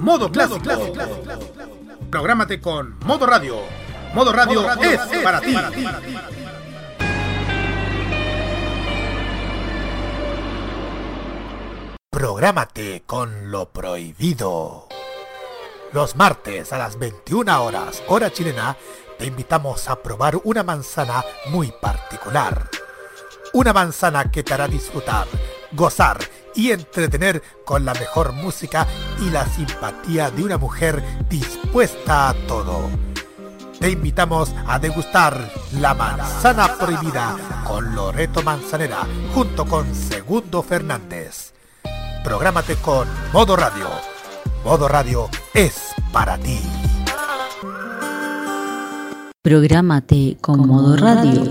Modo clásico. Prográmate con Modo Radio. Modo Radio, es, para ti. Prográmate con lo prohibido. Los martes a las 21 horas, hora chilena, te invitamos a probar una manzana muy particular. Una manzana que te hará disfrutar, gozar y entretener con la mejor música y la simpatía de una mujer dispuesta a todo. Te invitamos a degustar la manzana prohibida con Loreto Manzanera junto con Segundo Fernández. Prográmate con Modo Radio. Modo Radio es para ti. Prográmate con Modo Radio.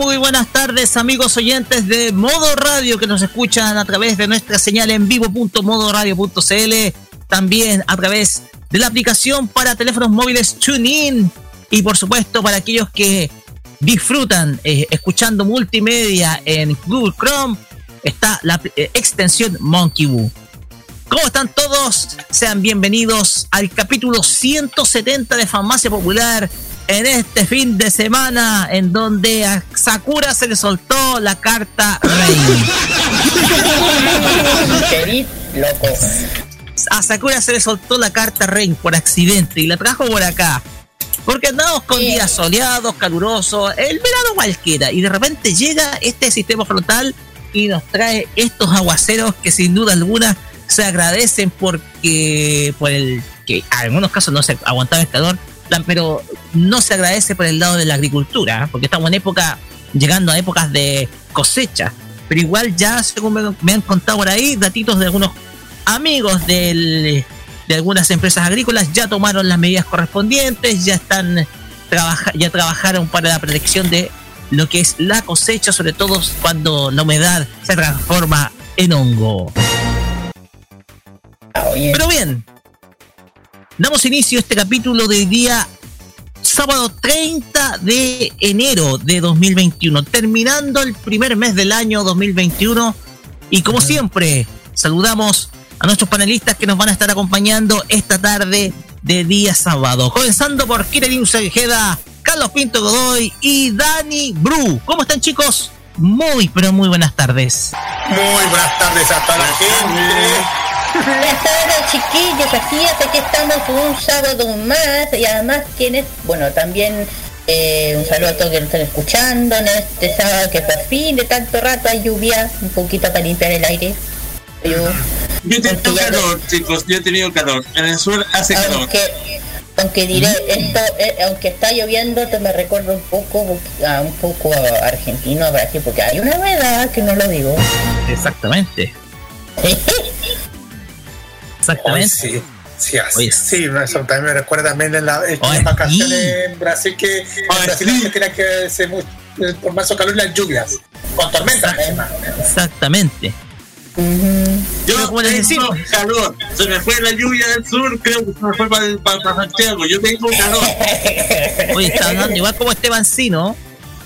Muy buenas tardes amigos oyentes de Modo Radio que nos escuchan a través de nuestra señal en vivo.modoradio.cl, también a través de la aplicación para teléfonos móviles TuneIn y por supuesto para aquellos que disfrutan eh, escuchando multimedia en Google Chrome está la eh, extensión Monkey Boo. ¿Cómo están todos? Sean bienvenidos al capítulo 170 de Farmacia Popular en este fin de semana en donde a Sakura se le soltó la carta Rey. A Sakura se le soltó la carta Rey por accidente y la trajo por acá. Porque andamos con días soleados, calurosos, el verano cualquiera, y de repente llega este sistema frontal y nos trae estos aguaceros que sin duda alguna se agradecen porque por el que en algunos casos no se aguantaba el calor, pero no se agradece por el lado de la agricultura, ¿eh? porque estamos en época, llegando a épocas de cosecha. Pero igual ya, según me, me han contado por ahí, datitos de algunos amigos del, de algunas empresas agrícolas ya tomaron las medidas correspondientes, ya están trabaja, ya trabajaron para la protección de lo que es la cosecha, sobre todo cuando la humedad se transforma en hongo. Pero bien, damos inicio a este capítulo del día sábado 30 de enero de 2021, terminando el primer mes del año 2021. Y como siempre, saludamos a nuestros panelistas que nos van a estar acompañando esta tarde de día sábado. Comenzando por Kirin Segeda, Carlos Pinto Godoy y Dani Bru. ¿Cómo están chicos? Muy, pero muy buenas tardes. Muy buenas tardes a toda la gente. Buenas tardes chiquillos, aquí hasta que estamos un sábado más y además tienes, bueno, también eh, un saludo a todos que nos están escuchando en este sábado que por fin de tanto rato hay lluvia, un poquito para limpiar el aire. Yo, Yo he tenido calor, chicos, yo he tenido calor. En el sur hace calor. Aunque, Aunque diré, esto, eh, aunque está lloviendo, te me recuerda un poco a un poco a argentino, a Brasil, porque hay una verdad que no lo digo. Exactamente. Exactamente. sí. Sí, así, sí, eso también me recuerda también en, la, en las vacaciones en Brasil que en Brasil sí. tiene que ser muy, por más calor las lluvias, con tormentas. Exactamente. Uh -huh. Yo, como les decimos, calor. Se me fue la lluvia del sur, creo que se me fue para, para, para Santiago. Yo tengo calor. Oye, está hablando igual como Estebancino.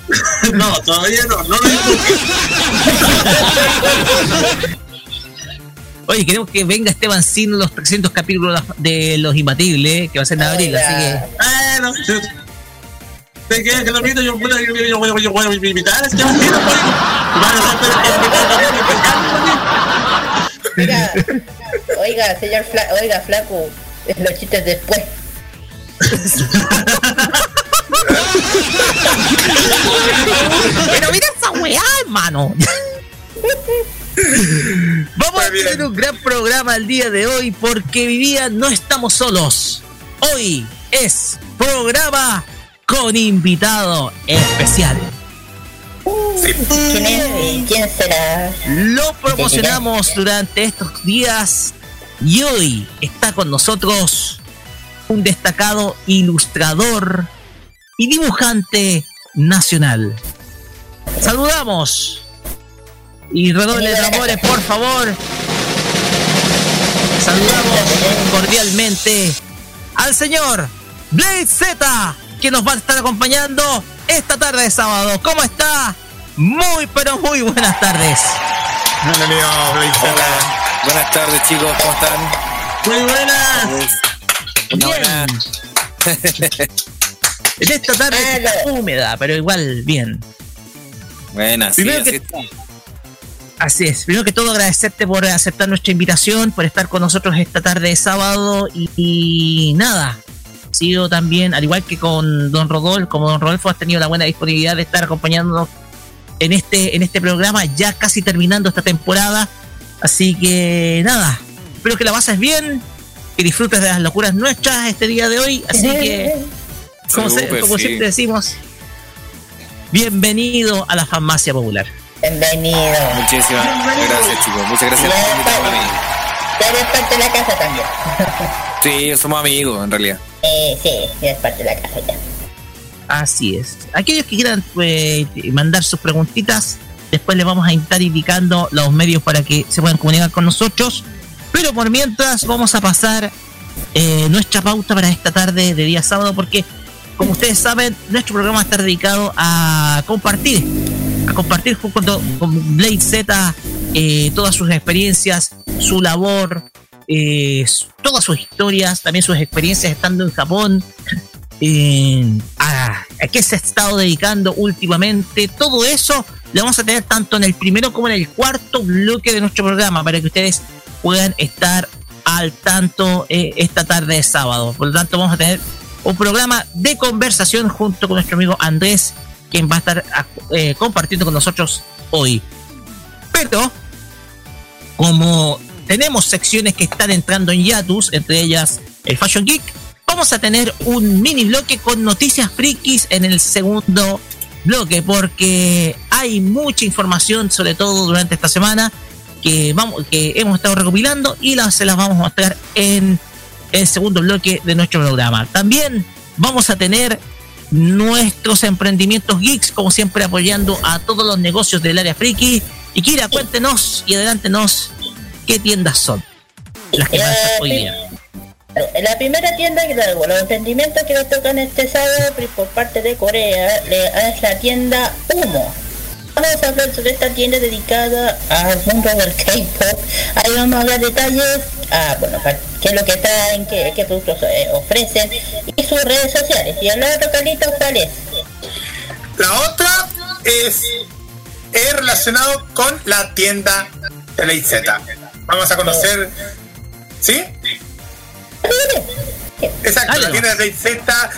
no, todavía no, no lo. Oye, queremos que venga Esteban Sino los 300 capítulos de Los Imbatibles, que va a ser en abril, así que. Ah, no. ¿Te quedas que lo mito? Yo voy a invitar a Esteban Sino, Oiga, oiga, señor Fla oiga, flaco, los chistes después. Pero mira esa weá, hermano. Vamos a tener un gran programa el día de hoy porque vivía no estamos solos. Hoy es programa con invitado especial. ¿Quién, es? ¿Quién será? Lo promocionamos durante estos días y hoy está con nosotros un destacado ilustrador y dibujante nacional. Saludamos y redoble de amores, por favor. Saludamos cordialmente al señor Blade Z, que nos va a estar acompañando esta tarde de sábado. ¿Cómo está? Muy, pero muy buenas tardes. Bienvenido, Blade Z. Buenas tardes, chicos, ¿cómo están? Muy buenas. Bien. en esta tarde está húmeda, pero igual bien. Buenas, Primero sí, que- así está. Así es, primero que todo agradecerte por aceptar nuestra invitación, por estar con nosotros esta tarde de sábado y, y nada, ha sido también, al igual que con Don Rodolfo, como Don Rodolfo has tenido la buena disponibilidad de estar acompañándonos en este, en este programa, ya casi terminando esta temporada, así que nada, espero que la pases bien, que disfrutes de las locuras nuestras este día de hoy, así que como, se- siempre decimos, bienvenido a la farmacia popular. Bienvenido. Muchísimas gracias, chicos. Muchas gracias por invitarme a mí. Ya eres parte de la casa también. Sí, somos amigos, en realidad. eh, sí, eres parte de la casa ya. Así es. Aquellos que quieran pues, mandar sus preguntitas, después les vamos a estar indicando los medios para que se puedan comunicar con nosotros. Pero por mientras vamos a pasar eh, nuestra pauta para esta tarde de día sábado porque, como ustedes saben, nuestro programa está dedicado a compartir, compartir junto con Blade Z eh, todas sus experiencias, su labor, eh, todas sus historias, también sus experiencias estando en Japón, eh, a, qué se ha estado dedicando últimamente, todo eso lo vamos a tener tanto en el primero como en el cuarto bloque de nuestro programa para que ustedes puedan estar al tanto esta tarde de sábado. Por lo tanto, vamos a tener un programa de conversación junto con nuestro amigo Andrés, quien va a estar eh, compartiendo con nosotros hoy. Pero, como tenemos secciones que están entrando en Yatus, entre ellas el Fashion Geek, vamos a tener un mini bloque con noticias frikis en el segundo bloque, porque hay mucha información, sobre todo durante esta semana, que, vamos, que hemos estado recopilando y las, se las vamos a mostrar en el segundo bloque de nuestro programa. También vamos a tener nuestros emprendimientos geeks, como siempre apoyando a todos los negocios del área friki. Y Kira, cuéntenos y adelántenos qué tiendas son las que van a estar hoy día. En la primera tienda que traigo, los emprendimientos que nos tocan este sábado por parte de Corea es la tienda Humo. Vamos a hablar sobre esta tienda dedicada al mundo del K-pop. Ahí vamos a hablar detalles, ah, bueno, qué es lo que traen, qué, qué productos eh, ofrecen y sus redes sociales. Y el otro Carlitos, ¿cuál es? La otra es, es relacionado con la tienda de Z. Vamos a conocer. ¿Sí? Exacto, la tienda de Z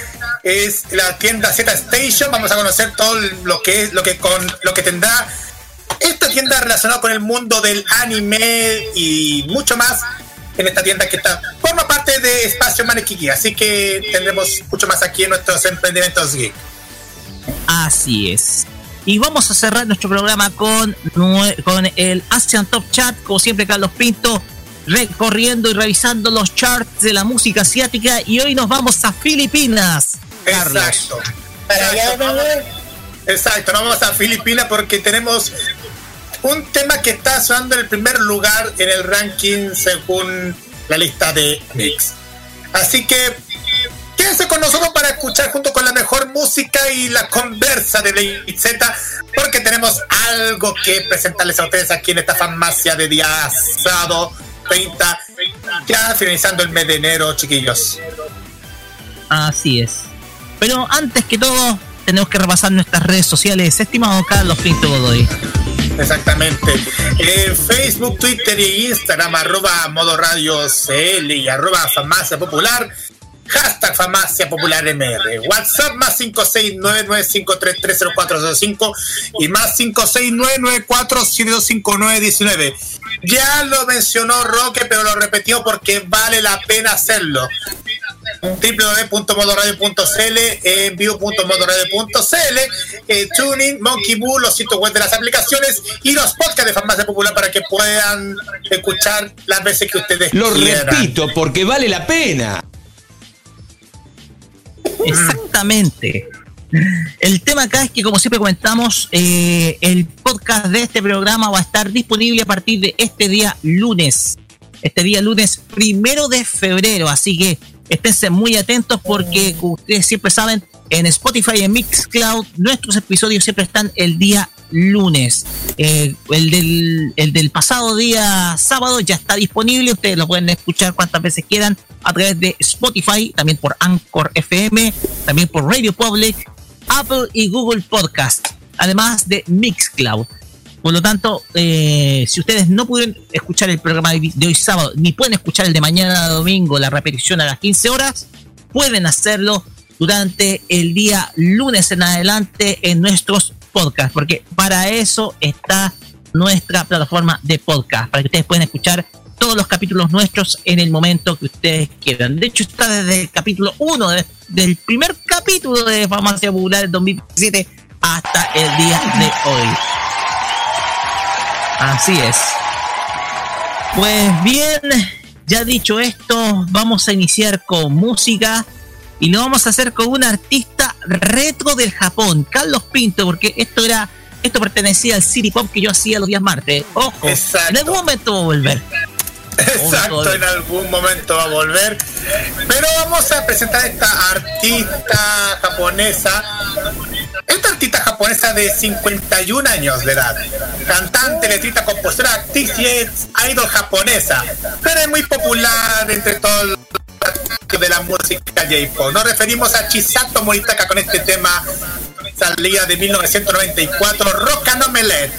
es la tienda Z Station. Vamos a conocer todo lo que es, lo que con lo que tendrá esta tienda relacionada con el mundo del anime y mucho más en esta tienda que está forma parte de Espacio Manequiqui. Así que tendremos mucho más aquí en nuestros emprendimientos geek. Así es. Y vamos a cerrar nuestro programa con, con el Asian Top Chat, como siempre Carlos Pinto, recorriendo y revisando los charts de la música asiática. Y hoy nos vamos a Filipinas. Exacto. Para allá, Exacto, nos vamos a Filipinas porque tenemos un tema que está sonando en el primer lugar en el ranking según la lista de Mix. Así que quédense con nosotros para escuchar junto con la mejor música y la conversa de Blade Z, porque tenemos algo que presentarles a ustedes aquí en esta farmacia de día sábado 30, ya finalizando el mes de enero, chiquillos. Así es. Pero antes que todo, tenemos que repasar nuestras redes sociales. Estimado Carlos Pinto Godoy. Exactamente. En Facebook, Twitter y Instagram, arroba modo radio CL y arroba farmacia popular. Hashtag Farmacia Popular MR. WhatsApp más 56995330405 y más 56994725919. Ya lo mencionó Roque, pero lo repetió porque vale la pena hacerlo www.modoradio.cl, envío.modoradio.cl, eh, Tuning, Monkey Boo, los sitios web de las aplicaciones y los podcasts de Farmacia Popular para que puedan escuchar las veces que ustedes Lo repito, porque vale la pena. Exactamente. El tema acá es que, como siempre comentamos, eh, el podcast de este programa va a estar disponible a partir de este día lunes. Este día lunes primero de febrero. Así que esténse muy atentos porque, como ustedes siempre saben, en Spotify y en Mixcloud, nuestros episodios siempre están el día lunes. Eh, el, del, el del pasado día sábado ya está disponible. Ustedes lo pueden escuchar cuantas veces quieran a través de Spotify, también por Anchor FM, también por Radio Public, Apple y Google Podcast, además de Mixcloud. Por lo tanto, eh, si ustedes no pudieron escuchar el programa de hoy sábado, ni pueden escuchar el de mañana domingo, la repetición a las 15 horas, pueden hacerlo durante el día lunes en adelante en nuestros podcasts, porque para eso está nuestra plataforma de podcast, para que ustedes puedan escuchar todos los capítulos nuestros en el momento que ustedes quieran. De hecho, está desde el capítulo 1, del primer capítulo de Farmacia Popular del 2017 hasta el día de hoy. Así es. Pues bien, ya dicho esto, vamos a iniciar con música y lo vamos a hacer con un artista retro del Japón, Carlos Pinto, porque esto era esto pertenecía al City Pop que yo hacía los días martes. Ojo, en algún momento va a volver. Exacto, en algún momento va a volver. Pero vamos a presentar a esta artista japonesa esta artista japonesa de 51 años de edad, cantante, letrista, compositora, actriz y es idol japonesa, pero es muy popular entre todos de la música J-pop. Nos referimos a Chisato Moritaka con este tema salida de 1994, Rock and Omelette.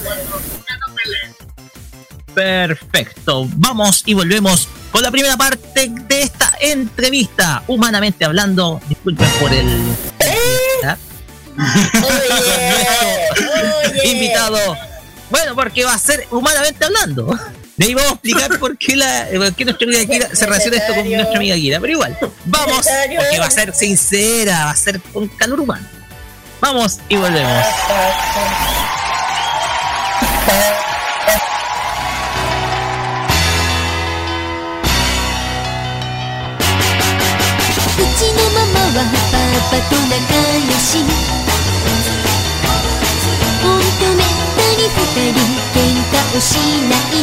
Perfecto, vamos y volvemos con la primera parte de esta entrevista, humanamente hablando. Disculpen por el. ¿Ah? invitado. Bueno, porque va a ser humanamente hablando. De ahí vamos a explicar por qué, la, por qué nuestra amiga Kira se relaciona esto con nuestra amiga Kira. Pero igual, vamos, porque va a ser sincera, va a ser con calor humano. Vamos y volvemos. はパパと仲良し。ほんとめったに二人喧嘩をしない。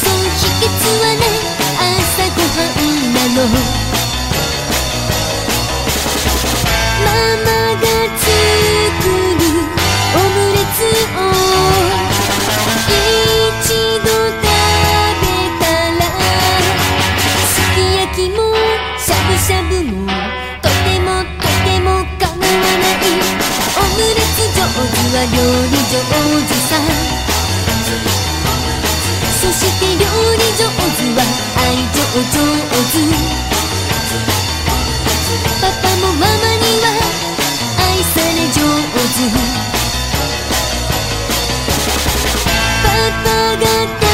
そう秘訣はね朝ごはんなの。は料理上手さ。そして料理上手。は愛情上手。パパもママには愛され上手。パパが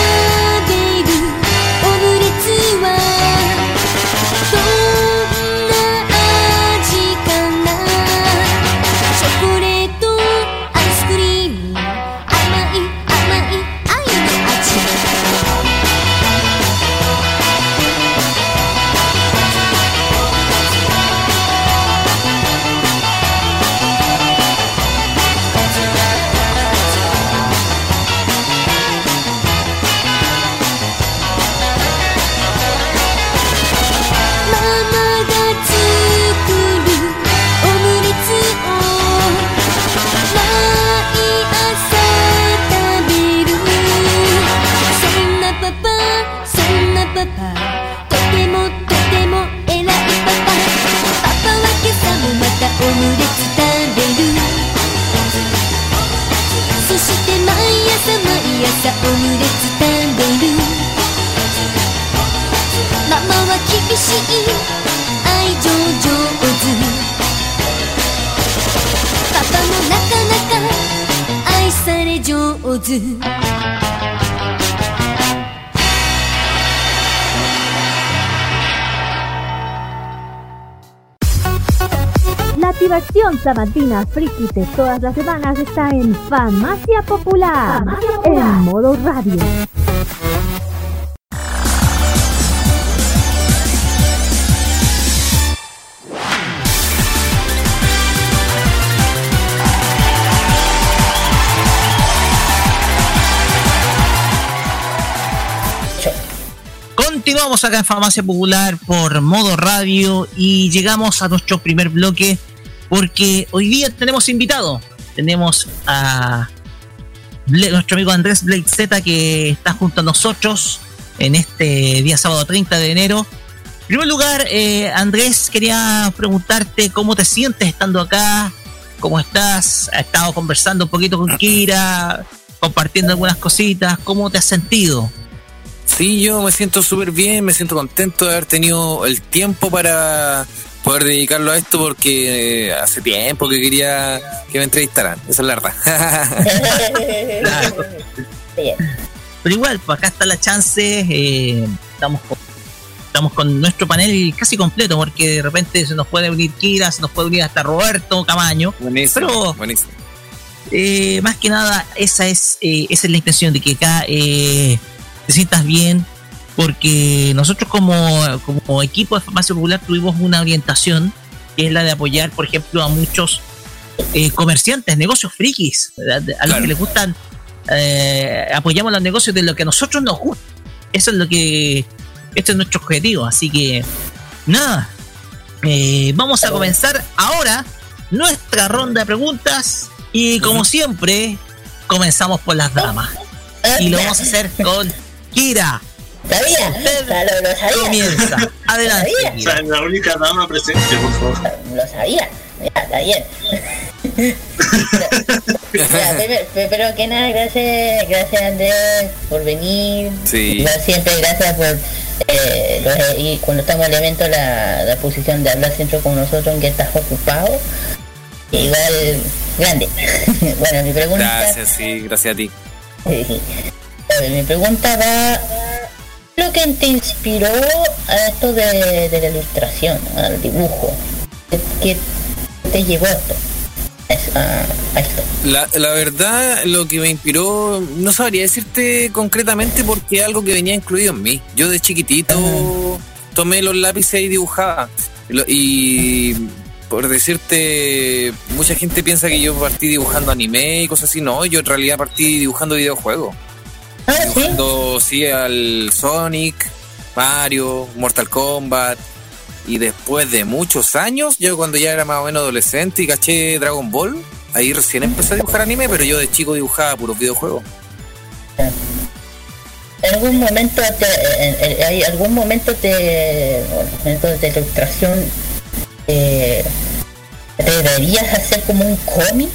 ズ」La activación sabatina friki de todas las semanas está en Farmacia Popular, en modo radio. Continuamos acá en Farmacia Popular por modo radio y llegamos a nuestro primer bloque porque hoy día tenemos invitado. Tenemos a nuestro amigo Andrés Blade Z que está junto a nosotros en este día sábado 30 de enero. En primer lugar, eh, Andrés, quería preguntarte cómo te sientes estando acá, cómo estás, has estado conversando un poquito con Kira, compartiendo algunas cositas, ¿cómo te has sentido? Sí, yo me siento súper bien, me siento contento de haber tenido el tiempo para poder dedicarlo a esto porque eh, hace tiempo que quería que me entrevistaran, esa es la verdad. Pero igual, pues acá está la chance. eh, estamos, con, estamos con nuestro panel casi completo, porque de repente se nos puede unir Kira, se nos puede unir hasta Roberto Camaño. Buenísimo, Pero buenísimo. eh, más que nada, esa es, eh, esa es la intención de que acá eh, te sientas bien, porque nosotros como, como equipo de Farmacia Popular tuvimos una orientación que es la de apoyar, por ejemplo, a muchos eh, comerciantes, negocios frikis, a los que les gustan, eh, apoyamos los negocios de lo que a nosotros nos gusta. Eso es lo que, este es nuestro objetivo, así que nada, eh, vamos a comenzar ahora nuestra ronda de preguntas y como siempre comenzamos por las damas. Y lo vamos a hacer con Kira. ¿Sabía? Usted Lo, lo sabía. comienza. Adelante. Lo sabía. Kira. La única dama presente, por favor. Lo sabía. Ya, está bien. Ya, primero, primero que nada, gracias, gracias Andrés por venir. Sí. Siempre gracias por eh, los- y cuando estamos en el evento la, la posición de hablar siempre con nosotros en que estás ocupado. Igual grande. bueno, mi pregunta. Gracias, sí, gracias a ti. Ver, mi pregunta va. ¿Lo que te inspiró a esto de, de la ilustración, al dibujo? ¿Qué, te llevó a esto? Es- a- a esto. La, la verdad, lo que me inspiró, no sabría decirte concretamente porque es algo que venía incluido en mí. Yo de chiquitito tomé los lápices y dibujaba. Y por decirte, mucha gente piensa que yo partí dibujando anime y cosas así. No, yo en realidad partí dibujando videojuegos. Ah, Dibujando, sí, al Sonic, Mario, Mortal Kombat. Y después de muchos años, yo cuando ya era más o menos adolescente y caché Dragon Ball, ahí recién empecé a dibujar anime, pero yo de chico dibujaba puros videojuegos. ¿En algún momento te, en- en- hay algún momento te, bueno, momentos de ilustración eh, deberías hacer como un cómic?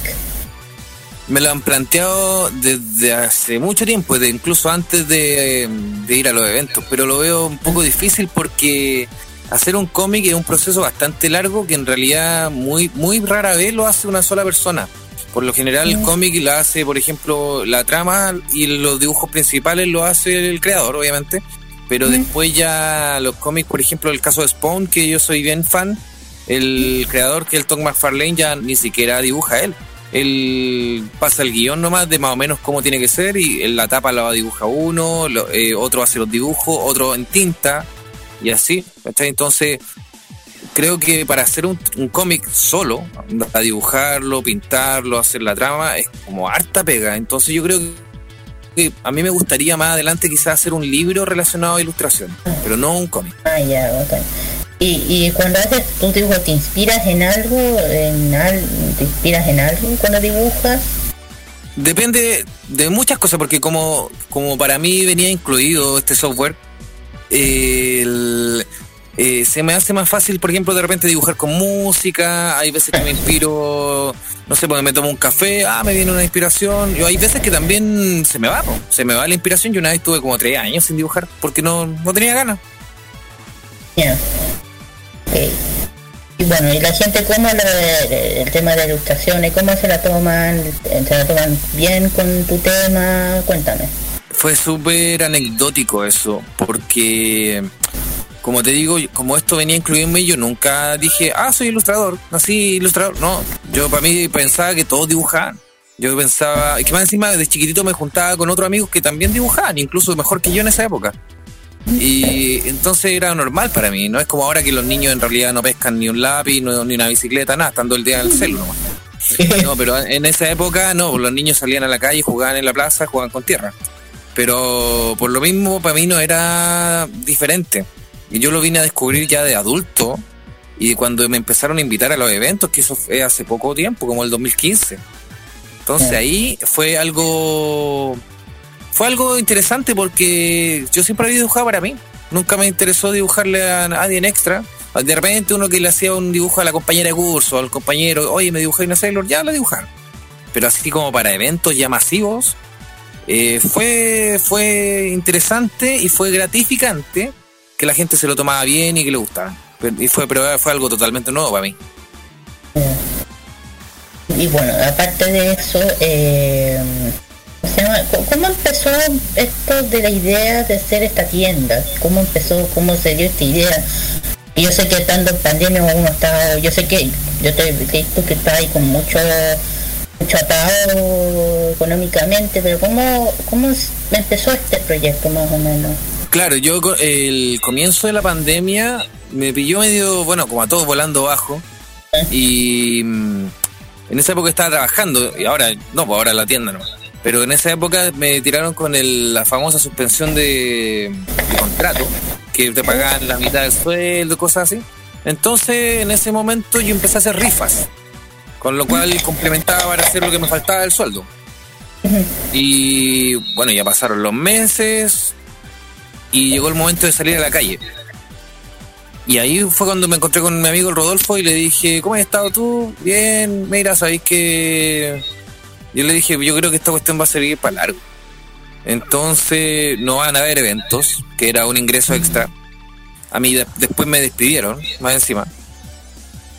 Me lo han planteado desde hace mucho tiempo, de incluso antes de, de ir a los eventos, pero lo veo un poco difícil porque hacer un cómic es un proceso bastante largo que en realidad muy, muy rara vez lo hace una sola persona. Por lo general el cómic lo hace, por ejemplo, la trama y los dibujos principales lo hace el creador, obviamente. Pero después ya los cómics, por ejemplo, el caso de Spawn, que yo soy bien fan, el creador, que es el Tom McFarlane, ya ni siquiera dibuja él. Él pasa el guion nomás de más o menos cómo tiene que ser y en la tapa la dibuja uno, lo- eh, otro hace los dibujos, otro en tinta y así. Entonces, creo que para hacer un, un cómic solo, a dibujarlo, pintarlo, hacer la trama, es como harta pega. Entonces yo creo que a mí me gustaría más adelante quizás hacer un libro relacionado a ilustración, pero no un cómic. Ah, ya. Y, y cuando haces tu dibujo, ¿te inspiras en algo? En al, ¿Te inspiras en algo cuando dibujas? Depende de muchas cosas, porque como, como para mí venía incluido este software, eh, el- eh, se me hace más fácil, por ejemplo, de repente dibujar con música. Hay veces que me inspiro, no sé, porque me tomo un café, ah, me viene una inspiración. Yo hay veces que también se me va, se me va la inspiración. Yo una vez tuve como tres años sin dibujar porque no, no tenía ganas. Ok. Y bueno, ¿y la gente cómo lo, el tema de ilustraciones, cómo se la toman? ¿Se la toman bien con tu tema? Cuéntame. Fue súper anecdótico eso, porque como te digo, como esto venía incluido en yo nunca dije, ah, soy ilustrador, así ilustrador. No, yo para mí pensaba que todos dibujaban. Yo pensaba, y que más encima de chiquitito me juntaba con otros amigos que también dibujaban, incluso mejor que yo en esa época. Y entonces era normal para mí, no es como ahora que los niños en realidad no pescan ni un lápiz, no, ni una bicicleta, nada, estando el día en el celu nomás. No, pero en esa época no, los niños salían a la calle, jugaban en la plaza, jugaban con tierra. Pero por lo mismo para mí no era diferente. Y yo lo vine a descubrir ya de adulto y cuando me empezaron a invitar a los eventos, que eso fue hace poco tiempo, como el 2015. Entonces ahí fue algo fue algo interesante porque yo siempre había dibujado para mí. Nunca me interesó dibujarle a nadie en extra. De repente uno que le hacía un dibujo a la compañera de curso, al compañero, oye, me dibujé una Sailor, ya la dibujaron. Pero así como para eventos ya masivos, eh, fue, fue interesante y fue gratificante que la gente se lo tomaba bien y que le gustaba. Y fue, pero fue algo totalmente nuevo para mí. Y bueno, aparte de eso, eh, ¿cómo empezó esto de la idea de hacer esta tienda? ¿Cómo empezó, cómo se dio esta idea? Y yo sé que estando en pandemia uno está, yo sé que yo estoy visto que está ahí con mucho mucho atado económicamente, pero ¿cómo, cómo empezó este proyecto más o menos? Claro, yo el comienzo de la pandemia me pilló medio, bueno, como a todos volando bajo. Y mm, en esa época estaba trabajando, y ahora, no, pues ahora la tienda no. Pero en esa época me tiraron con el, la famosa suspensión de, contrato, que te pagaban la mitad del sueldo, cosas así. Entonces, en ese momento yo empecé a hacer rifas, con lo cual complementaba para hacer lo que me faltaba del sueldo. Y bueno, ya pasaron los meses, y llegó el momento de salir a la calle. Y ahí fue cuando me encontré con mi amigo Rodolfo y le dije, ¿cómo has estado tú? Bien, mira, sabéis que... Yo le dije, yo creo que esta cuestión va a seguir para largo. Entonces no van a haber eventos, que era un ingreso extra. A mí después me despidieron, más encima.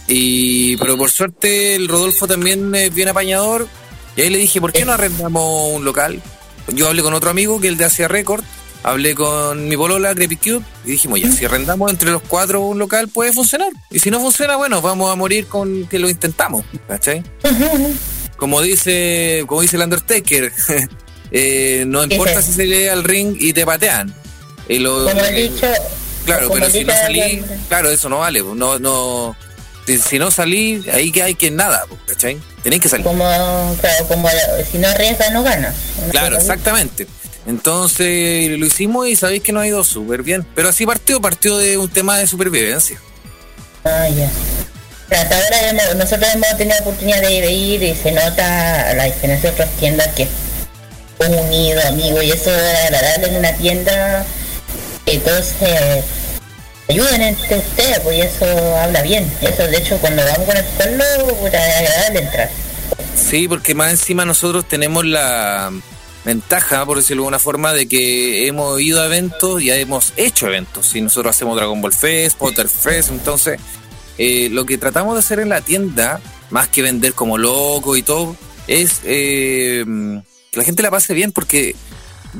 Y pero por suerte el Rodolfo también es bien apañador. Y ahí le dije, ¿por qué no arrendamos un local? Yo hablé con otro amigo que el de Asia Record hablé con mi polola, Creepy Cute, y dijimos, ya, si arrendamos entre los cuatro un local, puede funcionar. Y si no funciona, bueno, vamos a morir con que lo intentamos, ¿cachai? Como dice, como dice el Undertaker, eh, no importa si se lee al ring y te patean. Y lo, como he dicho, claro, pero si no salí, claro, eso no vale, no, no, si, no salí, ahí que hay que nada, ¿cachai? Tenéis que salir. Como, claro, como si no arriesgas, no ganas. Claro, exactamente. Entonces lo hicimos y sabéis que nos ha ido súper bien. Pero así partió, partió de un tema de supervivencia. Ah, ya. Nosotros hemos tenido la oportunidad de ir y se nota la diferencia de otras tiendas que unido, amigo, y eso es agradable en una tienda que todos se ayuden entre ustedes, pues y eso habla bien. Eso de hecho cuando vamos con el pueblo es agradable entrar. Sí, porque más encima nosotros tenemos la ventaja, por decirlo de alguna forma, de que hemos ido a eventos y hemos hecho eventos. Y nosotros hacemos Dragon Ball Fest, Potter Fest, entonces eh, lo que tratamos de hacer en la tienda, más que vender como loco y todo, es eh, que la gente la pase bien porque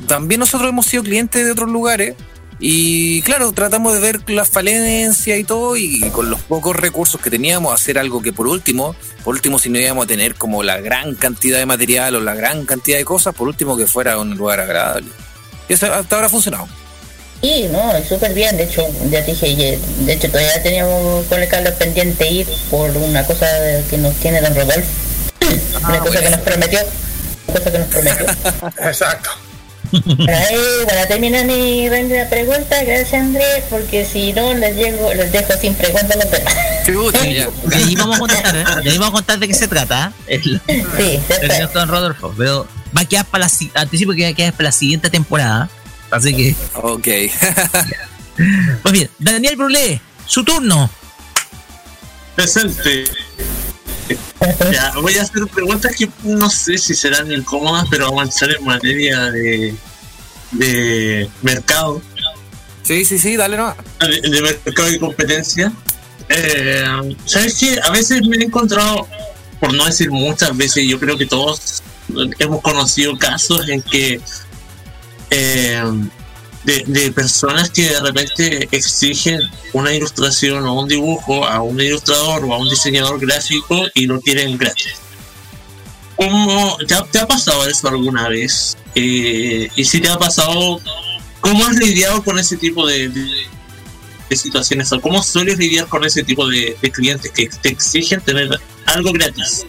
también nosotros hemos sido clientes de otros lugares y claro, tratamos de ver las falencias y todo, y con los pocos recursos que teníamos, hacer algo que por último, por último, si no íbamos a tener como la gran cantidad de material o la gran cantidad de cosas, por último que fuera un lugar agradable. Y eso hasta ahora ha funcionado. Sí, no, súper bien. De hecho, ya dije, de hecho todavía teníamos con el Carlos pendiente ir por una cosa que nos tiene Don Rodolfo. Ah, una cosa que nos prometió. Una cosa que nos prometió. Exacto. Ahí, bueno, termina mi pregunta, gracias Andrés, porque si no les llego, les dejo sin preguntas los demás. De ahí vamos a contar, ¿eh? De ahí vamos a contar de qué se trata. ¿eh? El, sí, el Don Rodolfo. Pero va a quedar para la anticipo que va a quedar para la siguiente temporada. Así que. Ok. pues bien, Daniel Brulé, su turno. Presente. Ya, voy a hacer preguntas que no sé si serán incómodas, pero vamos a avanzar en materia de, de mercado. Sí, sí, sí, dale no. De, mercado y competencia. Eh, ¿Sabes qué? A veces me he encontrado, por no decir muchas veces, yo creo que todos hemos conocido casos en que eh, de, de personas que de repente exigen una ilustración o un dibujo a un ilustrador o a un diseñador gráfico y lo quieren gratis. ¿Cómo, te, ha, te ha pasado eso alguna vez? Eh, y si te ha pasado, ¿cómo has lidiado con ese tipo de, de- de situaciones? ¿O cómo sueles lidiar con ese tipo de, de clientes que te exigen tener algo gratis?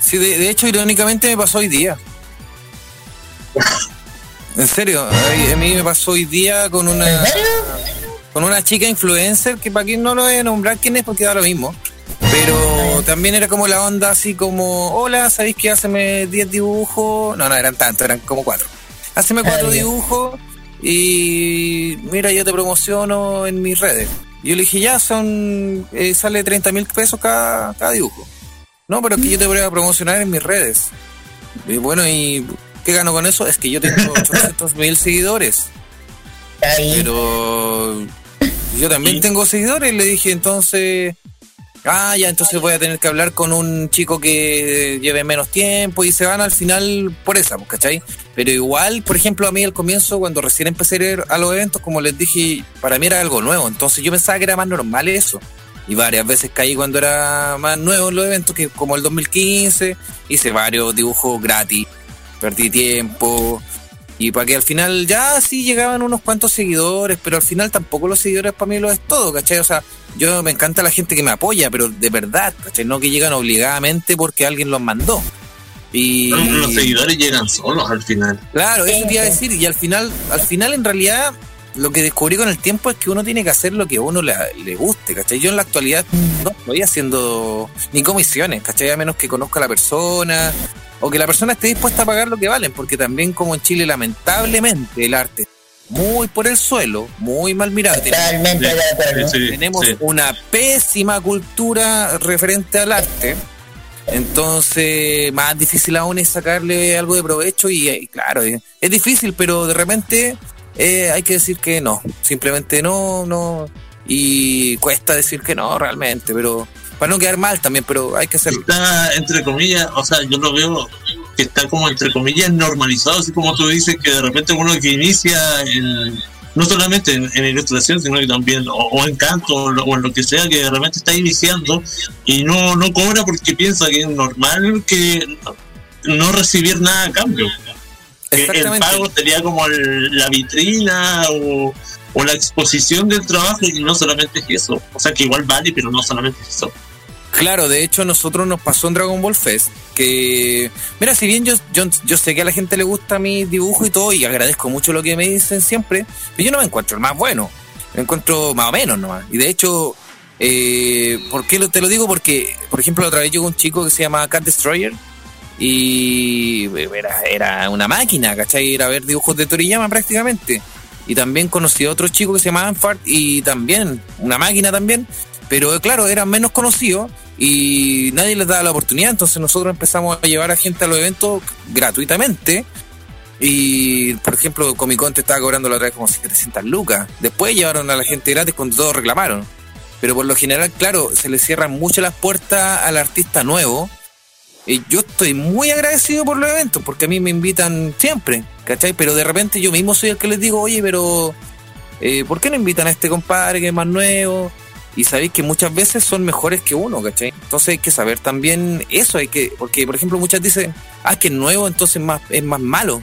Sí, de, de hecho, irónicamente me pasó hoy día. En serio, a a mí me pasó hoy día con una con una chica influencer que para quien no lo voy a nombrar quién es porque da lo mismo. Pero también era como la onda así como, hola, ¿sabéis que haceme 10 dibujos? No, no eran tantos, eran como 4. Haceme 4 dibujos y mira, yo te promociono en mis redes. Y yo le dije, ya son, eh, sale 30 mil pesos cada, cada dibujo. No, pero es que yo te voy a promocionar en mis redes. Y bueno, ¿y qué gano con eso? Es que yo tengo 800 mil seguidores. Pero yo también tengo seguidores, le dije, entonces... Ah, ya, entonces voy a tener que hablar con un chico que lleve menos tiempo y se van al final por esa, pues, ¿cachai? Pero igual, por ejemplo, a mí al comienzo, cuando recién empecé a ir a los eventos, como les dije, para mí era algo nuevo, entonces yo pensaba que era más normal eso. Y varias veces caí cuando era más nuevo en los eventos, que como el 2015, hice varios dibujos gratis, perdí tiempo. Y para que al final ya sí llegaban unos cuantos seguidores, pero al final tampoco los seguidores para mí lo es todo, ¿cachai? O sea, yo me encanta la gente que me apoya, pero de verdad, ¿cachai? No que llegan obligadamente porque alguien los mandó. Y Los seguidores llegan solos al final. Claro, eso te iba a decir. Y al final, al final en realidad, lo que descubrí con el tiempo es que uno tiene que hacer lo que a uno le, le guste, ¿cachai? Yo en la actualidad no estoy haciendo ni comisiones, ¿cachai? A menos que conozca a la persona o que la persona esté dispuesta a pagar lo que valen, porque también como en Chile lamentablemente el arte muy por el suelo, muy mal mirado. Totalmente de acuerdo. Sí, sí, Tenemos sí. una pésima cultura referente al arte. Entonces, más difícil aún es sacarle algo de provecho y, eh, claro, eh, es difícil, pero de repente eh, hay que decir que no, simplemente no, no, y cuesta decir que no realmente, pero para no quedar mal también, pero hay que hacerlo. Está entre comillas, o sea, yo lo veo que está como entre comillas normalizado, así como tú dices que de repente uno que inicia en, no solamente en, en ilustración, sino que también, o, en canto, o, o en lo que sea, que de repente está iniciando y no, no cobra porque piensa que es normal que no recibir nada a cambio. El pago sería como el- la vitrina o, o la exposición del trabajo y no solamente es eso. O sea que igual vale, pero no solamente es eso. Claro, de hecho a nosotros nos pasó en Dragon Ball Fest que, mira, si bien yo, yo, yo sé que a la gente le gusta mi dibujo y todo y agradezco mucho lo que me dicen siempre, pero yo no me encuentro el más bueno, me encuentro más o menos nomás. Y de hecho, eh, ¿por qué te lo digo? Porque, por ejemplo, la otra vez llegó un chico que se llama Cat Destroyer y era, era una máquina, ¿cachai? Era ver dibujos de Toriyama prácticamente. Y también conocí a otro chico que se llama Anfart y también, una máquina también. Pero claro, eran menos conocidos y nadie les daba la oportunidad. Entonces nosotros empezamos a llevar a gente a los eventos gratuitamente. Y por ejemplo, Comic Con te estaba cobrando la otra vez como 700 lucas. Después llevaron a la gente gratis cuando todos reclamaron. Pero por lo general, claro, se le cierran mucho las puertas al artista nuevo. Yo estoy muy agradecido por los eventos, porque a mí me invitan siempre, ¿cachai? Pero de repente yo mismo soy el que les digo, oye, pero eh, ¿por qué no invitan a este compadre que es más nuevo? Y sabéis que muchas veces son mejores que uno, ¿cachai? Entonces hay que saber también eso, hay que, porque por ejemplo muchas dicen, ah, que es nuevo, entonces más, es más malo,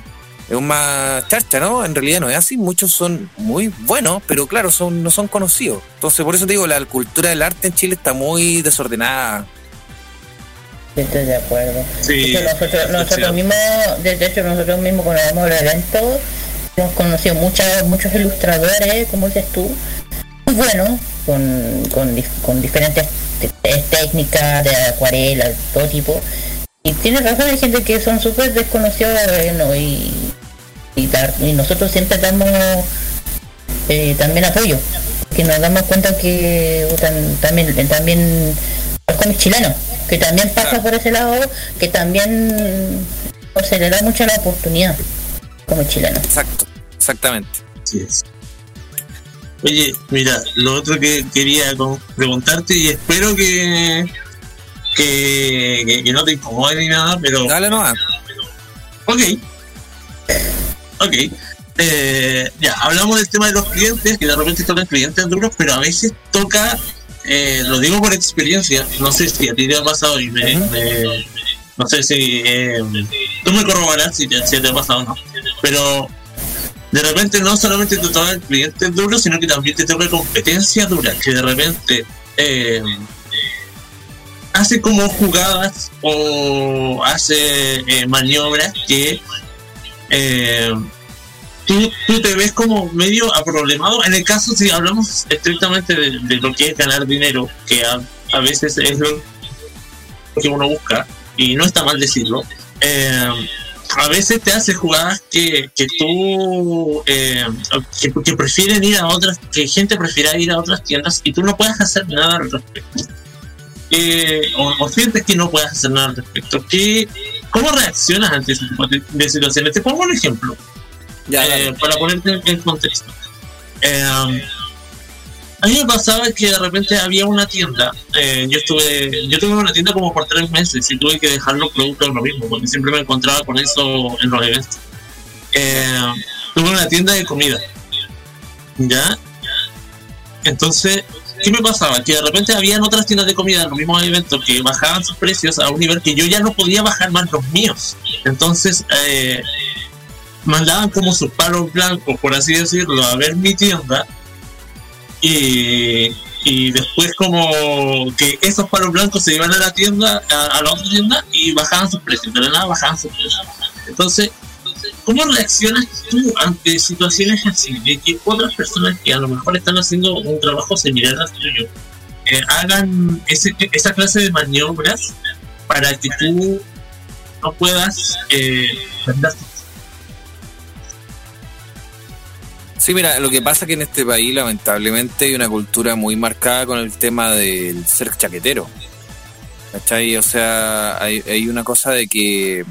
es más charcha, ¿no? En realidad no es así, muchos son muy buenos, pero claro, son, no son conocidos. Entonces por eso te digo, la cultura del arte en Chile está muy desordenada. Estoy de acuerdo. Sí, hecho, nosotros, nosotros mismos, de hecho nosotros mismos cuando vamos a los eventos, hemos conocido muchas, muchos ilustradores, como dices tú, muy buenos, con, con, con diferentes te- te- técnicas de acuarela, de todo tipo. Y tienes razón, hay gente que son súper desconocidos bueno, y, y, nosotros siempre damos eh, también apoyo, que nos damos cuenta que tam- también, también los cómics chilenos, que también pasa por ese lado, que también no se le da mucha la oportunidad como chileno. Exacto, exactamente. Así es. Oye, mira, lo otro que quería preguntarte y espero que, que, que- que no te incomode ni nada, pero... Dale nomás. Ok. Ok. Eh, ya, hablamos del tema de los clientes, que de repente tocan clientes duros, pero a veces toca, eh, lo digo por experiencia, no sé si a ti te ha pasado y me, me- no sé si eh, tú me corroborarás si te, si te ha pasado o no, pero de repente no solamente te toca clientes duros, sino que también te toca competencia dura, que de repente eh, hace como jugadas o hace eh, maniobras que tú, tú te ves como medio aproblemado. En el caso, si hablamos estrictamente de, lo que es ganar dinero, que a, veces es lo que uno busca, y no está mal decirlo, eh, a veces te hace jugadas que, que tú, eh, que, prefieren ir a otras, que gente prefiera ir a otras tiendas y tú no puedes hacer nada al respecto. Eh, o, o sientes que no puedes hacer nada al respecto. ¿Qué, ¿Cómo reaccionas ante ese tipo de situaciones? Te pongo un ejemplo eh, para ponerte en, contexto. Eh, a mí me pasaba que de repente había una tienda, eh, yo estuve, yo tuve una tienda como por tres meses y tuve que dejar los productos lo mismo, porque siempre me encontraba con eso en los eventos. Eh, tuve una tienda de comida, ¿ya? Entonces, ¿qué me pasaba? Que de repente habían otras tiendas de comida en los mismos eventos que bajaban sus precios a un nivel que yo ya no podía bajar más los míos. Entonces, eh, mandaban como sus palos blancos, por así decirlo, a ver mi tienda. Y, y después como que esos palos blancos se iban a la tienda, a, la otra tienda, y bajaban sus precios. De la nada bajaban sus precios. Entonces, ¿cómo reaccionas tú ante situaciones así? De que otras personas que a lo mejor están haciendo un trabajo similar al tuyo, eh, hagan ese, esa clase de maniobras para que tú no puedas eh, vender Sí, mira, lo que pasa es que en este país lamentablemente hay una cultura muy marcada con el tema del ser chaquetero. ¿Cachai? O sea, hay, hay una cosa de que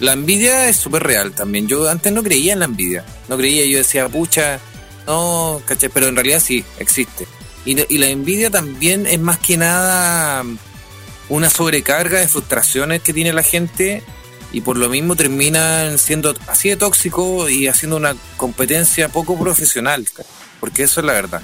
la envidia es súper real también. Yo antes no creía en la envidia. No creía, yo decía, pucha, no, ¿cachai? Pero en realidad sí, existe. Y, y la envidia también es más que nada una sobrecarga de frustraciones que tiene la gente y por lo mismo terminan siendo así de tóxico y haciendo una competencia poco profesional, porque eso es la verdad.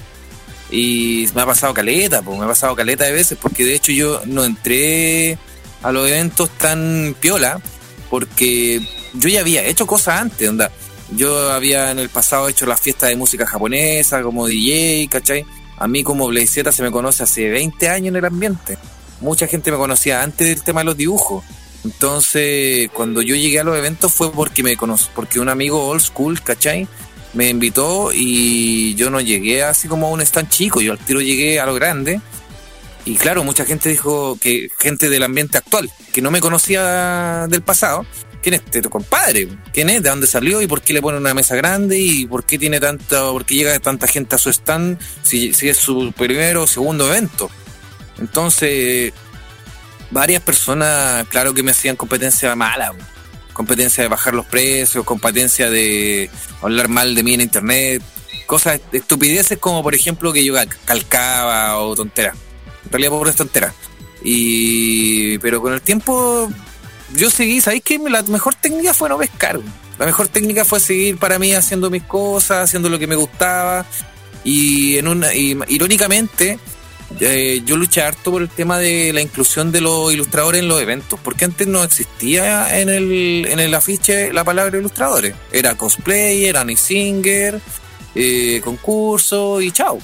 Y me ha pasado caleta, pues me ha pasado caleta de veces, porque de hecho yo no entré a los eventos tan piola, porque yo ya había hecho cosas antes, onda. Yo había en el pasado hecho las fiestas de música japonesa como DJ, ¿cachai? A mí como Blazeta se me conoce hace 20 años en el ambiente. Mucha gente me conocía antes del tema de los dibujos. Entonces, cuando yo llegué a los eventos fue porque me conocí, porque un amigo old school, ¿cachai? Me invitó y yo no llegué así como a un stand chico, yo al tiro llegué a lo grande. Y claro, mucha gente dijo que gente del ambiente actual, que no me conocía del pasado, ¿quién es este tu compadre? ¿Quién es? ¿De dónde salió? ¿Y por qué le pone una mesa grande? ¿Y por qué tiene tanta, por qué llega tanta gente a su stand si, si es su primero o segundo evento? Entonces, varias personas, claro que me hacían competencia mala, competencia de bajar los precios, competencia de hablar mal de mí en internet, cosas, estupideces como por ejemplo que yo cal- calcaba o tonteras. En realidad por tonteras. Y pero con el tiempo yo seguí, ¿sabéis que la mejor técnica fue no pescar? La mejor técnica fue seguir para mí haciendo mis cosas, haciendo lo que me gustaba. Y en una, y irónicamente, eh, yo luché harto por el tema de la inclusión de los ilustradores en los eventos, porque antes no existía en el, en el afiche la palabra ilustradores. Era cosplayer, Annie Singer, eh, concurso y chao.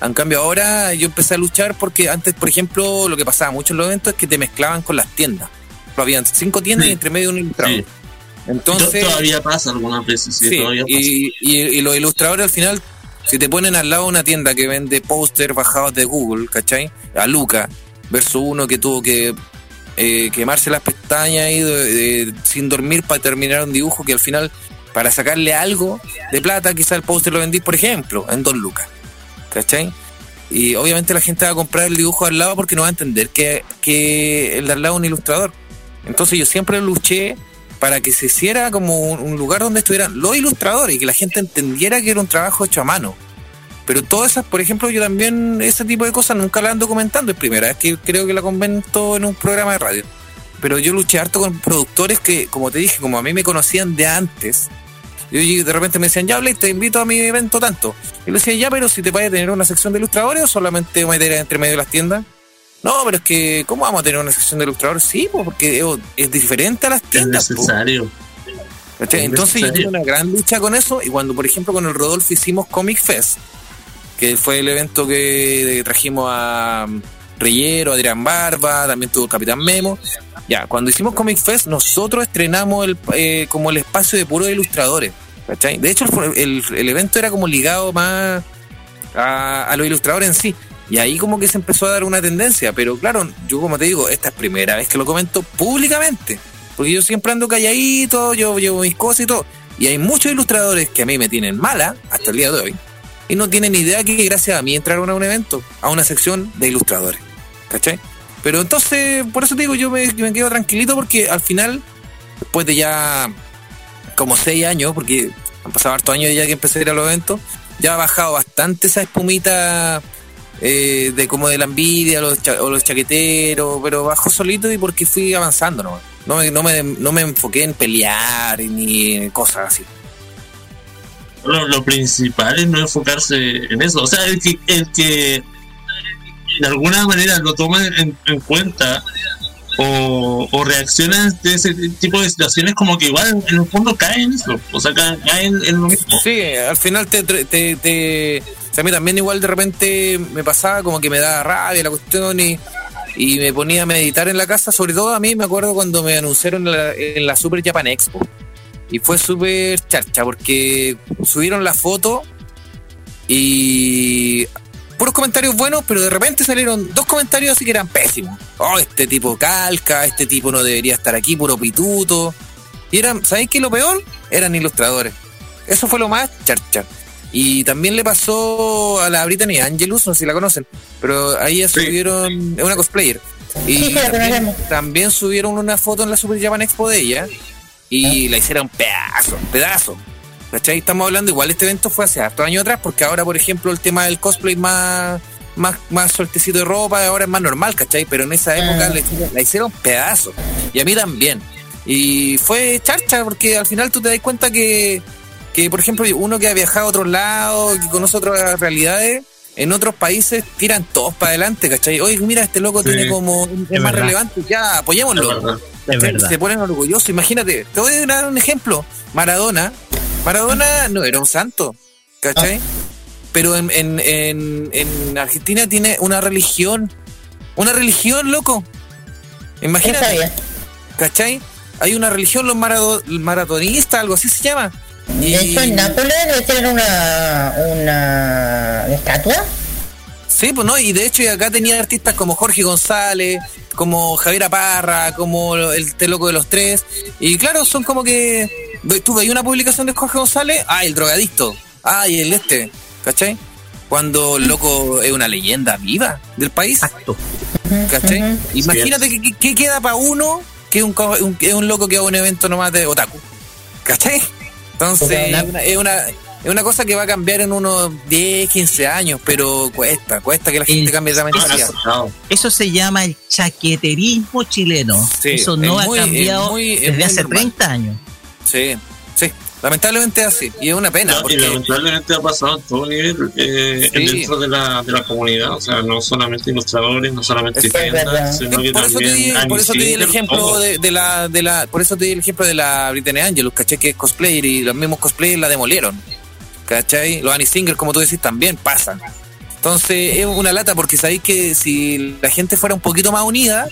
En cambio ahora yo empecé a luchar porque antes, por ejemplo, lo que pasaba mucho en los eventos es que te mezclaban con las tiendas. Habían cinco tiendas y entre medio un ilustrador. Entonces, todavía pasa algunas veces, sí, Sí, todavía pasa. y, y- y los ilustradores al final, si te ponen al lado una tienda que vende póster bajados de Google, ¿cachai? A Luca, versus uno que tuvo que eh, quemarse las pestañas y sin dormir para terminar un dibujo que al final, para sacarle algo de plata, quizá el póster lo vendís, por ejemplo, en Don Lucas, ¿cachai? Y obviamente la gente va a comprar el dibujo al lado porque no va a entender que, que el de al lado es un ilustrador. Entonces yo siempre luché para que se hiciera como un, lugar donde estuvieran los ilustradores y que la gente entendiera que era un trabajo hecho a mano. Pero todas esas, por ejemplo, yo también ese tipo de cosas nunca la ando comentando. Es primera vez que creo que la comento en un programa de radio. Pero yo luché harto con productores que, como te dije, como a mí me conocían de antes, y de repente me decían, ya hablé, te invito a mi evento tanto. Y le decía, ya, pero si te vaya a tener una sección de ilustradores o solamente meter entre medio de las tiendas. No, pero es que, ¿cómo vamos a tener una sección de ilustradores? Sí, pues, porque es, es diferente a las Es tiendas. po. necesario. Es Entonces yo tuve una gran lucha con eso y cuando por ejemplo con el Rodolfo hicimos Comic Fest, que fue el evento que trajimos a um, Reyero, Adrián Barba, también tuvo Capitán Memo. Ya, cuando hicimos Comic Fest nosotros estrenamos el, eh, como el espacio de puros ilustradores. ¿cachai? De hecho el, el- el evento era como ligado más a, a los ilustradores en sí. Y ahí como que se empezó a dar una tendencia, pero claro, yo como te digo, esta es primera vez que lo comento públicamente, porque yo siempre ando calladito, yo llevo mis cosas y todo, y hay muchos ilustradores que a mí me tienen mala hasta el día de hoy, y no tienen idea que gracias a mí entraron a un evento, a una sección de ilustradores, ¿cachai? Pero entonces, por eso te digo, yo me, me quedo tranquilito porque al final, después de ya como seis años, porque han pasado hartos años ya que empecé a ir a los eventos, ya ha bajado bastante esa espumita eh, de como de la envidia los o los chaqueteros, pero bajó solito y porque fui avanzando, ¿no? No me, no me, no me enfoqué en pelear ni cosas así. Lo, lo principal es no enfocarse en eso. O sea, el que, el que de alguna manera lo toma en, en cuenta o, reacciona ante ese tipo de situaciones como que igual en el fondo cae en eso. O sea, cae, cae en, lo mismo. Sí, al final te- te- o sea, a mí también igual de repente me pasaba como que me daba rabia la cuestión y, y me ponía a meditar en la casa, sobre todo a mí me acuerdo cuando me anunciaron en la, en la Super Japan Expo. Y fue súper charcha porque subieron la foto y puros comentarios buenos, pero de repente salieron dos comentarios así que eran pésimos. Oh, este tipo calca, este tipo no debería estar aquí, puro pituto. Y eran, ¿sabéis qué lo peor? Eran ilustradores. Eso fue lo más charcha. Y también le pasó a la Brittany Angelus, no sé si la conocen, pero ahí ya subieron, es una cosplayer. Y Sí, sí, la también, conocemos. también subieron una foto en la Super Japan Expo de ella y la hicieron pedazo, pedazo. ¿Cachai? Estamos hablando, igual este evento fue hace hartos años atrás, porque ahora, por ejemplo, el tema del cosplay más, más, más sueltecito de ropa, ahora es más normal, ¿cachai? Pero en esa época la, hicieron- la hicieron pedazo. Y a mí también. Y fue charcha, porque al final tú te das cuenta que, que, por ejemplo, uno que ha viajado a otros lados, que conoce otras realidades, en otros países tiran todos para adelante, ¿cachai? Oye, mira, este loco Sí. tiene como, es, Es más verdad. relevante, ya, apoyémoslo. Es verdad. ¿Cachai? Es verdad. Se ponen orgullosos. Imagínate, te voy a dar un ejemplo. Maradona, Maradona no era un santo, ¿cachai? Pero en, en, en, en Argentina tiene una religión. Una religión, loco. Imagínate. ¿Cachai? Hay una religión, los marado- maratonistas, algo así se llama. De hecho, en Nápoles debe tener una, una estatua. Sí, pues no, y de hecho y acá tenía artistas como Jorge González, como Javier Parra, como el este loco de los tres. Y claro, son como que. Tú veis una publicación de Jorge González, ah, el drogadicto, ah, y el este, ¿cachai? Cuando el loco es una leyenda viva del país. ¿Cachai? Imagínate que, que- que queda para uno que es un, un- que es un loco que va a un evento nomás de otaku. ¿Cachai? Entonces, es una, es una, es una cosa que va a cambiar en unos 10, 15 años, pero cuesta, cuesta que la gente cambie esa mentalidad. Eso se llama el chaqueterismo chileno. Sí, Eso no ha muy- es cambiado muy- es desde hace normal. 30 años. Sí, sí. Lamentablemente es así. Y es una pena. No, y porque lamentablemente ha pasado a todo nivel eh, Sí. dentro de la, de la comunidad, o sea, no solamente ilustradores, no solamente Es verdad. tiendas, sino que por eso te di, también por eso te di el ejemplo de la, de la, por eso te di el ejemplo de la Brittany Angelus, ¿cachai? Que es cosplayer y los mismos cosplayers la demolieron. ¿Cachai? Los Annie Singer, como tú decís, también pasan. Entonces es una lata porque sabéis que si la gente fuera un poquito más unida,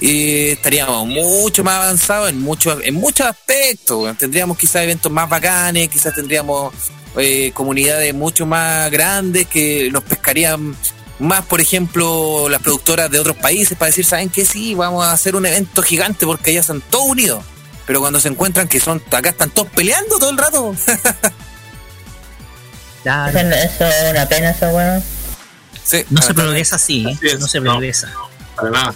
eh, estaríamos mucho más avanzados en muchos en muchos aspectos. Tendríamos quizás eventos más bacanes, quizás tendríamos eh, comunidades mucho más grandes que nos pescarían más, por ejemplo, las productoras de otros países para decir, ¿saben qué? Sí, vamos a hacer un evento gigante porque allá están todos unidos. Pero cuando se encuentran que son acá están todos peleando todo el rato. Eso, eso es una pena, eso, bueno. No se progresa así, ¿eh? no se progresa. Para nada.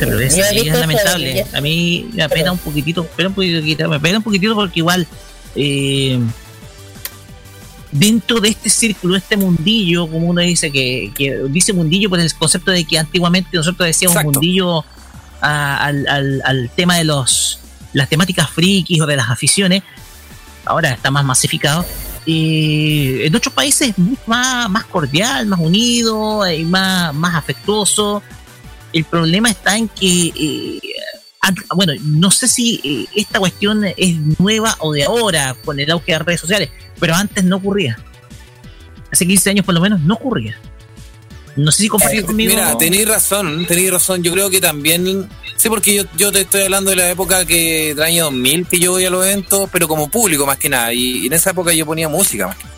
No y es eso, lamentable. es- A mí me apena un poquitito, me apena un poquitito, me apena un poquitito porque igual eh, dentro de este círculo, este mundillo, como uno dice, que, que dice mundillo por el concepto de que antiguamente nosotros decíamos Exacto. mundillo a- al, al- al tema de los las temáticas frikis o de las aficiones, ahora está más masificado. Y en otros países es mucho más, más cordial, más unido, y más, más afectuoso. El problema está en que, eh, bueno, no sé si eh, esta cuestión es nueva o de ahora con el auge de las redes sociales, pero antes no ocurría. Hace 15 años por lo menos no ocurría. No sé si compartís conmigo. Mira, tenéis razón, tenéis razón. Yo creo que también. Sí, porque yo, yo te estoy hablando de la época que del año 2000 que yo voy a los eventos, pero como público más que nada. Y, y en esa época yo ponía música más que nada.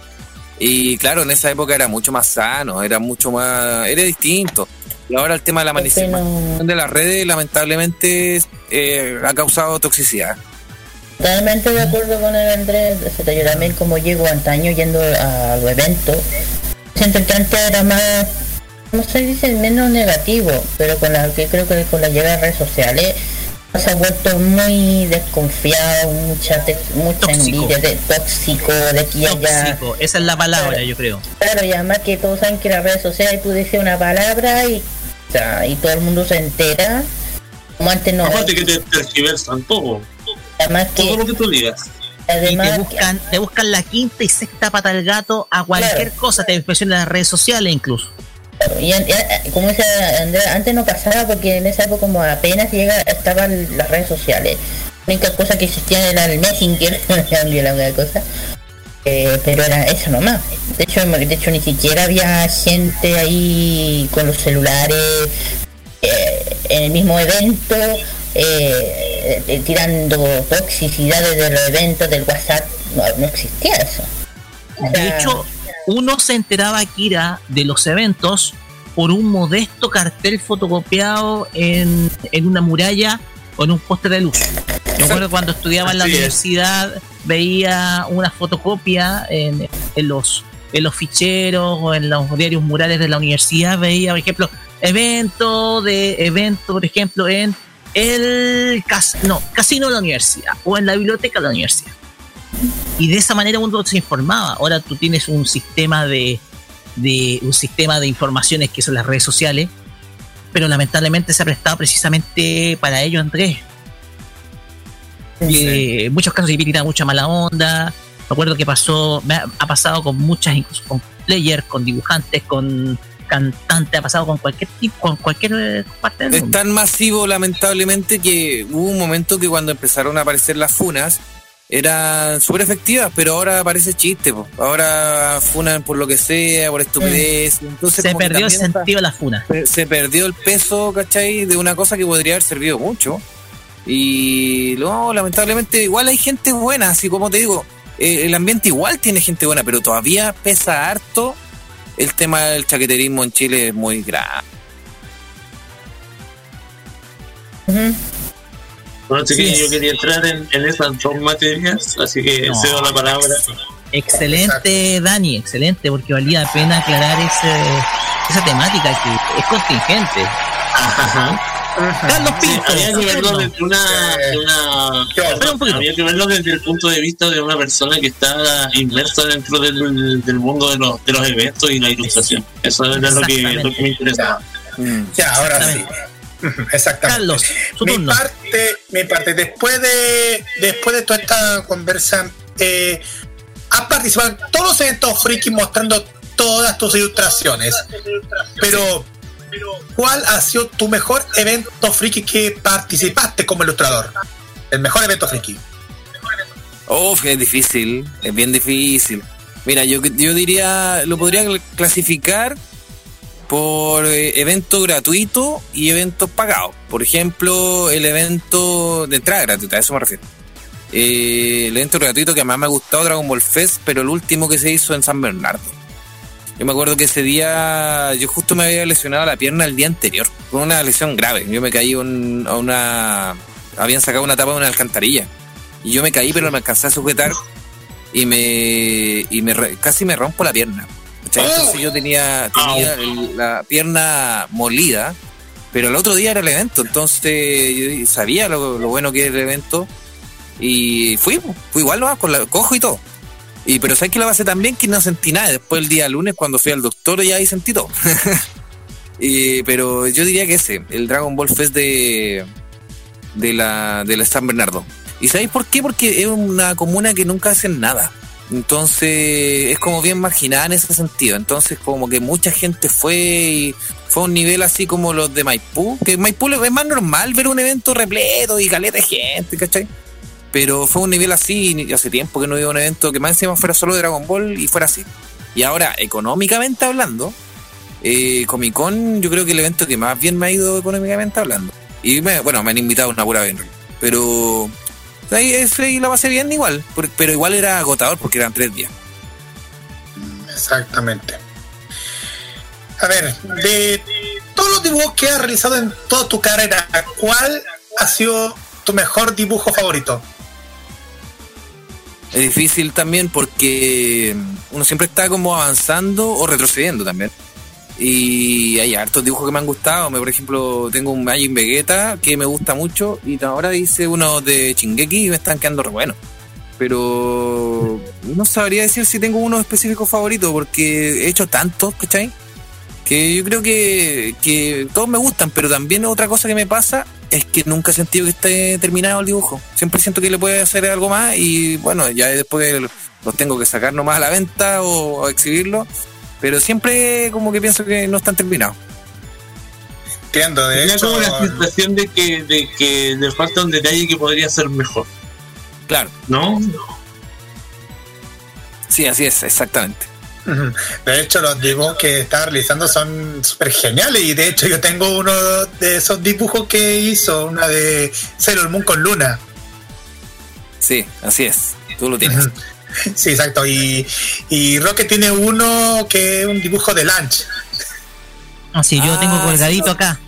Y claro, en esa época era mucho más sano, era mucho más. Era distinto. Y ahora el tema de la manipulación de las redes, lamentablemente, eh, ha causado toxicidad. Totalmente de acuerdo con el Andrés. Yo también como llego antaño yendo a los eventos, siento que antes era más, no se dice menos negativo, pero con la que creo que con la llegada de redes sociales se ha vuelto muy desconfiado, mucha te- mucha envidia, de, tóxico, de que ya esa es la palabra, yo creo. Claro, y además que todos saben que las redes sociales tú dices una palabra y, sea, y todo el mundo se entera. Como antes no. Aparte que te tergiversan todo. Además que, Todo lo que tú digas. Y te buscan, te buscan la quinta y sexta pata del gato a cualquier cosa, te expresión en las redes sociales incluso. Y como dice Andrea, antes no pasaba porque en esa época como apenas llega estaban las redes sociales. La única cosa que existía era el Messenger, la única cosa. Eh, pero era eso nomás. De hecho, de hecho ni siquiera había gente ahí con los celulares eh, en el mismo evento eh, eh, tirando toxicidades de los eventos del WhatsApp. No, no existía eso. O De hecho, uno se enteraba, Kira, de los eventos por un modesto cartel fotocopiado en, en una muralla o en un poste de luz. Me acuerdo cuando estudiaba en la Así es. universidad, veía una fotocopia en, en los en los ficheros o en los diarios murales de la universidad, veía, por ejemplo, evento de evento, por ejemplo, en el cas no, casino de la universidad o en la biblioteca de la universidad y de esa manera uno se informaba. Ahora tú tienes un sistema de, de un sistema de informaciones que son las redes sociales, pero lamentablemente se ha prestado precisamente para ello, Andrés. Y en muchos casos se tira mucha mala onda. Me acuerdo que pasó, me ha, ha pasado con muchas, incluso con players, con dibujantes, con cantantes, ha pasado con cualquier tipo, con cualquier eh, parte del Es mundo. tan masivo, lamentablemente, que hubo un momento que cuando empezaron a aparecer las funas, eran súper efectivas, pero ahora parece chiste. po. Ahora funan por lo que sea, por estupidez. Entonces, Se perdió el sentido de la funa. se, se perdió el peso, ¿cachai? De una cosa que podría haber servido mucho. Y no, lamentablemente, igual hay gente buena, así como te digo, eh, el ambiente igual tiene gente buena, pero todavía pesa harto. El tema del chaqueterismo en Chile es muy grave. Bueno, así Sí, yo quería entrar en, en esas dos materias, así que No. cedo la palabra. Excelente, Dani, excelente, porque valía la pena aclarar ese, esa temática que es contingente. Carlos Sí, Pinto, había que verlo desde una, de una- Espera un poquito. había que verlo desde el punto de vista de una persona que está inmersa dentro del, del mundo de los, de los eventos y la ilustración. Eso era lo que, lo que me interesaba. Ya, ahora sí. Exactamente. Carlos, su mi turno. parte, mi parte, después de después de toda esta conversa, eh, has participado en todos los eventos friki mostrando todas tus ilustraciones. Pero, ¿cuál ha sido tu mejor evento friki que participaste como ilustrador? El mejor evento friki. Uf, es difícil, es bien difícil. Mira, yo, yo diría, lo podría cl- clasificar por eh, evento gratuito y eventos pagados. Por ejemplo, el evento de entrada gratuita, a eso me refiero. Eh, el evento gratuito que más me ha gustado, Dragon Ball Fest, pero el último que se hizo en San Bernardo. Yo me acuerdo que ese día, yo justo me había lesionado la pierna el día anterior, con una lesión grave. Yo me caí un- a una... Habían sacado una tapa de una alcantarilla. Y yo me caí, pero me alcancé a sujetar y me, y me casi me rompo la pierna. ¿cachai? Entonces yo tenía, tenía el- la pierna molida, pero el otro día era el evento, entonces yo sabía lo, lo bueno que era el evento y fui, fui igual nomás, con la cojo y todo. Y pero sabes que la pasé tan bien que no sentí nada. Después el día lunes cuando fui al doctor ya ahí sentí todo. Y- pero yo diría que ese, el Dragon Ball Fest de, de la de San Bernardo. ¿Y sabéis por qué? Porque es una comuna que nunca hacen nada. Entonces es como bien marginada en ese sentido. Entonces como que mucha gente fue y fue a un nivel así como los de Maipú. Que Maipú es más normal ver un evento repleto y caleta de gente, ¿cachai? Pero fue un nivel así, hace tiempo que no iba a un evento que más encima fuera solo Dragon Ball y fuera así. Y ahora, económicamente hablando, eh, Comic Con yo creo que el evento que más bien me ha ido económicamente hablando. Y me- bueno, me han invitado una pura vez. Pero ahí, ahí la pasé bien igual, pero igual era agotador porque eran tres días. Exactamente. A ver, de todos los dibujos que has realizado en toda tu carrera, ¿cuál ha sido tu mejor dibujo favorito? Es difícil también porque uno siempre está como avanzando o retrocediendo también. Y hay hartos dibujos que me han gustado. Me, por ejemplo, tengo un Majin Vegeta que me gusta mucho y ahora hice uno de Chingeki y me están quedando re buenos. Pero no sabría decir si tengo uno específico favorito porque he hecho tantos, ¿cachai? Que yo creo que, que todos me gustan, pero también otra cosa que me pasa es que nunca he sentido que esté terminado el dibujo. Siempre siento que le puede hacer algo más y bueno, ya después los tengo que sacar nomás a la venta o, o exhibirlo. Pero siempre como que pienso que no están terminados. Entiendo, de Tenía hecho, como la sensación de que, de que le falta un detalle que podría ser mejor. Claro. ¿No? Sí, así es, exactamente. De hecho, los dibujos que está realizando son súper geniales y de hecho yo tengo uno de esos dibujos que hizo, una de Sailor Moon con Luna. Sí, así es. Tú lo tienes. Sí, exacto. Y, y Roque tiene uno que es un dibujo de Lunch. Ah, sí, yo Ah, tengo colgadito sí. acá.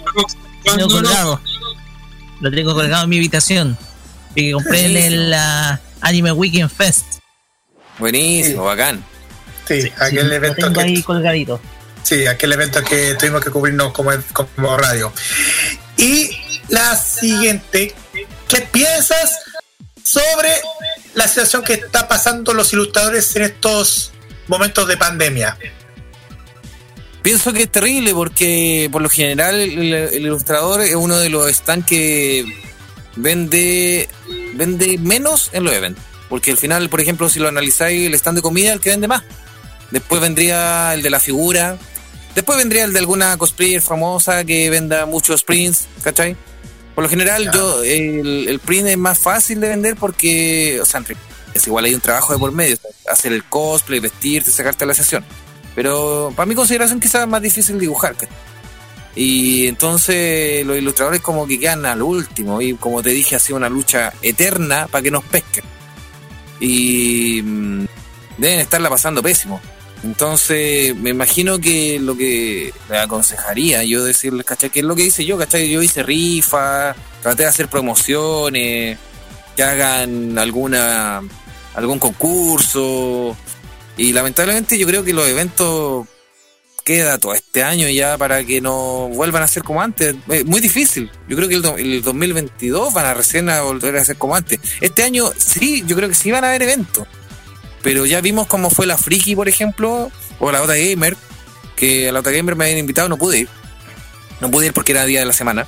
Tengo colgado. Lo tengo colgado en mi habitación. Y compré en el ah, Anime Weekend Fest. Buenísimo, bacán. Sí, aquel evento tengo que ahí colgadito. Sí, aquel evento que tuvimos que cubrirnos como, como radio. Y la siguiente, ¿qué piensas sobre la situación que está pasando los ilustradores en estos momentos de pandemia? Pienso que es terrible porque por lo general el, el ilustrador es uno de los stands que vende, vende menos en los eventos. Porque al final, por ejemplo, si lo analizáis, el stand de comida es el que vende más. Después vendría el de la figura. Después vendría el de alguna cosplayer famosa que venda muchos prints, ¿cachai? Por lo general, yo el, el print es más fácil de vender porque, o sea, es igual hay un trabajo de por medio, hacer el cosplay, vestirte, sacarte a la sesión. Pero para mi consideración quizás es más difícil dibujar. ¿cachai? Y entonces los ilustradores como que quedan al último y como te dije ha sido una lucha eterna para que nos pesquen. Y mm, deben estarla pasando pésimo. Entonces me imagino que lo que le aconsejaría yo decirles, ¿cachai? Que es lo que hice yo, ¿cachai? Yo hice rifa, traté de hacer promociones, que hagan alguna algún concurso, y lamentablemente yo creo que los eventos queda todo este año ya para que no vuelvan a ser como antes. Es muy difícil. Yo creo que el, el 2022 van a recién a volver a ser como antes. Este año sí, yo creo que sí van a haber eventos. Pero ya vimos cómo fue la Friki, por ejemplo, o la Otra Gamer, que a la Otra Gamer me habían invitado, no pude ir. No pude ir porque era día de la semana.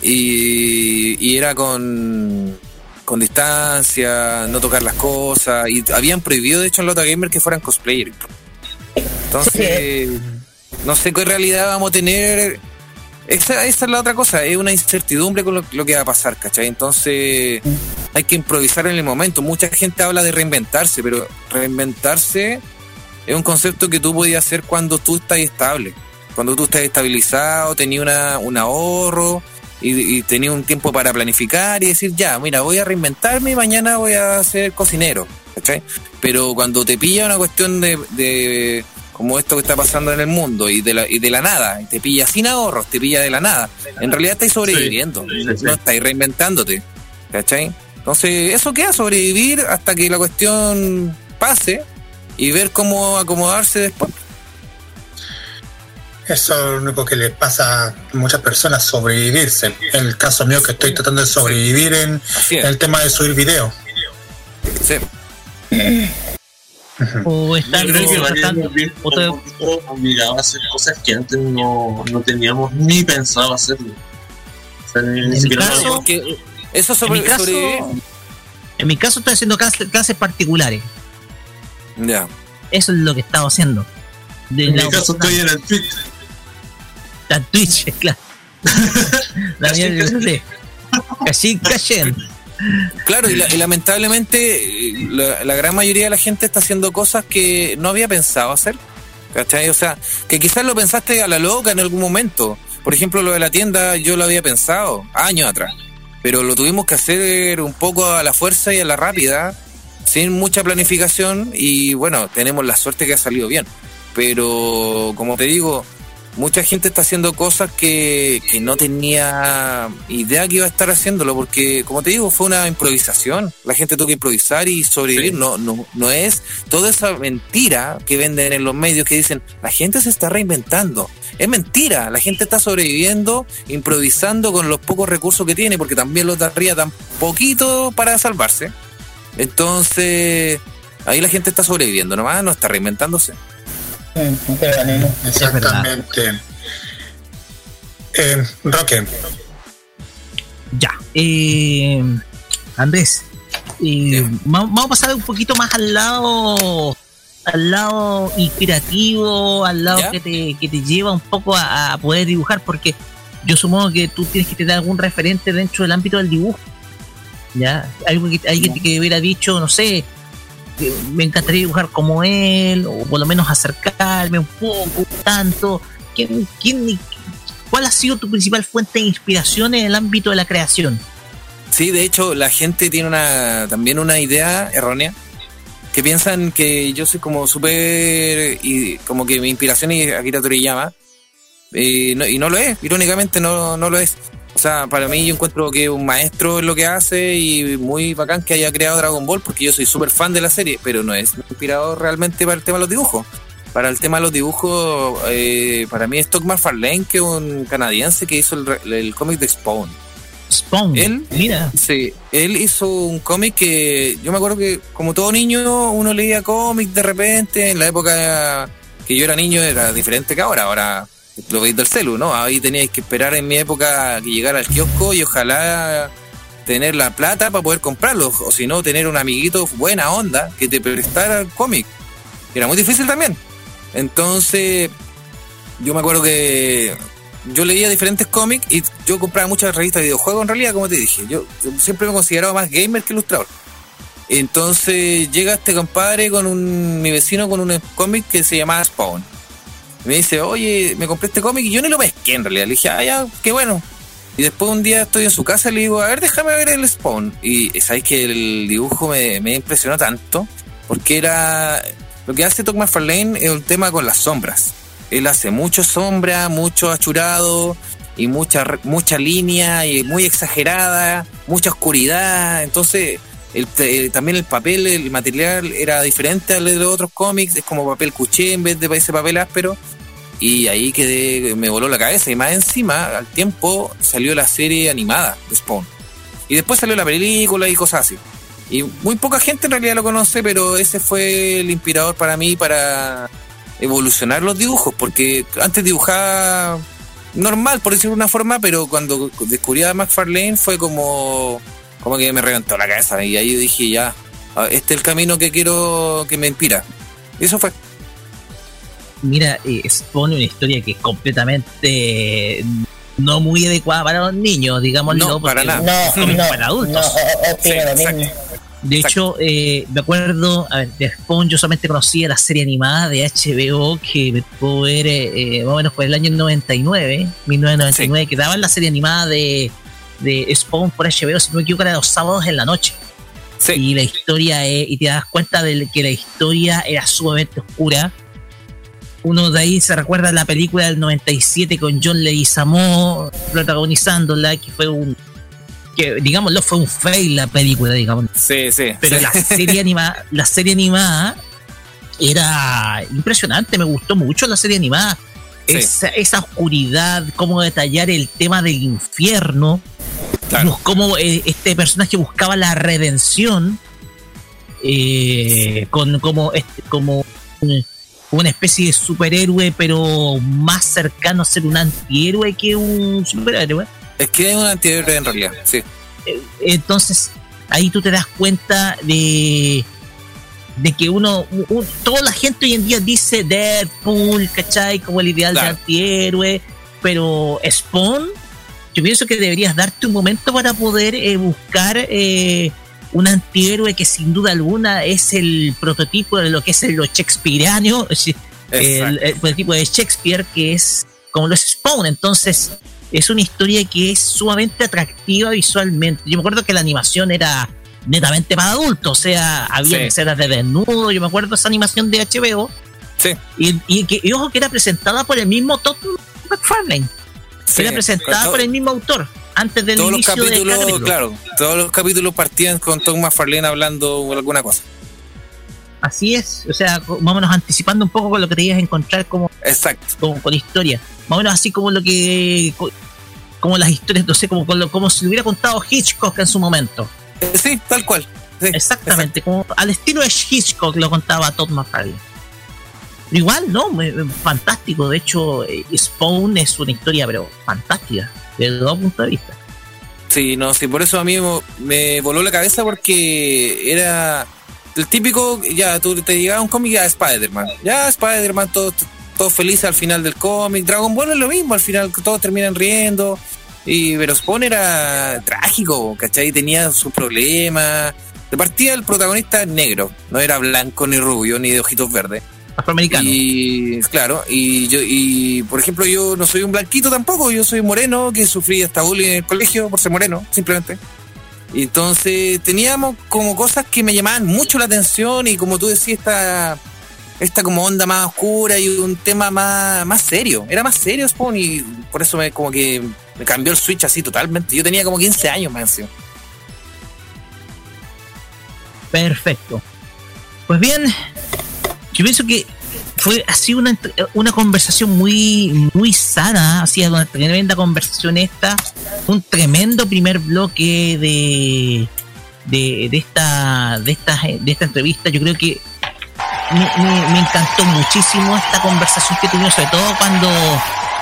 Y, y era con, con distancia, no tocar las cosas. Y habían prohibido, de hecho, en la Otra Gamer que fueran cosplayers. Entonces, no sé qué realidad vamos a tener. Esa, esa es la otra cosa, es una incertidumbre con lo, lo que va a pasar, ¿cachai? Entonces, hay que improvisar en el momento. Mucha gente habla de reinventarse, pero reinventarse es un concepto que tú podías hacer cuando tú estás estable. Cuando tú estás estabilizado, tenías una, un ahorro y, y tenías un tiempo para planificar y decir, ya, mira, voy a reinventarme y mañana voy a ser cocinero, ¿cachai? Pero cuando te pilla una cuestión de, de como esto que está pasando en el mundo y de la, y de la nada, y te pilla sin ahorros, te pilla de la nada, en realidad estáis sobreviviendo, no estáis reinventándote, ¿cachai? Entonces, eso queda, sobrevivir hasta que la cuestión pase y ver cómo acomodarse después. Eso es lo único que le pasa a muchas personas, sobrevivirse. En el caso mío que estoy tratando de sobrevivir en el tema de subir video. Sí. o poquito obligado a hacer cosas que antes no, no teníamos ni pensado hacerlo. O sea, ni, ni En mi caso- Eso en sobre, mi caso, en mi caso estoy haciendo clases, clases particulares. Ya. Eso es lo que he estado haciendo. De en mi caso estoy en el Twitch. la Twitch, claro. la mía Casi, casi. Claro, y, la- y lamentablemente eh, la, la gran mayoría de la gente está haciendo cosas que no había pensado hacer. ¿Cachai? O sea, que quizás lo pensaste a la loca en algún momento. Por ejemplo, lo de la tienda yo lo había pensado años atrás. Pero lo tuvimos que hacer un poco a la fuerza y a la rápida, sin mucha planificación. Y bueno, tenemos la suerte que ha salido bien. Pero como te digo, mucha gente está haciendo cosas que, que no tenía idea que iba a estar haciéndolo, porque como te digo, fue una improvisación. La gente tuvo que improvisar y sobrevivir. No, no, no es toda esa mentira que venden en los medios que dicen la gente se está reinventando. Es mentira, la gente está sobreviviendo, improvisando con los pocos recursos que tiene, porque también los de arriba tan poquito para salvarse. Entonces, ahí la gente está sobreviviendo nomás, no está reinventándose. Exactamente. Eh, Roque, Ya. Eh, Andrés, eh, va- vamos a pasar un poquito más al lado al lado inspirativo, al lado ¿Ya? que te, que te lleva un poco a, a poder dibujar, porque yo supongo que tú tienes que tener algún referente dentro del ámbito del dibujo. ¿Ya? Algo que alguien que hubiera dicho, no sé, me encantaría dibujar como él, o por lo menos acercarme un poco, tanto. ¿Quién, quién, ¿Cuál ha sido tu principal fuente de inspiración en el ámbito de la creación? Sí, de hecho, la gente tiene una también una idea errónea que piensan que yo soy como súper y como que mi inspiración es Akira Toriyama y no, y no lo es, irónicamente no, no lo es. O sea, para mí yo encuentro que un maestro es lo que hace y muy bacán que haya creado Dragon Ball porque yo soy súper fan de la serie, pero no es inspirador realmente para el tema de los dibujos. Para el tema de los dibujos, eh, para mí es Todd McFarlane, que es un canadiense que hizo el, el cómic de Spawn. Spawn. Él, mira. Sí, él hizo un cómic que yo me acuerdo que como todo niño uno leía cómics de repente, en la época que yo era niño era diferente que ahora, ahora lo veis del celu, ¿no? Ahí teníais que esperar en mi época que llegara al kiosco y ojalá tener la plata para poder comprarlo, o si no, tener un amiguito buena onda que te prestara el cómic. Era muy difícil también. Entonces, yo me acuerdo que yo leía diferentes cómics y yo compraba muchas revistas de videojuegos en realidad, como te dije. Yo siempre me he considerado más gamer que ilustrador. Entonces llega este compadre con un, mi vecino con un cómic que se llamaba Spawn. Me dice, oye, me compré este cómic y yo ni lo pesqué en realidad. Le dije, ah, ya, qué bueno. Y después un día estoy en su casa y le digo, a ver, déjame ver el Spawn. Y sabéis que el dibujo me, me impresionó tanto porque era lo que hace Todd McFarlane es un tema con las sombras. Él hace mucho sombra, mucho achurado y mucha mucha línea y muy exagerada, mucha oscuridad. Entonces, el, eh, también el papel, el material era diferente al de otros cómics, es como papel cuché en vez de ese papel áspero. Y ahí quedé, me voló la cabeza. Y más encima, al tiempo, salió la serie animada de Spawn. Y después salió la película y cosas así. Y muy poca gente en realidad lo conoce, pero ese fue el inspirador para mí para evolucionar los dibujos, porque antes dibujaba normal, por decirlo de una forma, pero cuando descubrí a McFarlane fue como, como que me reventó la cabeza y ahí dije ya, ah, este es el camino que quiero que me inspira. Y eso fue. Mira, eh, expone una historia que es completamente no muy adecuada para los niños, digámoslo. No, para nada. un cómic para adultos. o- opino lo mismo. De hecho, eh, me acuerdo, a ver, de Spawn yo solamente conocía la serie animada de HBO que me puedo ver eh, eh, más o menos por el año 99, 1999, que daban la serie animada de, de Spawn por HBO, si no me equivoco, era los sábados en la noche. Y la historia, y te das cuenta de que la historia era sumamente oscura. Uno de ahí se recuerda la película del 97 con John Leguizamo protagonizándola, que fue un que digámoslo fue un fail la película, digamos. Sí, sí. Pero sí. la serie animada, la serie animada era impresionante, me gustó mucho la serie animada. Sí. Esa, esa oscuridad, cómo detallar el tema del infierno, bus- cómo eh, este personaje buscaba la redención eh, con como este, como un- una especie de superhéroe, pero más cercano a ser un antihéroe que un superhéroe. Es que es un antihéroe en realidad, sí. Eh, Entonces, ahí tú te das cuenta de de que uno, un- toda la gente hoy en día dice Deadpool, ¿cachai? Como el ideal Claro. de antihéroe, pero Spawn, yo pienso que deberías darte un momento para poder eh, buscar eh, un antihéroe que sin duda alguna es el prototipo de lo que es el lo shakespeareano, el, el prototipo de Shakespeare que es como lo es Spawn, entonces es una historia que es sumamente atractiva visualmente. Yo me acuerdo que la animación era netamente para adultos, o sea, había Sí. escenas de desnudo, yo me acuerdo de esa animación de HBO, Sí. y, y que, y ojo que era presentada por el mismo Todd McFarlane, Sí. era presentada por el mismo autor, antes del todos los inicio de capítulos, capítulo. claro, todos los capítulos partían con Tom McFarlane hablando alguna cosa. Así es, o sea, más o menos anticipando un poco con lo que te ibas a encontrar como, Exacto. como con historia. Más o menos así como lo que. co- como las historias, no sé, como, con lo- como si lo hubiera contado Hitchcock en su momento. Sí, tal cual. Sí, Exactamente, como al estilo de Hitchcock lo contaba Todd McFarlane. Pero igual, ¿no? Fantástico. De hecho, eh, Spawn es una historia, pero fantástica, desde dos puntos de vista. Sí, no, sí, por eso a mí me voló la cabeza porque era el típico, ya tú te llegaba un cómic ya Spider-Man, ya Spider-Man, todos todo felices al final del cómic, Dragon Ball es lo mismo, al final todos terminan riendo, y pero Spawn era trágico, ¿cachai? Tenía sus problemas, de partida el protagonista negro, no era blanco ni rubio ni de ojitos verdes. Afroamericano. Y claro, y yo, y por ejemplo, yo no soy un blanquito tampoco, yo soy moreno, que sufrí hasta bullying en el colegio por ser moreno, simplemente. Y entonces teníamos como cosas que me llamaban mucho la atención y como tú decías, esta, esta como onda más oscura y un tema más, más serio. Era más serio Spawn y por eso me como que me cambió el switch así totalmente. Yo tenía como 15 años más encima. Perfecto. Pues bien, yo pienso que fue así una, una conversación muy, muy sana, así una tremenda conversación esta, un tremendo primer bloque de, de, de esta, de esta, de esta entrevista. Yo creo que me, me- me encantó muchísimo esta conversación que tuvimos, sobre todo cuando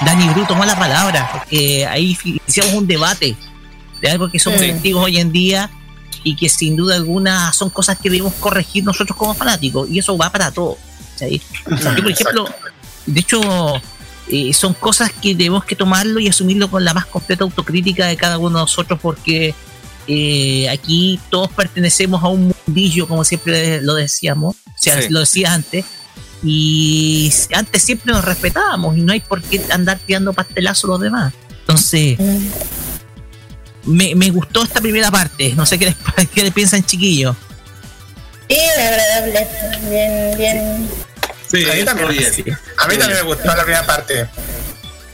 Dani Bru tomó la palabra, porque ahí hicimos un debate de algo que somos Sí. testigos hoy en día y que sin duda alguna son cosas que debemos corregir nosotros como fanáticos y eso va para todo. ¿sí? Yo, por ejemplo, de hecho, eh, son cosas que debemos que tomarlo y asumirlo con la más completa autocrítica de cada uno de nosotros porque eh, aquí todos pertenecemos a un mundillo, como siempre lo decíamos, o sea, Sí. lo decía antes, y antes siempre nos respetábamos y no hay por qué andar tirando pastelazos a los demás. Entonces, me, me gustó esta primera parte, no sé qué les, qué les piensan chiquillos. Bien agradable, bien, bien. Sí, a mí también, a mí también me gustó la primera parte.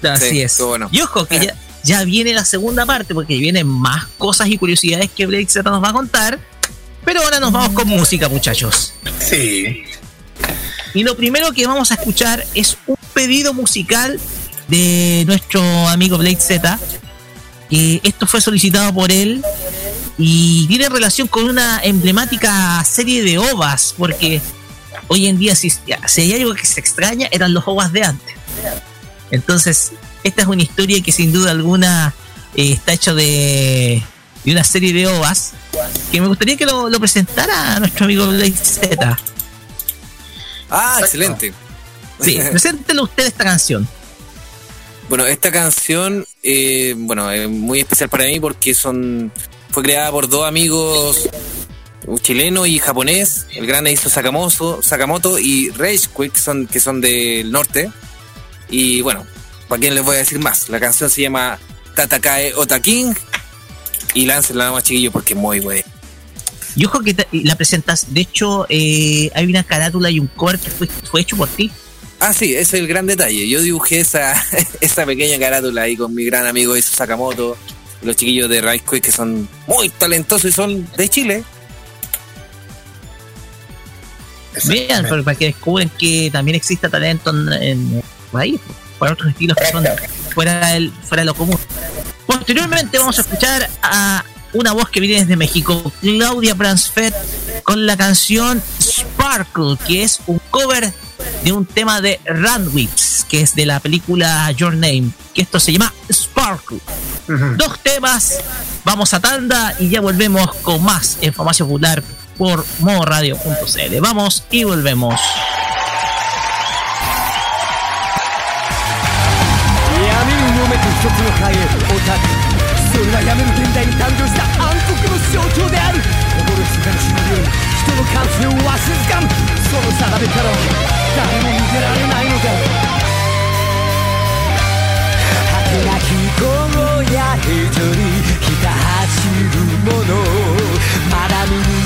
Así Sí, es. bueno. Y ojo, que ya, ya viene la segunda parte, porque vienen más cosas y curiosidades que Blake Z nos va a contar. Pero ahora nos vamos con música, muchachos. Sí. Y lo primero que vamos a escuchar es un pedido musical de nuestro amigo Blake Z. Que esto fue solicitado por él y tiene relación con una emblemática serie de ovas, porque hoy en día si, si hay algo que se extraña eran los ovas de antes. Entonces, esta es una historia que sin duda alguna eh, está hecha de, de una serie de ovas que me gustaría que lo, lo presentara nuestro amigo Blake Z. Ah, excelente. Sí, preséntelo usted esta canción. Bueno, esta canción, eh, bueno, es muy especial para mí porque son fue creada por dos amigos, un chileno y japonés, el gran Eizo Sakamoto, Sakamoto y Rage Quick, son, que son del norte. Y bueno, ¿para quién les voy a decir más? La canción se llama Tatakae Otaking y láncenla nomás chiquillo porque es muy buena. Y ojo que la presentas, de hecho, eh, hay una carátula y un cover que fue, fue hecho por ti. Ah, sí, ese es el gran detalle. Yo dibujé esa, esa pequeña carátula ahí con mi gran amigo Eizo Sakamoto, los chiquillos de Rage Quick que son muy talentosos y son de Chile. Vean, para, que descubren que también existe talento en, en el país, para otros estilos que son fuera, del, fuera de lo común. Posteriormente vamos a escuchar a una voz que viene desde México, Claudia Bransfeld, con la canción Sparkle, que es un cover de un tema de Randwips, que es de la película Your Name, que esto se llama Sparkle. Dos temas, vamos a tanda y ya volvemos con más información popular por modoradio.cl. Vamos y volvemos. 闇に飲めて一つの会へオタクそれはやめる現代に誕生した暗黒の象徴である心静かに忍び寄り人の感性をわしづかむその定めから誰も逃げられないのだ。果てなき午後や平にひた走る者まだ見ぬ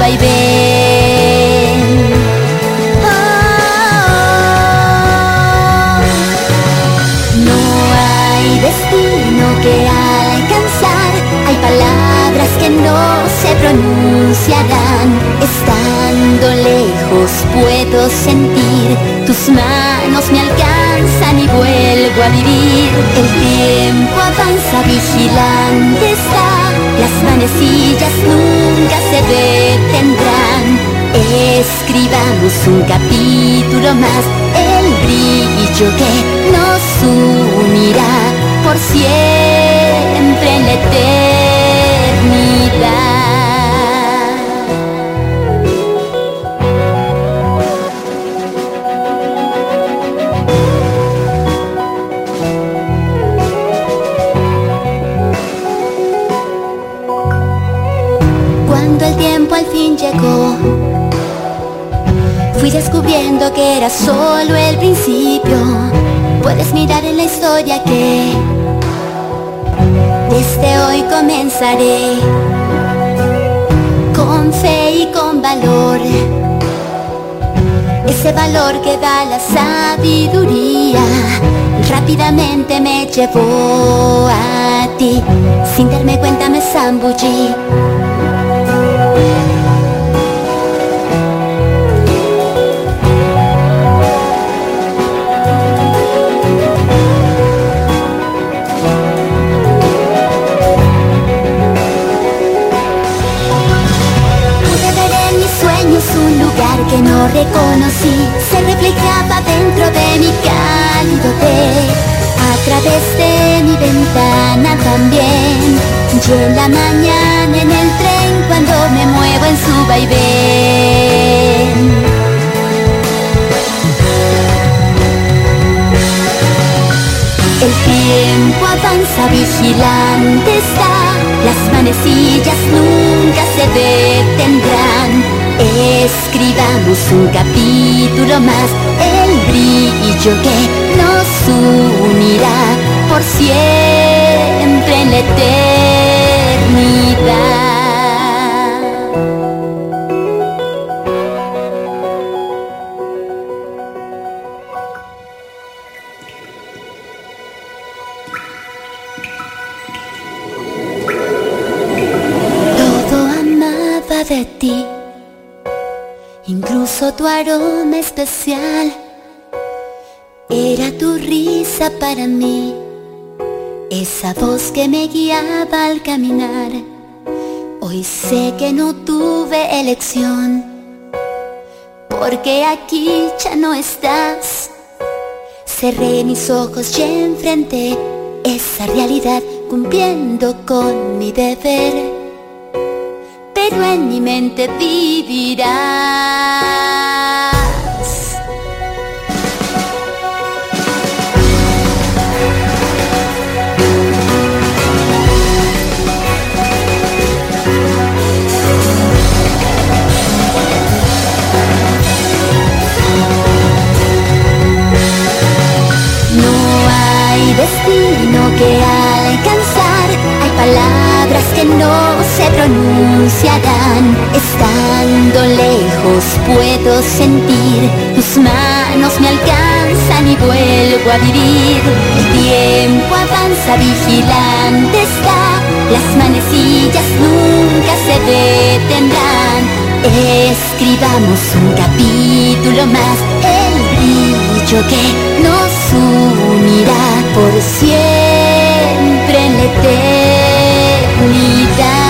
vaivén Oh, No hay destino que alcanzar. Hay palabras que no se pronunciarán. Estando lejos puedo sentir. Tus manos me alcanzan y vuelvo a vivir. El tiempo avanza vigilante está Las manecillas nunca se detendrán. Escribamos un capítulo más. El brillo que nos unirá Por siempre en la eternidad descubriendo que era solo el principio. Puedes mirar en la historia que desde hoy comenzaré con fe y con valor. Ese valor que da la sabiduría rápidamente me llevó a ti. Sin darme cuenta me zambullí. Que no reconocí Se reflejaba dentro de mi cálido té A través de mi ventana también Y en la mañana en el tren cuando me muevo en su vaivén El tiempo avanza vigilante está, las manecillas nunca se detendrán. Escribamos un capítulo más, el brillo que nos unirá por siempre en la eternidad. Aroma especial. Era tu risa para mí, esa voz que me guiaba al caminar. Hoy sé que no tuve elección, porque aquí ya no estás. Cerré mis ojos y enfrenté esa realidad cumpliendo con mi deber. Pero en mi mente vivirás. Estando lejos puedo sentir tus manos me alcanzan y vuelvo a vivir. El tiempo avanza, vigilante está, las manecillas nunca se detendrán. Escribamos un capítulo más, el brillo que nos unirá por siempre en la. いた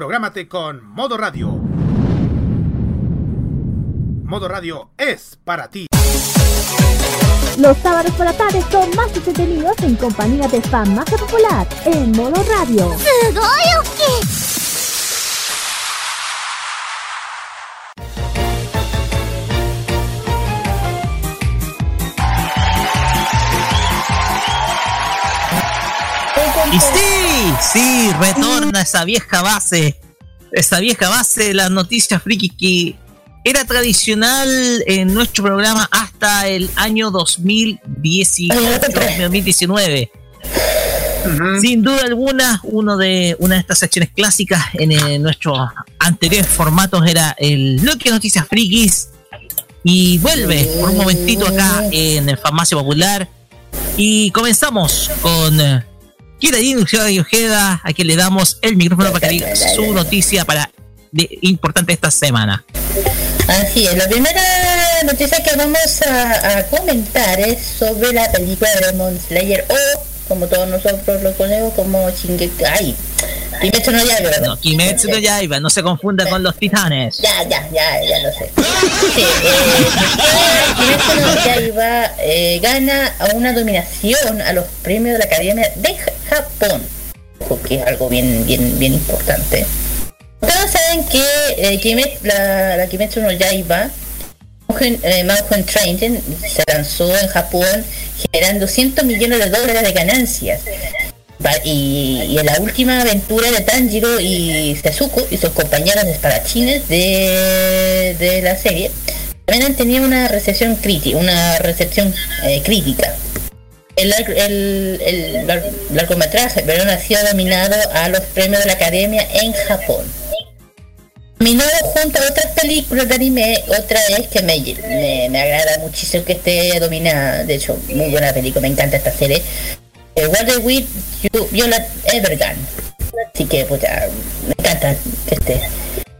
Prográmate con Modo Radio. Modo Radio es para ti. Los sábados por la tarde son más entretenidos en compañía de fan más popular en modo radio. Y sí, retorna esa vieja base. Esa vieja base de las noticias friki que era tradicional en nuestro programa hasta el año 2018, 2019. Sin duda alguna, uno de, una de estas secciones clásicas en, eh, nuestros anteriores formatos era el bloque de noticias frikis. Y vuelve por un momentito acá en el Farmacia Popular. Y comenzamos con Kira y Ojeda, a quien le damos el micrófono para que diga su noticia para importante esta semana. Así es, la primera noticia que vamos a, a comentar es sobre la película de Demon Slayer o como todos nosotros lo conocemos como Shingeki. Ay, Kimetsu no Yaiba. No, Kimetsu no Yaiba, no se confunda con los titanes. Ya, ya, ya, ya lo sé. Sí, eh, Kimetsu no Yaiba eh, gana una dominación a los premios de la Academia de Japón, que es algo bien, bien, bien importante. Todos saben que eh, Kimet- la, la Kimetsu no Yaiba Manhunt eh, Train se lanzó en Japón generando 100 millones de dólares de ganancias. Y, en la última aventura de Tanjiro y Sezuko y sus compañeros espadachines de, de la serie también han tenido una recepción crítica, una recepción eh, crítica. El, el, el lar- largometraje perdón, ha sido nominado a los premios de la Academia en Japón. Nominado junto a otras películas de anime, otra es que me, me, me agrada muchísimo que esté dominada, de hecho, muy buena película, me encanta esta serie. Eh, Water with You- Violet Evergarden. Así que, puta, me encanta que esté.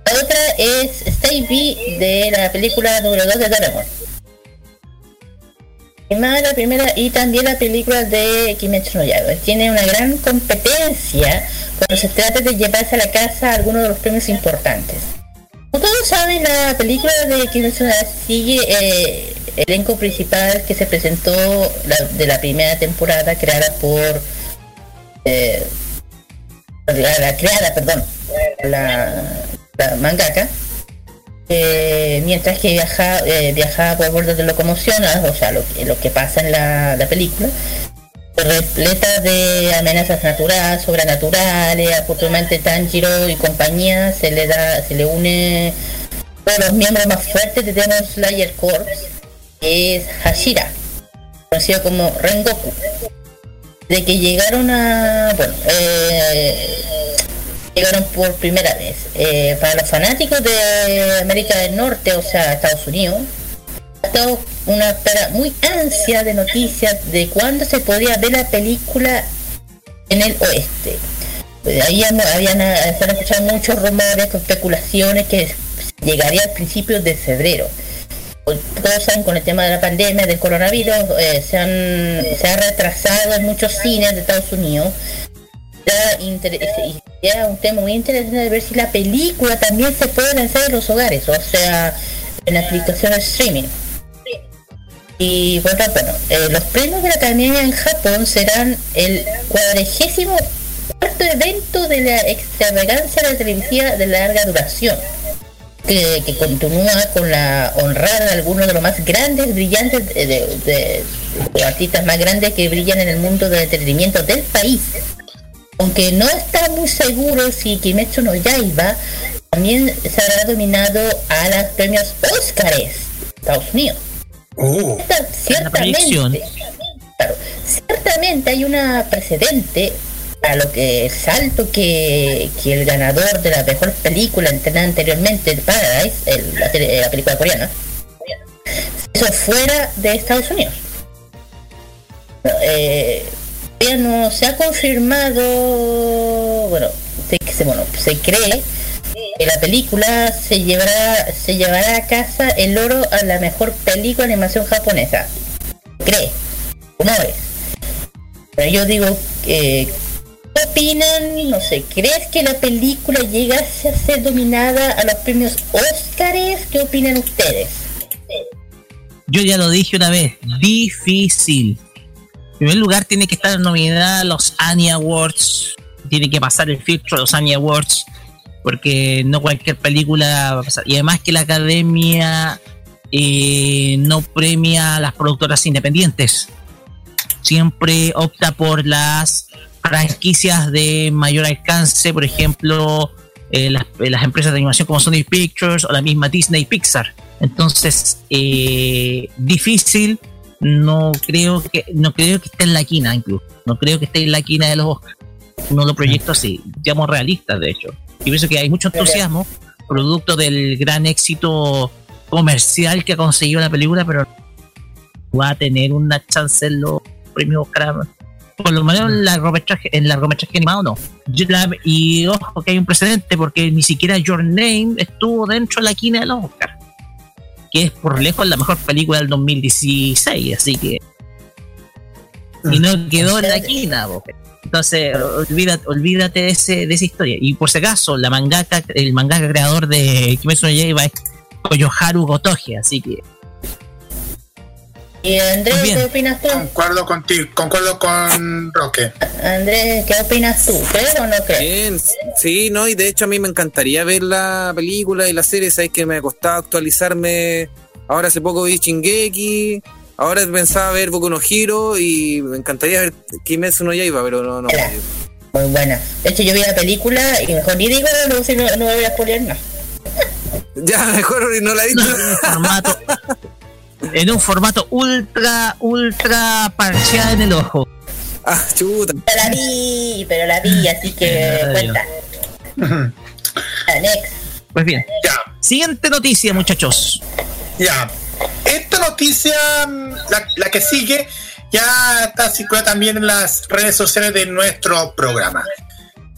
La otra es Stay B de la película número 2 de Doraemon. Y más la primera y también la película de Kimetsu no Yaiba. Tiene una gran competencia cuando se trata de llevarse a la casa algunos de los premios importantes. Como todos saben, la película de Kimetsu sigue eh, el elenco principal que se presentó de la primera temporada creada por eh, la, creada, perdón, la, mangaka, eh, mientras que viaja, eh, viajaba por bordes de locomoción, o sea, lo, que- pasa en la película, repleta de amenazas naturales, sobrenaturales, afortunadamente Tanjiro y compañía se le da, se le une uno de los miembros más fuertes de Demon Slayer Corps, que es Hashira, conocido como Rengoku. De que llegaron a. Bueno, eh, llegaron por primera vez. Eh, para los fanáticos de América del Norte, o sea, Estados Unidos, estado una muy ansia de noticias de cuándo se podía ver la película en el oeste. Eh, Ahí han- habían, eh, se han escuchado muchos rumores, especulaciones que llegaría al principio de febrero. Pues, Todos saben con el tema de la pandemia, del coronavirus, eh, se, han, se ha retrasado en muchos cines de Estados Unidos. Y ya un tema muy interesante de ver si la película también se puede lanzar en los hogares, o sea, en aplicaciones de streaming. Y bueno, bueno eh, los premios de la Academia en Japón serán el cuadragésimo cuarto evento de la extravagancia de la televisiva de larga duración, que, continúa con la honrada de algunos de los más grandes, brillantes, de, de- de- artistas más grandes que brillan en el mundo del entretenimiento del país. Aunque no está muy seguro si Kimetsu no Yaiba también será dominado a los premios Óscares Estados Unidos. Proyección. ciertamente, claro, ciertamente hay una precedente a lo que el salto que, que el ganador de la mejor película entrenada anteriormente, el Paradise, el- la, película coreana, se hizo fuera de Estados Unidos. Eh, todavía no se ha confirmado, bueno, se, se- bueno, se cree la película se llevará, se llevará a casa el oro a la mejor película de animación japonesa. Cree, rumores. Pero yo digo ¿qué opinan? No sé, ¿crees que la película llegase a ser dominada a los premios Óscares? ¿Qué opinan ustedes? Yo ya lo dije una vez, difícil. En primer lugar tiene que estar nominada a los Annie Awards, tiene que pasar el filtro de los Annie Awards, porque no cualquier película va a pasar. Y además que la academia eh, no premia a las productoras independientes, siempre opta por las franquicias de mayor alcance, por ejemplo, eh, las, eh, las empresas de animación como Sony Pictures o la misma Disney Pixar. Entonces, eh, difícil, no creo que no creo que esté en la quina incluso. No creo que esté en la quina de los Oscars. No lo proyecto así, seamos realistas de hecho. Y pienso que hay mucho entusiasmo, producto del gran éxito comercial que ha conseguido la película, pero va a tener una chance en los premios Oscar. Por lo menos en largometraje, en largometraje animado no. Yo y ojo que hay un precedente porque ni siquiera Your Name estuvo dentro de la quina de los Oscar. Que es por lejos la mejor película del 2016, así que. Y no quedó en la quina, po. Entonces, olvídate, olvídate de, ese, de esa historia. Y por si acaso, la mangaka, el mangaka creador de Kimetsu no Yaiba es Koyoharu Gotoge, así que Y Andrés. ¿qué opinas tú? Concuerdo contigo, concuerdo con Roque. Andrés, ¿qué opinas tú? ¿Crees o no crees? Bien, sí, no, y de hecho a mí me encantaría ver la película y la serie, sabes que me ha costado actualizarme. Ahora hace poco vi Shingeki, ahora pensaba ver Boku no Hero y me encantaría ver Kimetsu no Yaiba, pero no, no. Muy buena. De hecho, yo vi la película y mejor ni digo, no, si no, no me voy a spoilear nada. Ya, mejor no la he visto. en un formato, en un formato ultra, ultra parcial en el ojo. Ah, chuta. Pero la vi, pero la vi, así que cuenta. Next. Pues bien. Siguiente noticia, muchachos. Ya. Esta noticia, mm, la, que sigue, ya está circulada también en las redes sociales de nuestro programa.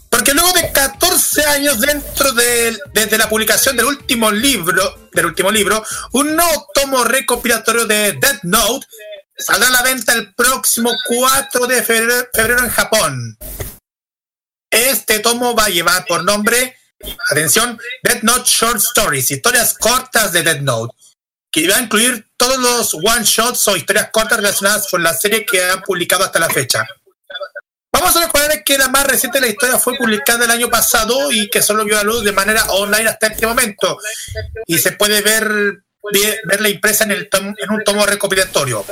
Porque luego de 14 años dentro de, desde la publicación del último libro, del último libro, un nuevo tomo recopilatorio de Death Note saldrá a la venta el próximo 4 de febrero, en Japón. Este tomo va a llevar por nombre, atención, Death Note Short Stories, historias cortas de Death Note, que va a incluir todos los one shots o historias cortas relacionadas con la serie que han publicado hasta la fecha. Vamos a recordar que la más reciente de la historia fue publicada el año pasado y que solo vio la luz de manera online hasta este momento. Y se puede ver, ver- verla impresa en, el tom- en un tomo recopilatorio.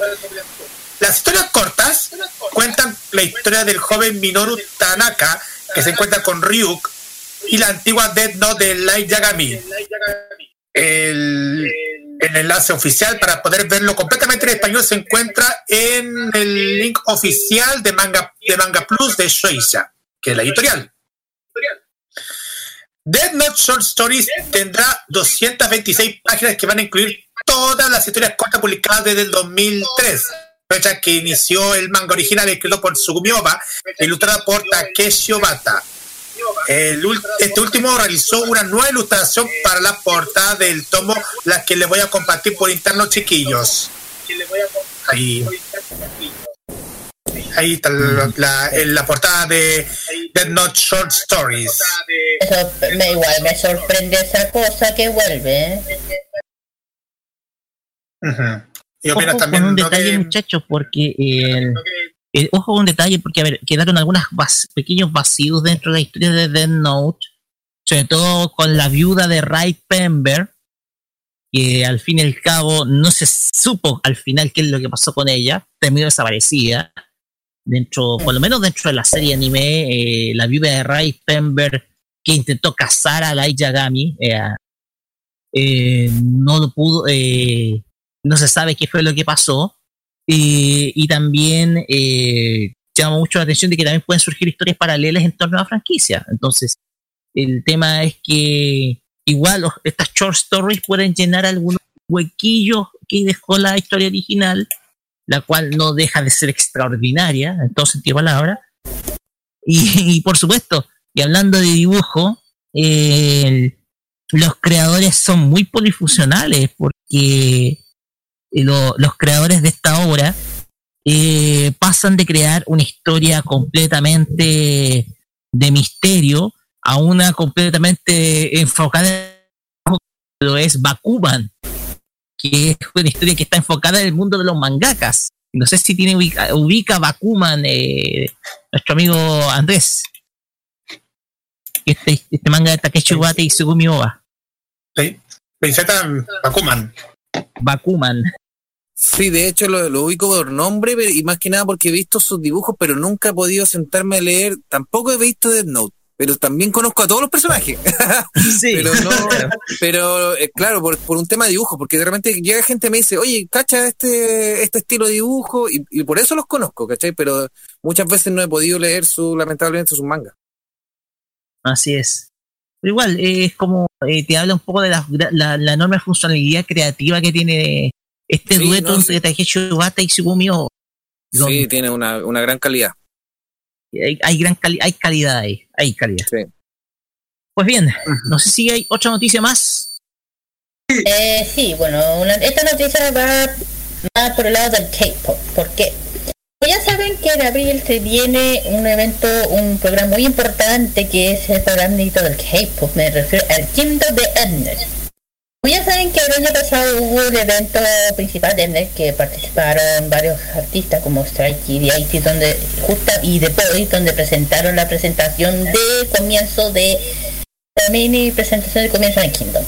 Las historias cortas cuentan la historia del joven Minoru Tanaka que se encuentra con Ryuk y la antigua Death Note de Light Yagami. El, enlace oficial para poder verlo completamente en español se encuentra en el link oficial de Manga, de Manga Plus de Shueisha, que es la editorial. Death Note Short Stories tendrá 226 páginas que van a incluir todas las historias cortas publicadas desde el 2003, fecha que inició el manga original escrito por Tsugumi Oba, e ilustrada por Takeshi Obata. El ul- este último realizó una nueva ilustración para la portada del tomo, la que les voy a compartir por interno, chiquillos. Ahí, ahí está la, la- portada de Dead Note Short Stories. Eso me igual me sorprende esa cosa que vuelve, ¿eh? Ujú. Y opinas también con un ¿no? detalle, que- muchachos, porque el, el- ojo con un detalle, porque quedaron algunos pequeños vacíos dentro de la historia de Death Note, sobre todo con la viuda de Ray Pember, que al fin y al cabo no se supo al final qué es lo que pasó con ella, terminó desaparecida. Dentro, por lo menos dentro de la serie anime, eh, la viuda de Ray Pember que intentó casar a Light Yagami, eh, eh, no lo pudo, eh, no se sabe qué fue lo que pasó. Eh, y también eh, llama mucho la atención de que también pueden surgir historias paralelas en torno a la franquicia. Entonces, el tema es que igual los- estas short stories pueden llenar algunos huequillos que dejó la historia original, la cual no deja de ser extraordinaria, en todo sentido de palabra. Y, por supuesto, y hablando de dibujo, el- los creadores son muy polifuncionales porque eh, lo- los creadores de esta obra eh, pasan de crear una historia completamente de misterio a una completamente enfocada en lo es Bakuman, que es una historia que está enfocada en el mundo de los mangakas. No sé si tiene ubica, ubica Bakuman eh, nuestro amigo Andrés. Este, este manga de Takeshi y Sugumi Oba. Sí, Princesa Bakuman. Bakuman. Sí, de hecho lo, lo ubico por nombre pero- y más que nada porque he visto sus dibujos, pero nunca he podido sentarme a leer. Tampoco he visto Death Note, pero también conozco a todos los personajes. Sí. pero no, pero eh, claro, por, por un tema de dibujo, porque de repente llega gente y me dice, oye, cacha este, este estilo de dibujo, y, y por eso los conozco, ¿cachai? Pero muchas veces no he podido leer su, lamentablemente, sus mangas. Así es. Pero igual, eh, es como eh, te habla un poco de la, la, la enorme funcionalidad creativa que tiene este Sí, dueto no, entre Takeshi Obata y Sugumi Oba. Sí, tiene una, una gran calidad. Hay, hay gran cali- hay calidad ahí, hay calidad. Pues bien, no sé si hay otra noticia más. Eh, sí, bueno, una- esta noticia va más por el lado del K-pop. ¿Por qué? Pues ya saben que en abril se viene un evento, un programa muy importante que es el programa del K-pop. Me refiero al Kingdom de Mnet. Pues ya saben que el año pasado hubo el evento principal de Mnet que participaron varios artistas como Strike y The IT, donde justa y The Boys, donde presentaron la presentación de comienzo de la mini presentación de comienzo de Kingdom.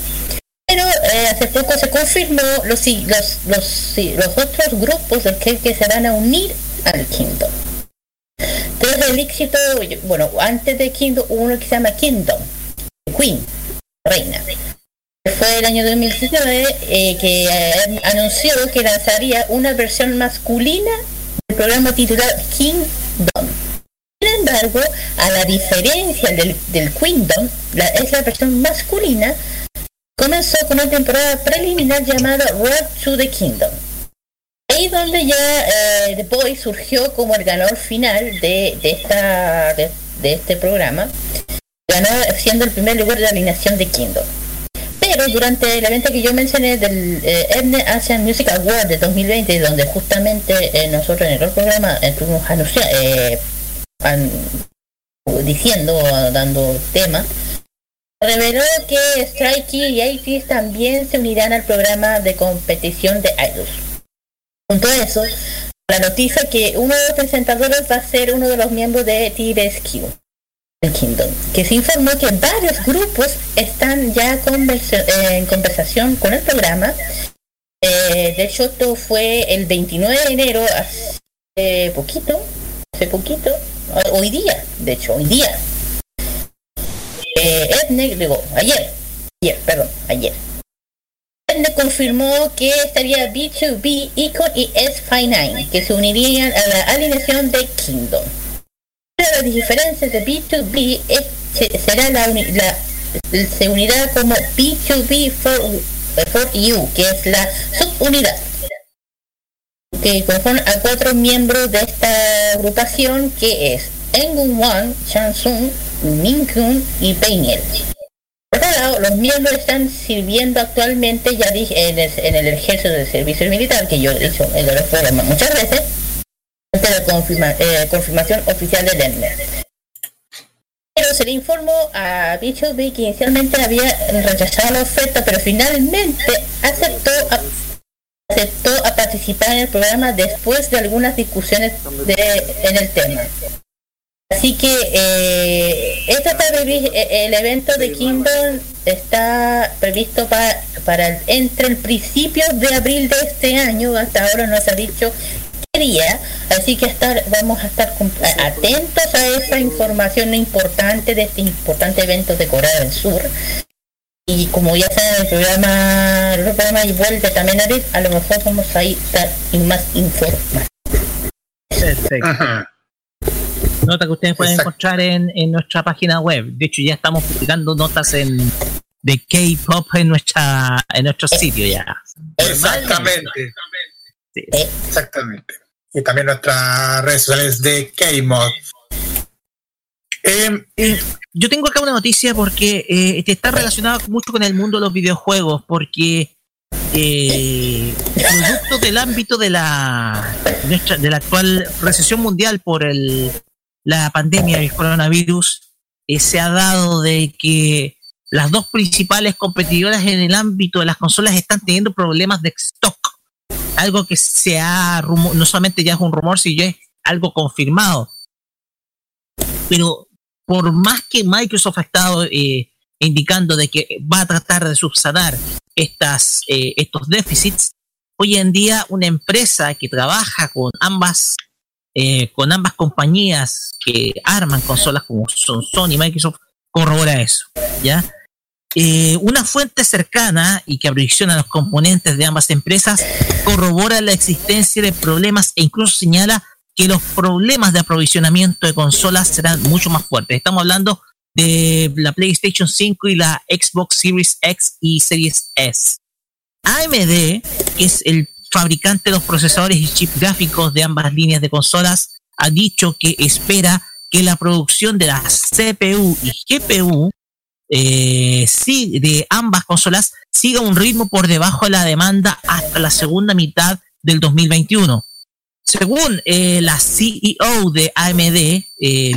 Pero eh, hace poco se confirmó los, los, los, los otros grupos que, que se van a unir al Kingdom. Entonces el éxito, bueno, antes de Kingdom hubo uno que se llama Kingdom, Queen, Reina. Fue el año 2019 eh, que eh, anunció que lanzaría una versión masculina del programa titulado Kingdom. Sin embargo, a la diferencia del, del Kingdom, la- es la versión masculina comenzó con una temporada preliminar llamada Road to the Kingdom. Ahí donde ya eh, The Boy surgió como el ganador final de, de esta, de, este programa, ganó siendo el primer lugar de alineación de Kingdom. Pero durante el evento que yo mencioné del eh, Asian Music Award de 2020, donde justamente eh, nosotros en el programa estuvimos anuncia- eh, an- diciendo, dando tema, reveló que Strikey y ATEEZ también se unirán al programa de competición de idols. Junto a eso, la noticia que uno de los presentadores va a ser uno de los miembros de el Kingdom, que se informó que varios grupos están ya en conversación con el programa. Eh, de hecho, esto fue el 29 de enero, hace poquito, hace poquito, ho- hoy día, de hecho, hoy día. Eh, Ethnic, digo, ayer, ayer, perdón, ayer. Ethnic confirmó que estaría B2B, Icon y S59, que se unirían a la alineación de Kingdom. Las diferencias de B2B es, se- será la, la- se unirá como B2B for, for que es la subunidad que conforma a cuatro miembros de esta agrupación que es Engun Wan, Chansung, Minkun y Beiniel. Los miembros están sirviendo actualmente, ya dije, en el, en el ejército de servicio militar, que yo he dicho en el programa muchas veces, antes de la eh, confirmación oficial del ENME. Pero se le informó a B2B que inicialmente había rechazado la oferta, pero finalmente aceptó a, aceptó a participar en el programa después de algunas discusiones en el tema. Así que eh, está previ- eh, el evento de Kingdom está previsto para, para el- entre el principio de abril de este año, hasta ahora no se ha dicho qué día, así que estar, vamos a estar a- atentos a esa información importante de este importante evento de Corea del Sur. Y como ya saben, el programa, el programa y vuelve también a a lo mejor vamos a ir dar más información. Perfecto. Nota que ustedes pueden encontrar en, en nuestra página web. De hecho, ya estamos publicando notas en de K-pop en nuestra en nuestro sitio ya. Exactamente. Exactamente. Y también nuestras redes sociales de K-Mod. Eh, yo tengo acá una noticia porque eh, este está relacionado mucho con el mundo de los videojuegos, porque eh, producto del ámbito de la de la actual recesión mundial por el, la pandemia del coronavirus, eh, se ha dado de que las dos principales competidoras en el ámbito de las consolas están teniendo problemas de stock. Algo que se ha rumo- no solamente ya es un rumor, sino ya es algo confirmado pero por más que Microsoft ha estado eh, indicando de que va a tratar de subsanar estas, eh, estos déficits, hoy en día una empresa que trabaja con ambas, eh, con ambas compañías que arman consolas como son Sony y Microsoft, corrobora eso, ¿ya? Eh, una fuente cercana y que aprisiona los componentes de ambas empresas corrobora la existencia de problemas e incluso señala que los problemas de aprovisionamiento de consolas serán mucho más fuertes. Estamos hablando de la PlayStation 5 y la Xbox Series X y Series S. AMD, que es el fabricante de los procesadores y chips gráficos de ambas líneas de consolas, ha dicho que espera que la producción de las CPU y GPU eh, de ambas consolas siga un ritmo por debajo de la demanda hasta la segunda mitad del 2021. Según eh, la CEO de AMD, eh,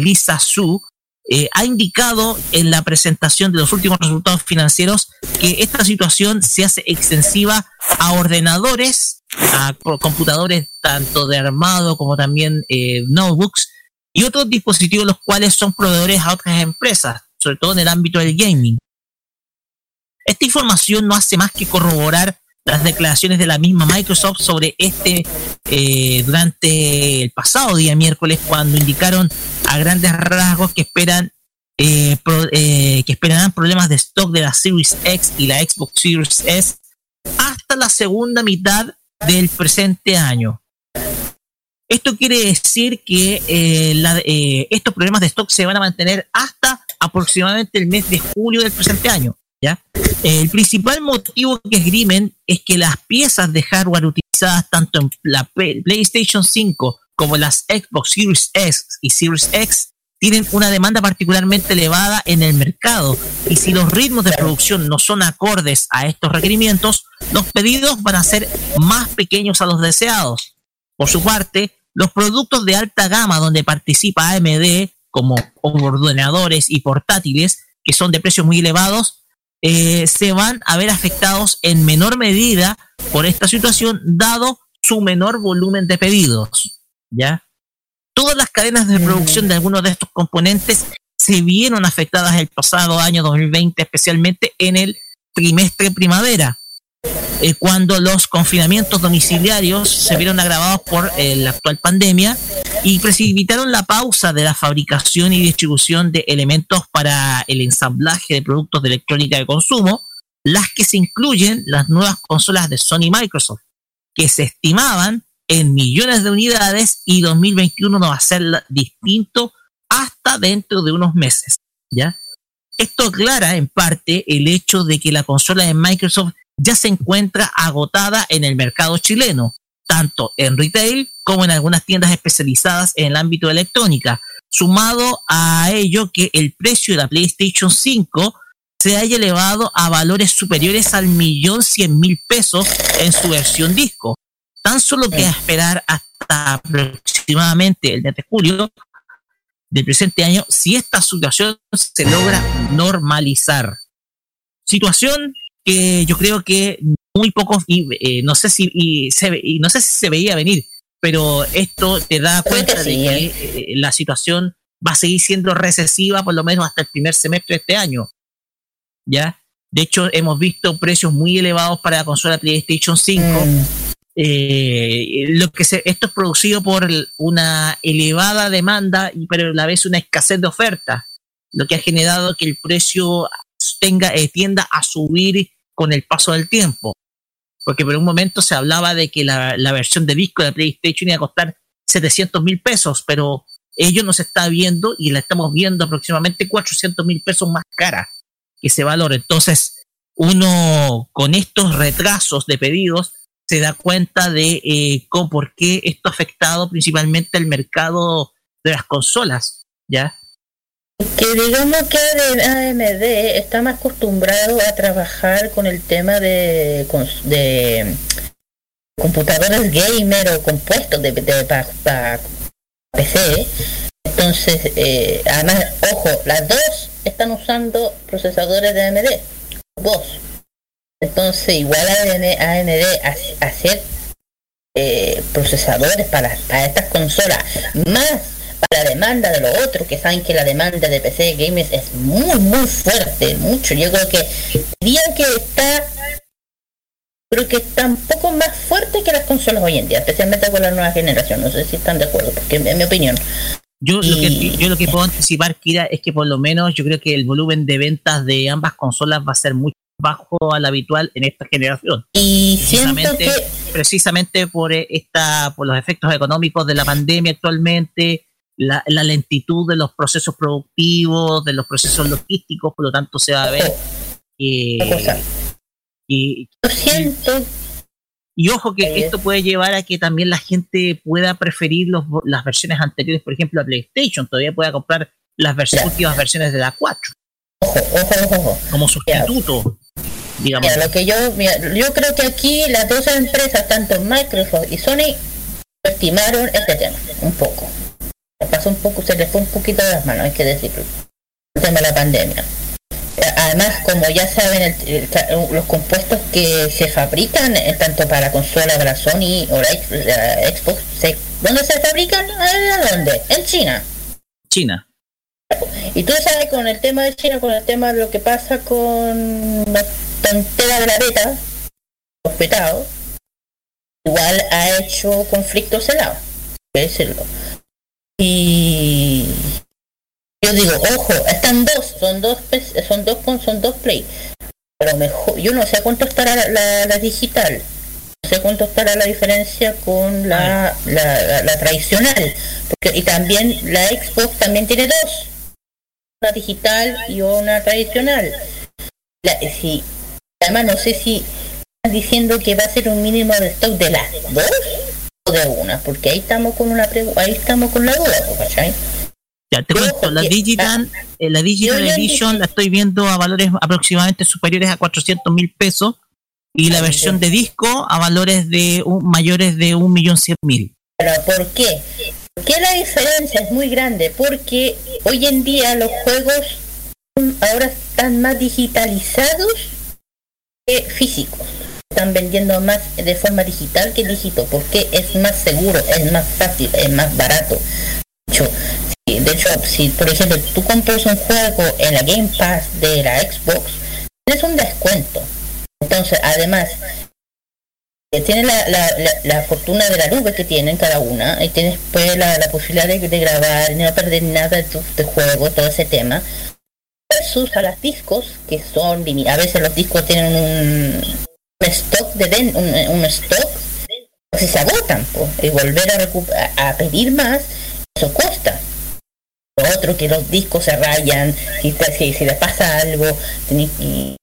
Lisa Su, eh, ha indicado en la presentación de los últimos resultados financieros que esta situación se hace extensiva a ordenadores, a co- computadores tanto de armado como también eh, notebooks y otros dispositivos los cuales son proveedores a otras empresas, sobre todo en el ámbito del gaming. Esta información no hace más que corroborar las declaraciones de la misma Microsoft sobre este eh, durante el pasado día miércoles cuando indicaron a grandes rasgos que esperan eh, eh, que esperarán problemas de stock de la Series X y la Xbox Series S hasta la segunda mitad del presente año. Esto quiere decir que eh, estos problemas de stock se van a mantener hasta aproximadamente el mes de julio del presente año. El principal motivo que esgrimen es que las piezas de hardware utilizadas tanto en la PlayStation 5 como las Xbox Series S y Series X tienen una demanda particularmente elevada en el mercado y si los ritmos de producción no son acordes a estos requerimientos, los pedidos van a ser más pequeños a los deseados. Por su parte, los productos de alta gama donde participa AMD, como ordenadores y portátiles, que son de precios muy elevados, eh, se van a ver afectados en menor medida por esta situación, dado su menor volumen de pedidos, ¿ya? Todas las cadenas de producción de algunos de estos componentes se vieron afectadas el pasado año 2020, especialmente en el trimestre primavera, eh, cuando los confinamientos domiciliarios se vieron agravados por eh, la actual pandemia y precipitaron la pausa de la fabricación y distribución de elementos para el ensamblaje de productos de electrónica de consumo, las que se incluyen las nuevas consolas de Sony y Microsoft, que se estimaban en millones de unidades y 2021 no va a ser distinto hasta dentro de unos meses, ¿ya? Esto aclara en parte el hecho de que la consola de Microsoft ya se encuentra agotada en el mercado chileno, tanto en retail como en algunas tiendas especializadas en el ámbito de electrónica, sumado a ello que el precio de la PlayStation 5 se haya elevado a valores superiores al millón cien mil pesos en su versión disco. Tan solo queda esperar hasta aproximadamente el mes de julio del presente año si esta situación se logra normalizar. Situación que yo creo que muy pocos, y eh, no sé si y se, y no sé si se veía venir, pero esto te da cuenta de que eh, la situación va a seguir siendo recesiva por lo menos hasta el primer semestre de este año. ¿Ya? De hecho, hemos visto precios muy elevados para la consola PlayStation 5. Eh, lo que se, esto es producido por una elevada demanda y pero a la vez una escasez de oferta, lo que ha generado que el precio tenga eh, tienda a subir con el paso del tiempo. Porque por un momento se hablaba de que la, la versión de disco de PlayStation iba a costar 700 mil pesos, pero ello no se está viendo y la estamos viendo aproximadamente 400 mil pesos más cara que ese valor. Entonces, uno con estos retrasos de pedidos se da cuenta de eh, cómo, por qué esto ha afectado principalmente el mercado de las consolas, ¿ya? Que digamos que AMD está más acostumbrado a trabajar con el tema de, de computadores gamer o compuestos de, para PC. Entonces, eh, además, ojo, las dos están usando procesadores de AMD. Dos. Entonces, igual AMD, AMD hace- hacer eh, procesadores para, para estas consolas, más para la demanda de los otros, que saben que la demanda de PC gamers es muy, muy fuerte, mucho. Yo creo que diría que está, creo que está un poco más fuerte que las consolas hoy en día, especialmente con la nueva generación. No sé si están de acuerdo, porque en mi opinión. Yo, lo que, yo lo que puedo anticipar, Kira, es que por lo menos yo creo que el volumen de ventas de ambas consolas va a ser mucho bajo al habitual en esta generación. Y precisamente, precisamente por eh, esta, por los efectos económicos de la pandemia actualmente, la, la lentitud de los procesos productivos, de los procesos logísticos, por lo tanto se va a ver que y, y ojo que esto puede llevar a que también la gente pueda preferir los, las versiones anteriores, por ejemplo, a PlayStation, todavía pueda comprar las últimas versiones de la 4 como sustituto, digamos. Mira, lo que yo, mira, yo creo que aquí las dos empresas, tanto Microsoft y Sony, estimaron este tema un poco. Se pasó un poco, se les fue un poquito de las manos, hay que decirlo. El tema de la pandemia. Además, como ya saben, el- el- los compuestos que se fabrican, eh, tanto para consola, para Sony o la, Xbox, se- ¿dónde se fabrican? ¿A dónde? En China. China. Y tú sabes con el tema de China, con el tema de lo que pasa con tontera de la beta, los petados, igual ha hecho conflictos helados, hay que decirlo. Y yo digo, ojo, están dos, son dos, pe- son dos, con- son dos play. Pero mejor, yo no sé cuánto estará la, la- la digital, no sé cuánto estará la diferencia con la, la, la- la tradicional. Porque, y también la Xbox también tiene dos una digital y una tradicional. La, si, además no sé si están diciendo que va a ser un mínimo de stock de las dos o de una, porque ahí estamos con una ahí estamos con la duda, pues, ¿cachai? Ya te cuento, la Digital, eh, la Digital yo ya Edition la estoy viendo a valores aproximadamente superiores a 400 mil pesos y la versión de disco a valores de un, mayores de un millón cien mil. Pero ¿por qué? ¿Por qué la diferencia es muy grande? Porque hoy en día los juegos ahora están más digitalizados que físicos. están vendiendo más de forma digital que dígito, porque es más seguro, es más fácil, es más barato. De hecho, si, de hecho, si por ejemplo tú compras un juego en la Game Pass de la Xbox, tienes un descuento. Entonces, además, eh, tiene la, la, la, la fortuna de la nube que tienen cada una y tienes pues la, posibilidad de, de grabar, no perder nada de de juego, todo ese tema. Versus a los discos que son a veces los discos tienen un, un stock de un, un stock si se agotan po, y volver a, a, pedir más eso cuesta lo otro que los discos se rayan si, si, si le pasa algo que-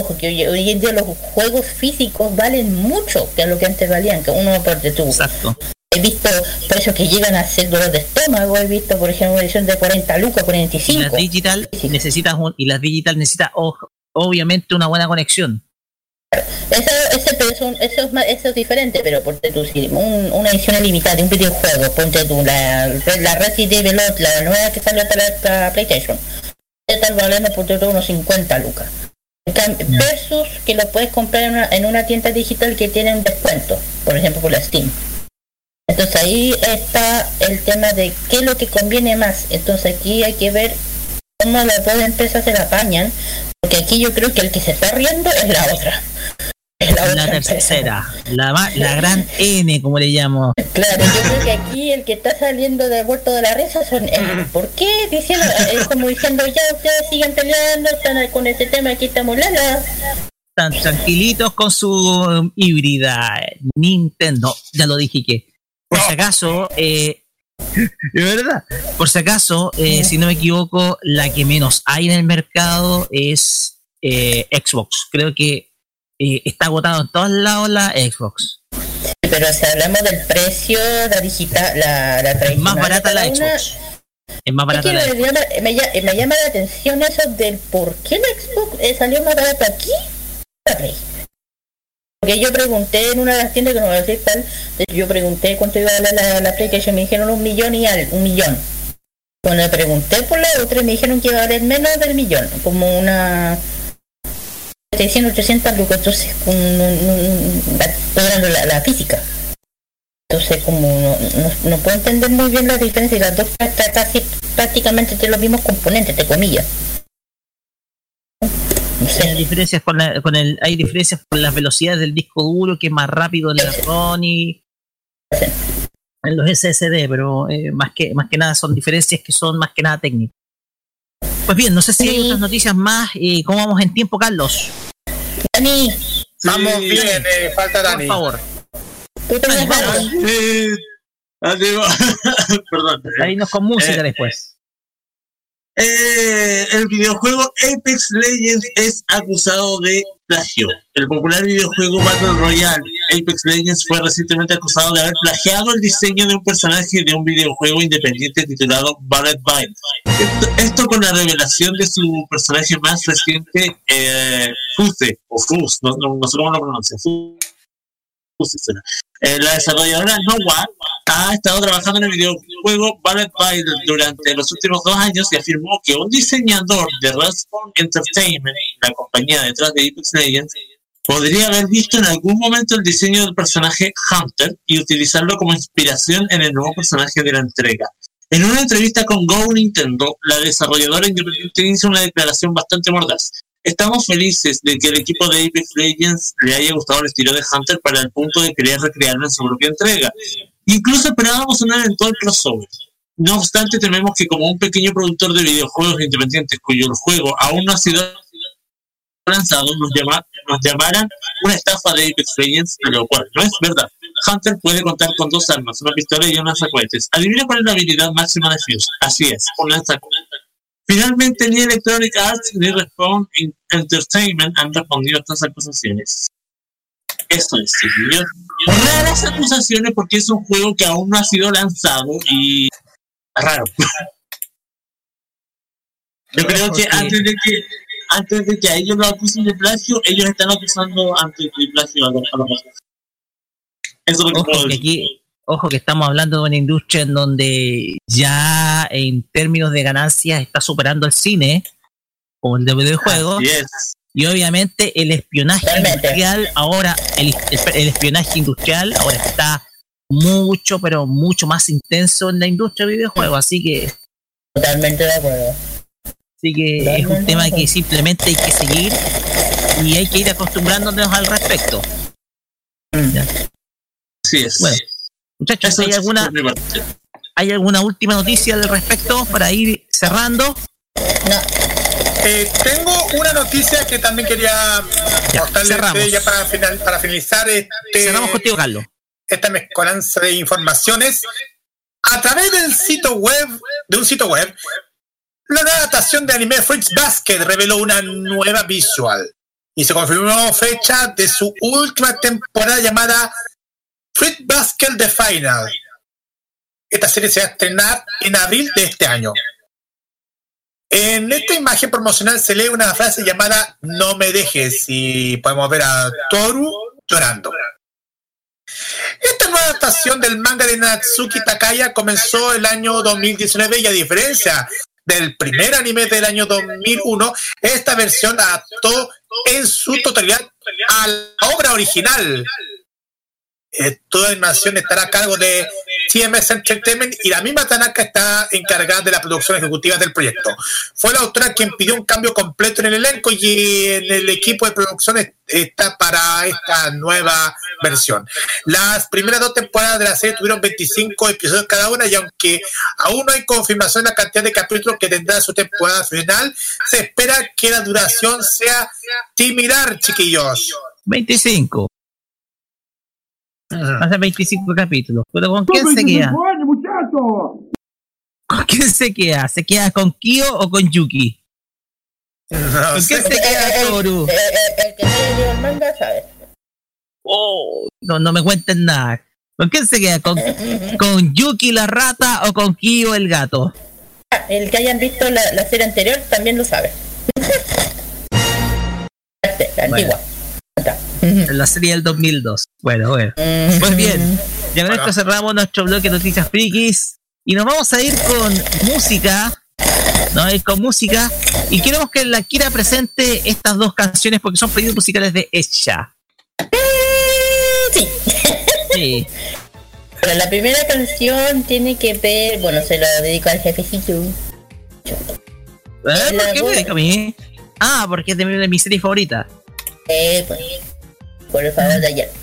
ojo que hoy, hoy en día los juegos físicos valen mucho que lo que antes valían que uno por tu Exacto. He visto precios que llegan a ser dolor de estómago he visto por ejemplo una edición de 40 lucas Y 45 las digital necesitas un, y las digital necesita obviamente una buena conexión. Eso, ese, pero eso, eso, es más- eso es diferente, pero ponte tú, si un- una edición limitada de un videojuego, ponte tú, la, la Resident Evil, la nueva que salió para, para PlayStation, está valendo ponte tú unos 50 lucas. Versus que lo puedes comprar en una, en una tienda digital que tiene un descuento, por ejemplo por la Steam. Entonces ahí está el tema de qué es lo que conviene más. Entonces aquí hay que ver cómo las dos empresas se la apañan, porque aquí yo creo que el que se está riendo es la otra. Es la, La otra empresa. tercera, la, la gran N, como le llamo. Claro, yo creo que aquí el que está saliendo de vuelto de la risa son ellos. ¿Por qué? Diciendo, es como diciendo, ya ustedes siguen peleando, están con este tema, aquí estamos lala. Están tranquilitos con su híbrida Nintendo. Ya lo dije que. Por si acaso, eh, de verdad, por si acaso, eh, si no me equivoco, la que menos hay en el mercado es eh, Xbox. Creo que eh, está agotado en todos lados la Xbox. Pero si hablamos del precio, la digital, la, la Es tradicional más barata la Xbox. Es más es barata que la me, llama, me, lla- me llama la atención eso del por qué la Xbox eh, salió más barata aquí que la Play. Porque yo pregunté en una de las tiendas que no a decir tal, yo pregunté cuánto iba a la, la PlayStation, me dijeron un millón y algo, un millón. Cuando pregunté por la otra me dijeron que iba a valer menos del millón, como una 700, 800 lucas, entonces con la, estoy hablando de la, la física. Entonces como no, no, no puedo entender muy bien la diferencia las dos prácticamente tienen los mismos componentes, entre comillas. Hay diferencias con, la- con el, hay diferencias con las velocidades del disco duro, que es más rápido en la Sony, en los SSD, pero eh, más que más que nada son diferencias que son más que nada técnicas. Pues bien, no sé si hay otras noticias más. eh, ¿Cómo vamos en tiempo, Carlos? Dani, Vamos bien, eh, falta Dani. Por favor. tú digo, perdón. Ahí nos con música Eh, después. Eh, el videojuego Apex Legends es acusado de plagio. El popular videojuego Battle Royale Apex Legends fue recientemente acusado de haber plagiado el diseño de un personaje de un videojuego independiente titulado Barret Bite. Esto, con la revelación de su personaje más reciente, eh, Fuse, o Fuse, no, no, sé cómo lo pronuncia. Fuse. Eh, la desarrolladora Nowa ha estado trabajando en el videojuego Ballet Bite durante los últimos dos años y afirmó que un diseñador de Respawn Entertainment, la compañía detrás de Apex Legends, podría haber visto en algún momento el diseño del personaje Hunter y utilizarlo como inspiración en el nuevo personaje de la entrega. En una entrevista con Go Nintendo, la desarrolladora independiente hizo una declaración bastante mordaz. Estamos felices de que el equipo de Apex Legends le haya gustado el estilo de Hunter para el punto de querer recrearlo en su propia entrega. Incluso esperábamos un eventual crossover. No obstante, tememos que como un pequeño productor de videojuegos independientes cuyo juego aún no ha sido lanzado, nos, llama, nos llamaran una estafa de Apex Legends, lo cual no es verdad. Hunter puede contar con dos armas, una pistola y un lanzacohetes. Adivina cuál es la habilidad máxima de Fuse. Así es, un lanzacohetes. Finalmente, ni Electronic Arts ni Respawn Entertainment han respondido a estas acusaciones. Eso es, señor. Raras acusaciones porque es un juego que aún no ha sido lanzado y raro. Yo creo que antes de que antes de que a ellos lo acusen de plagio, ellos están acusando antes de plagio a los a los otros. Eso es lo que Ojo que decir. aquí, ojo que estamos hablando de una industria en donde ya en términos de ganancias está superando el cine o el de videojuegos. Así es. Y obviamente el espionaje industrial ahora, el, el- el espionaje industrial ahora está mucho, pero mucho más intenso en la industria de videojuegos. Así que. Totalmente de acuerdo. Así que es un tema que simplemente hay que seguir y hay que ir acostumbrándonos al respecto. Ya. Así es. Bueno, muchachos, ¿hay alguna, ¿hay alguna última noticia al respecto para ir cerrando? Eh, tengo una noticia que también quería mostrarles eh, ya para, final, para finalizar este, Cerramos contigo, Carlos. esta mezcolanza de informaciones. A través del sitio web, de un sitio web, la nueva adaptación de anime Fruits Basket reveló una nueva visual y se confirmó fecha de su última temporada llamada Fruit Basket The Final. Esta serie se va a estrenar en abril de este año. En esta imagen promocional se lee una frase llamada No me dejes y podemos ver a Toru llorando. Esta nueva adaptación del manga de Natsuki Takaya comenzó el año 2019 y a diferencia del primer anime del año 2001, esta versión adaptó en su totalidad a la obra original. Eh, toda la animación estará a cargo de TMS Entertainment y la misma Tanaka está encargada de la producción ejecutiva del proyecto. Fue la autora quien pidió un cambio completo en el elenco y en el equipo de producción es- está para esta nueva versión. Las primeras dos temporadas de la serie tuvieron 25 episodios cada una y aunque aún no hay confirmación de la cantidad de capítulos que tendrá su temporada final, se espera que la duración sea similar, chiquillos. 25. Hace 25 capítulos. Pero ¿con quién se queda? ¿Con quién se queda? ¿Se queda con Kyo o con Yuki? ¿Con quién se queda Toru? El, el- el que no el manga sabe. Oh, no, no me cuenten nada. ¿Con quién se queda? ¿Con, con Yuki la rata o con Kyo el gato? Ah, El que hayan visto la, la serie anterior también lo sabe. La antigua. La serie del 2002. Bueno, bueno. Pues bien, ya con esto cerramos nuestro bloque de noticias frikis y nos vamos a ir con música. Nos vamos a ir con música y queremos que la Kira presente estas dos canciones porque son pedidos musicales de ella. Sí. Sí. Pero la primera canción tiene que ver, bueno, se lo dedico al jefecito. ¿Eh? ¿Por qué me dedica a mí? Ah, porque es de mi, de mi serie favorita. Eh, pues, por el favor de ayer.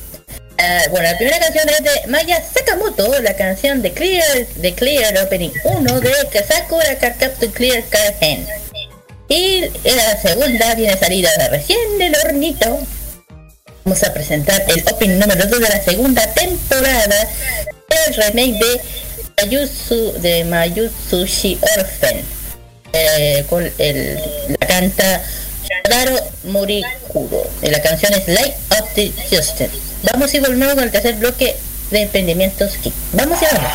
Ah, bueno, la primera canción es de Maya Sakamoto, la canción de Clear, de Clear Opening 1 de Kazakura Captain Clear Hand. Y la segunda viene salida de recién del hornito. Vamos a presentar el opening número 2 de la segunda temporada del remake de Mayusu, de Mayutsushi Orphan. Eh, con el, la canta Shadaro Morikuro. Y la canción es Light of the Justin. Vamos y volvemos el tercer bloque de emprendimientos. Vamos y volvemos.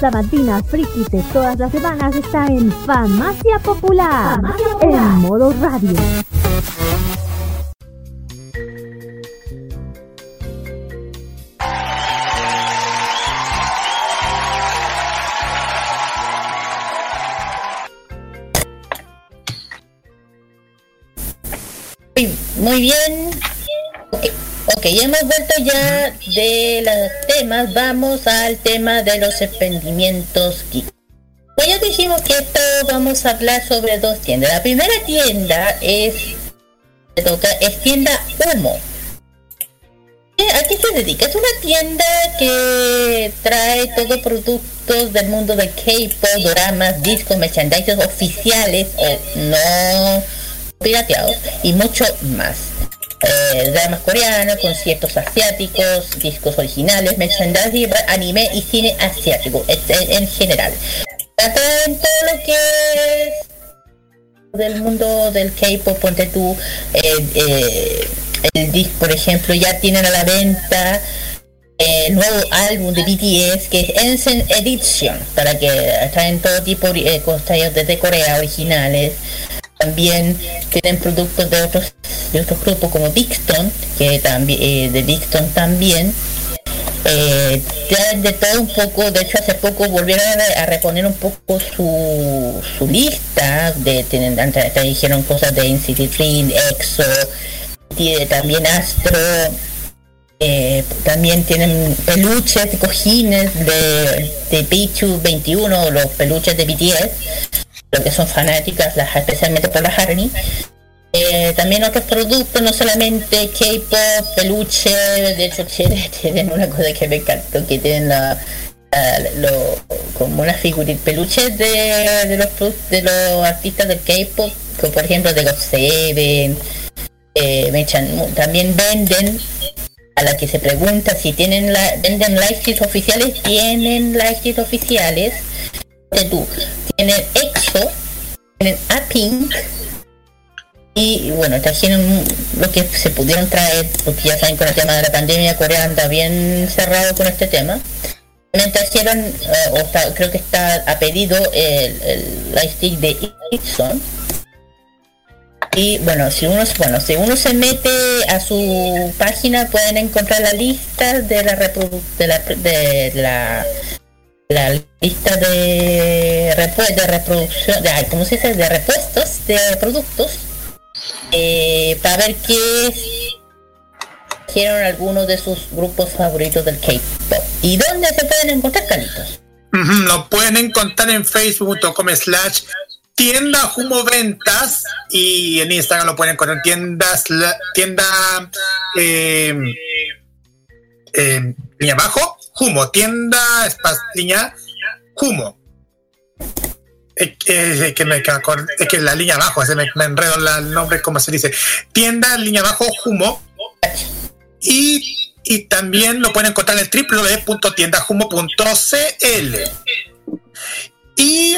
Sabatina friki de todas las semanas está en Farmacia Popular, en modo radio. Muy bien. Ok, ok, ya hemos vuelto ya de los temas. Vamos al tema de los emprendimientos geek. Pues ya dijimos que esto vamos a hablar sobre dos tiendas. La primera tienda es, es tienda Humo. ¿A qué se dedica? Es una tienda que trae todos productos del mundo del K-pop, doramas, discos, merchandising oficiales o no pirateados y mucho más. Eh, dramas coreanos, conciertos asiáticos, discos originales, merchandising, anime y cine asiático en, en general. Traen todo lo que es del mundo del K-pop, ponte tú, eh, eh, el disc, por ejemplo, ya tienen a la venta el nuevo álbum de BTS que es Ensign Edition, para que traen todo tipo de cosas desde Corea originales. También tienen productos de otros de otros grupos como Bigton, que también eh, de Bigton también. Eh, de todo un poco, de hecho hace poco volvieron a, reponer un poco su, su lista, de tienen antes dijeron cosas de Dream, EXO, tiene también Astro, eh, también tienen peluches, cojines de, de Pichu 21, los peluches de BTS, los que son fanáticas, las, especialmente por la Harmony. Eh, también otros productos, no solamente K-pop, peluche, de hecho tienen, una cosa que me encantó, que tienen la, la- lo- como una figurita, peluches de, de los de los artistas del K-pop, como por ejemplo de God Seven, eh, también venden a la que se pregunta si tienen la, venden live oficiales, tienen live oficiales. De tú, tienen EXO, tienen A-Pink y bueno, trajeron lo que se pudieron traer, porque ya saben con el tema de la pandemia, Corea anda bien cerrado con este tema. También trajeron, eh, o está- creo que está a pedido el, el live stick de Ixon. Y bueno, si uno, bueno, si uno se mete a su página pueden encontrar la lista de la de la, de la la lista de, de reproducción, de, ¿cómo se dice? De repuestos de productos eh, para ver qué hicieron algunos de sus grupos favoritos del K-pop. ¿Y dónde se pueden encontrar, Calitos? Lo pueden encontrar en facebook.com slash tienda Humo Ventas y en Instagram lo pueden encontrar en tiendas la- tienda eh, eh, línea abajo Humo tienda espa- línea Humo. Es que, me que la línea abajo se me, enredo el nombre como se dice. Tienda línea abajo Humo. Y, y también lo pueden encontrar en www.tiendajumo.cl y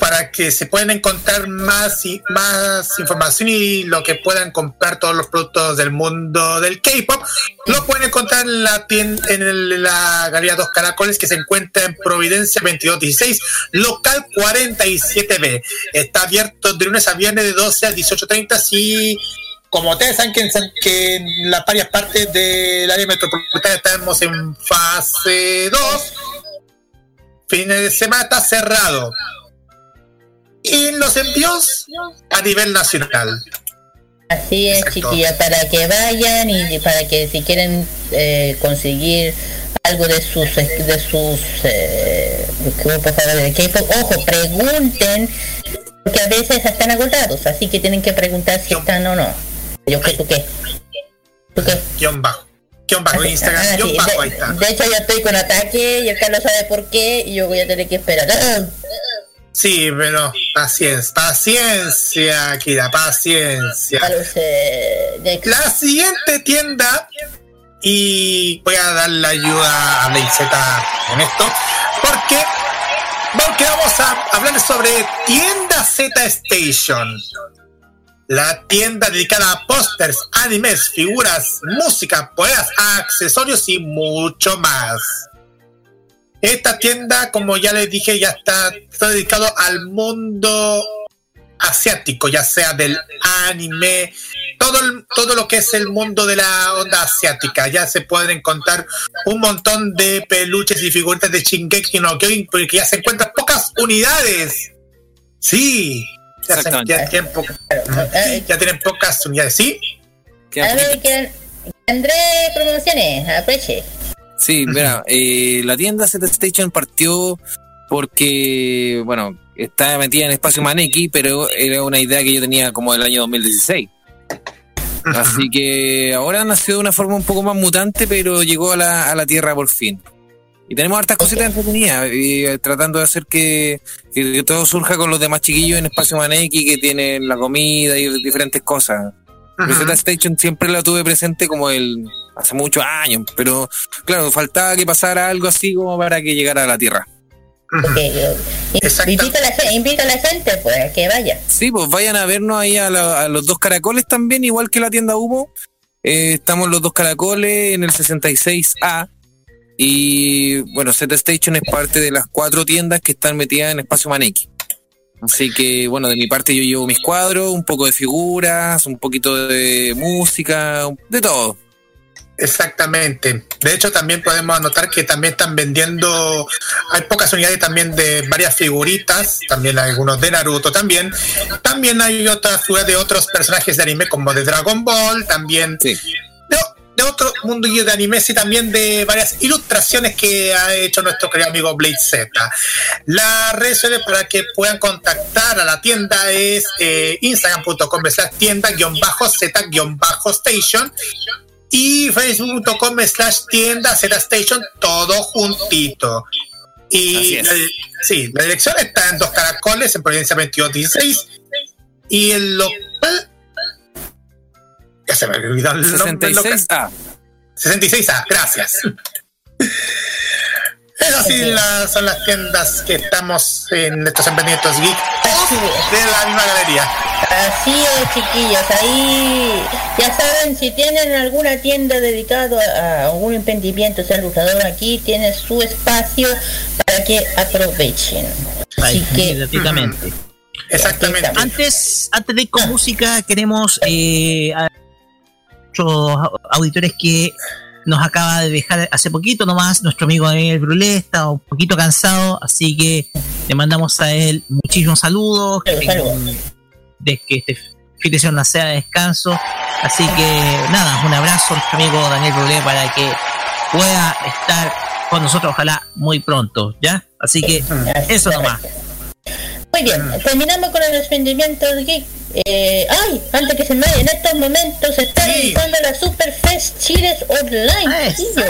para que se puedan encontrar más y más información y lo que puedan comprar todos los productos del mundo del K-pop, lo pueden encontrar en la tienda, en la Galería Dos Caracoles que se encuentra en Providencia 2216, local 47B. Está abierto de lunes a viernes de 12 a 18.30 si como ustedes saben que en, que en las varias partes del área metropolitana estamos en fase 2 fines de semana está cerrado. Y los envíos a nivel nacional. Así es, chiquillas, para que vayan y para que si quieren eh, conseguir algo de sus de sus eh, grupos de K-pop, ojo, pregunten porque a veces están agotados, así que tienen que preguntar si están o no. Yo qué, tú qué. ¿Tú qué? Guión bajo. Guión bajo, Instagram, Ah, guion sí, bajo, de, ahí está. de hecho, yo estoy con ataque y el Carlos sabe por qué y yo voy a tener que esperar. Sí, pero paciencia, paciencia, Kira, paciencia. La siguiente tienda, y voy a dar la ayuda a Leiseta en esto, porque, porque vamos a hablar sobre Tienda Z Station. La tienda dedicada a pósters, animes, figuras, música, poemas, accesorios y mucho más. Esta tienda, como ya les dije, ya está, está dedicado al mundo asiático, ya sea del anime, todo, el- todo lo que es el mundo de la onda asiática. Ya se pueden encontrar un montón de peluches y figuritas de Shingeki no Kyojin, porque ya se encuentran pocas unidades. Sí, ya, se- ya tienen, poca- ya tienen pocas unidades, ¿sí? A ver, que André promociones, apreche. Sí, mira, eh, la tienda Z Station partió porque, bueno, estaba metida en espacio Maneki, pero era una idea que yo tenía como del año 2016. Así que ahora nació de una forma un poco más mutante, pero llegó a la, a la Tierra por fin. Y tenemos hartas cositas entretenidas, eh, tratando de hacer que, que todo surja con los demás chiquillos en espacio Maneki, que tienen la comida y diferentes cosas. Z Station siempre la tuve presente como el hace muchos años, pero claro, faltaba que pasara algo así como para que llegara a la Tierra. Invita a, la, ge- invita a la gente, pues, a que vaya. Sí, pues vayan a vernos ahí a, la- a los dos caracoles también, igual que la tienda Humo. Eh, estamos los dos caracoles en el 66A. Y bueno, Z Station es parte de las cuatro tiendas que están metidas en Espacio Maneki. Así que bueno, de mi parte yo llevo mis cuadros, un poco de figuras, un poquito de música, de todo. Exactamente. De hecho, también podemos anotar que también están vendiendo, hay pocas unidades también de varias figuritas, también hay algunos de Naruto también. También hay otras figuras de otros personajes de anime como de Dragon Ball, también de, de otro mundillo de anime y también de varias ilustraciones que ha hecho nuestro querido amigo Blade Z. La red social para que puedan contactar a la tienda es eh, instagram.com slash y facebook.com slash tienda Station, todo juntito. Y la, sí, la dirección está en Dos Caracoles, en Providencia 2216. Y el local. Ya se me olvidó el nombre del local. 66A. 66A, gracias. Esas sí las- son las tiendas que estamos en estos emprendimientos geek de la misma galería. Así es, chiquillos. Ahí ya saben, si tienen alguna tienda dedicada a algún emprendimiento, sea luchador, aquí tiene su espacio para que aprovechen. Así que, Exactamente. Exactamente. Antes, antes de ir con música, queremos eh, a muchos auditores que nos acaba de dejar hace poquito nomás. Nuestro amigo Daniel Brulé está un poquito cansado, así que le mandamos a él muchísimos saludos. Que, de que este fin de semana sea de descanso. Así que nada, un abrazo a nuestro amigo Daniel Brulé para que pueda estar con nosotros, ojalá muy pronto, ¿ya? Así que eso nomás. muy bien, terminamos con los emprendimientos geek. Eh, ay, antes que se me vaya, en estos momentos se está realizando la Superfest Chiles Online. chiquillos.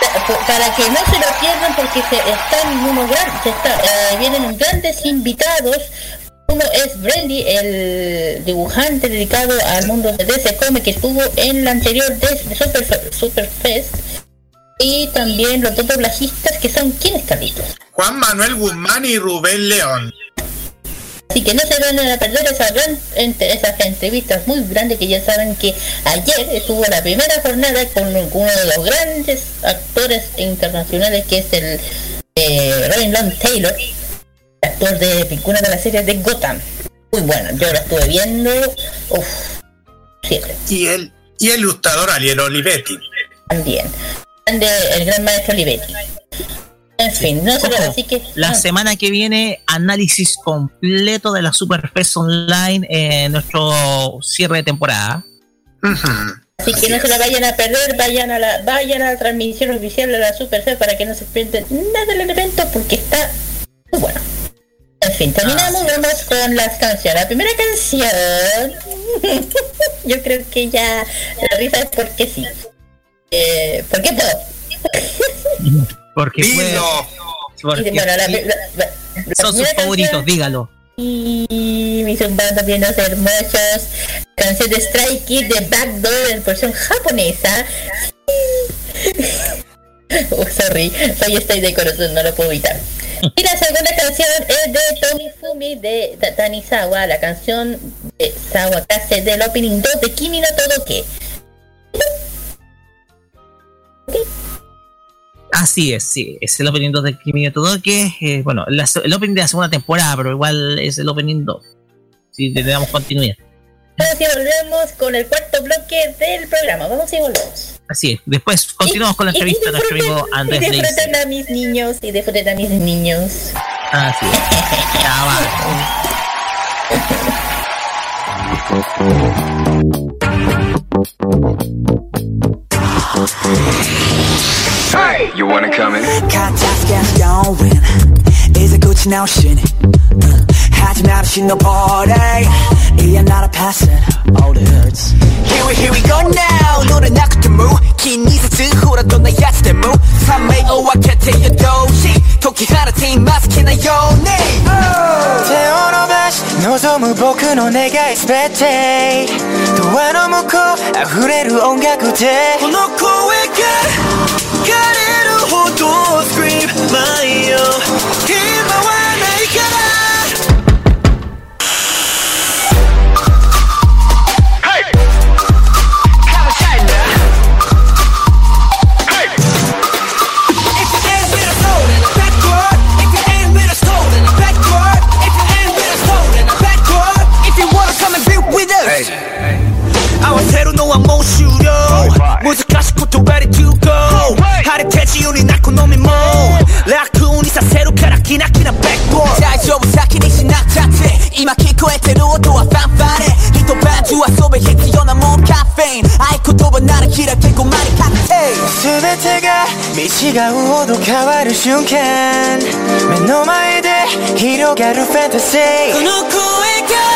Pa- Para que no se lo pierdan porque se están unos gran- se está- eh, vienen grandes invitados. Uno es Brandy, el dibujante dedicado al mundo de DC Comics que estuvo en la anterior de Super, Superfest. Y también los dos doblajistas que son ¿quiénes, Carlitos? Juan Manuel Guzmán y Rubén León. Así que no se van a perder esa gran, esas entrevistas muy grandes que ya saben que ayer estuvo la primera jornada con uno de los grandes actores internacionales que es el eh, Robin Long Taylor, actor de una de las series de Gotham. Muy bueno, yo la estuve viendo. Uf, siete. Y el, y el ilustrador Ariel Olivetti. También. Grande- el gran maestro Olivetti. En fin, no se lo Ojo, así que. La ah, semana que viene, análisis completo de la Superfest Online en nuestro cierre de temporada. Así que no se la vayan a perder, vayan a la, vayan a la transmisión oficial de la Supercell para que no se pierdan nada del evento porque está muy bueno. En fin, terminamos, vamos con las canciones. La primera canción, yo creo que ya la risa es porque sí. Eh, ¿Por qué puedo? Porque Y, bueno, la- son sus favoritos, canción- dígalo. y mis bandas bien hermosos. Canción de Strike Kid de Backdoor en versión japonesa. oh, sorry, soy estoy de corazón, no lo puedo evitar. Y la segunda canción es de Tommy Fumi de Ta- Tanizawa, la canción de Sawakase del opening 2 de Kimi no Todoke. Así es, sí, es el opening 2 de Kimi no Todoke, eh, bueno, la el opening de la segunda temporada, pero igual es el opening 2. Si le damos continuidad. Vamos y volvemos con el cuarto bloque del programa. Vamos y volvemos. Así es. Después continuamos con la Y- y entrevista de nuestro amigo Andrés y Leis. disfruten a mis niños y disfruten a mis niños. Así es. Ya va. Hey, you wanna come in? 가짜스캔 going 이제 끝이 나오시니 uh, 하지 말으신 no party 이야 나라 passing all the hurts Here we, here we go now 노래 나그때 move 긴 이세스 후라도 나 야스테 move 3메이오와 캐테여 도시 토끼 하나 팀 마스키 む僕の願いすべて。ドアの向こう溢れる音楽で。この声が枯れるほど Scream my yo 今はのはもう終了。難しく言葉で to go 晴れて自由になく飲みも楽にさせるからキラキラバックボード大丈夫先にしなくたって。今聞こえてる音はファンファレ一晩中遊べ必要なもんカフェイン。合言葉なら開けごまに確定。全てが見違うほど変わる瞬間。目の前で広がるファンタジー。この声が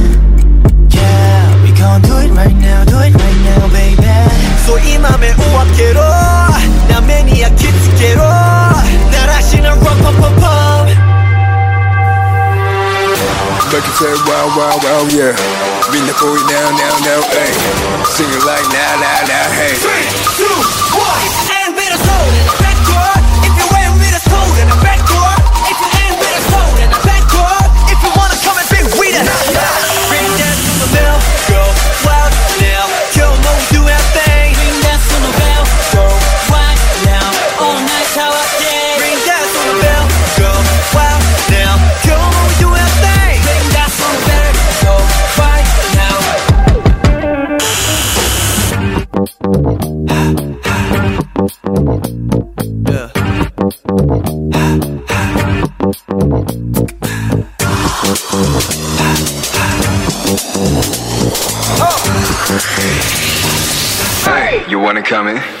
そう今目を開けろな目に焼き付けろ鳴らしな rock pop pop pop Make it say wow, wow, wow, yeah. Bring the boy now, now, now, hey. Sing it like now, now, now, hey. Three, two, one. And with a soul Hey,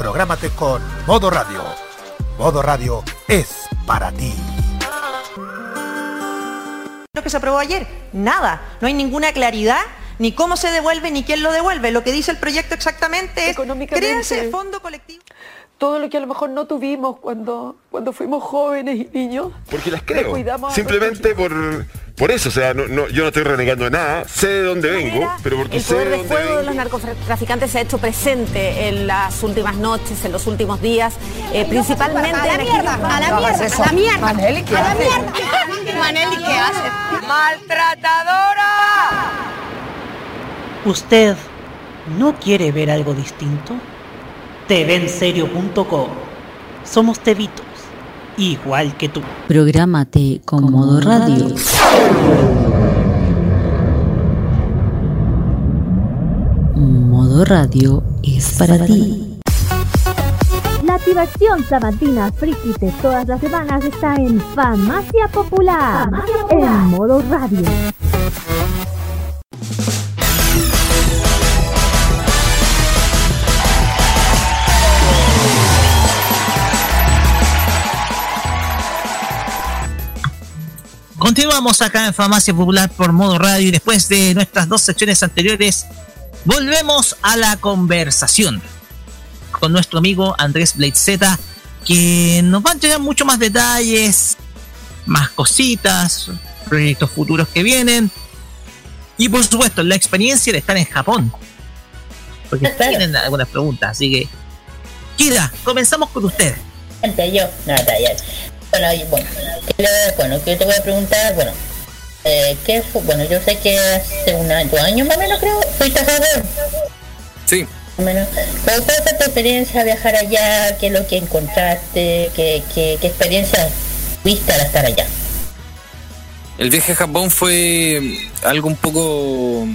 Prográmate con Modo Radio. Modo Radio es para ti. Lo que se aprobó ayer, nada, no hay ninguna claridad ni cómo se devuelve ni quién lo devuelve. Lo que dice el proyecto exactamente es créanse fondo colectivo. todo lo que a lo mejor no tuvimos cuando, cuando fuimos jóvenes y niños. Porque las creo. Simplemente por, por eso. O sea, no, no- yo no estoy renegando de nada. Sé de dónde vengo, pero porque El sé poder de de dónde fuego de vengo. los narcotraficantes se ha hecho presente en las últimas noches, en los últimos días, eh, principalmente A la mierda, a la mierda, a la mierda. Maneli, ¿qué a la haces? mierda. Maneli, ¿qué haces? ¡Maltratadora! ¿Usted no quiere ver algo distinto? TVenserio.com Somos tevitos, igual que tú. Prográmate con Modo Radio. Modo Radio es para ti. La activación sabatina friki de todas las semanas está en Farmacia Popular, en modo radio. Continuamos acá en Farmacia Popular por modo radio y después de nuestras dos secciones anteriores, volvemos a la conversación con nuestro amigo Andrés Blade Z, que nos va a entregar mucho más detalles, más cositas, proyectos futuros que vienen y por supuesto la experiencia de estar en Japón. Porque tienen algunas preguntas, así que Kira, comenzamos con usted. Yo, no. Bueno, y bueno, ¿qué le- bueno, ¿qué te voy a preguntar? Bueno, eh, ¿qué fue? Bueno, yo sé que hace un año, dos años más o menos creo, fuiste a Japón. Sí. ¿Cuál fue tu experiencia viajar allá? ¿Qué es lo que encontraste? ¿Qué, qué, qué experiencia viste al estar allá? El viaje a Japón fue algo un poco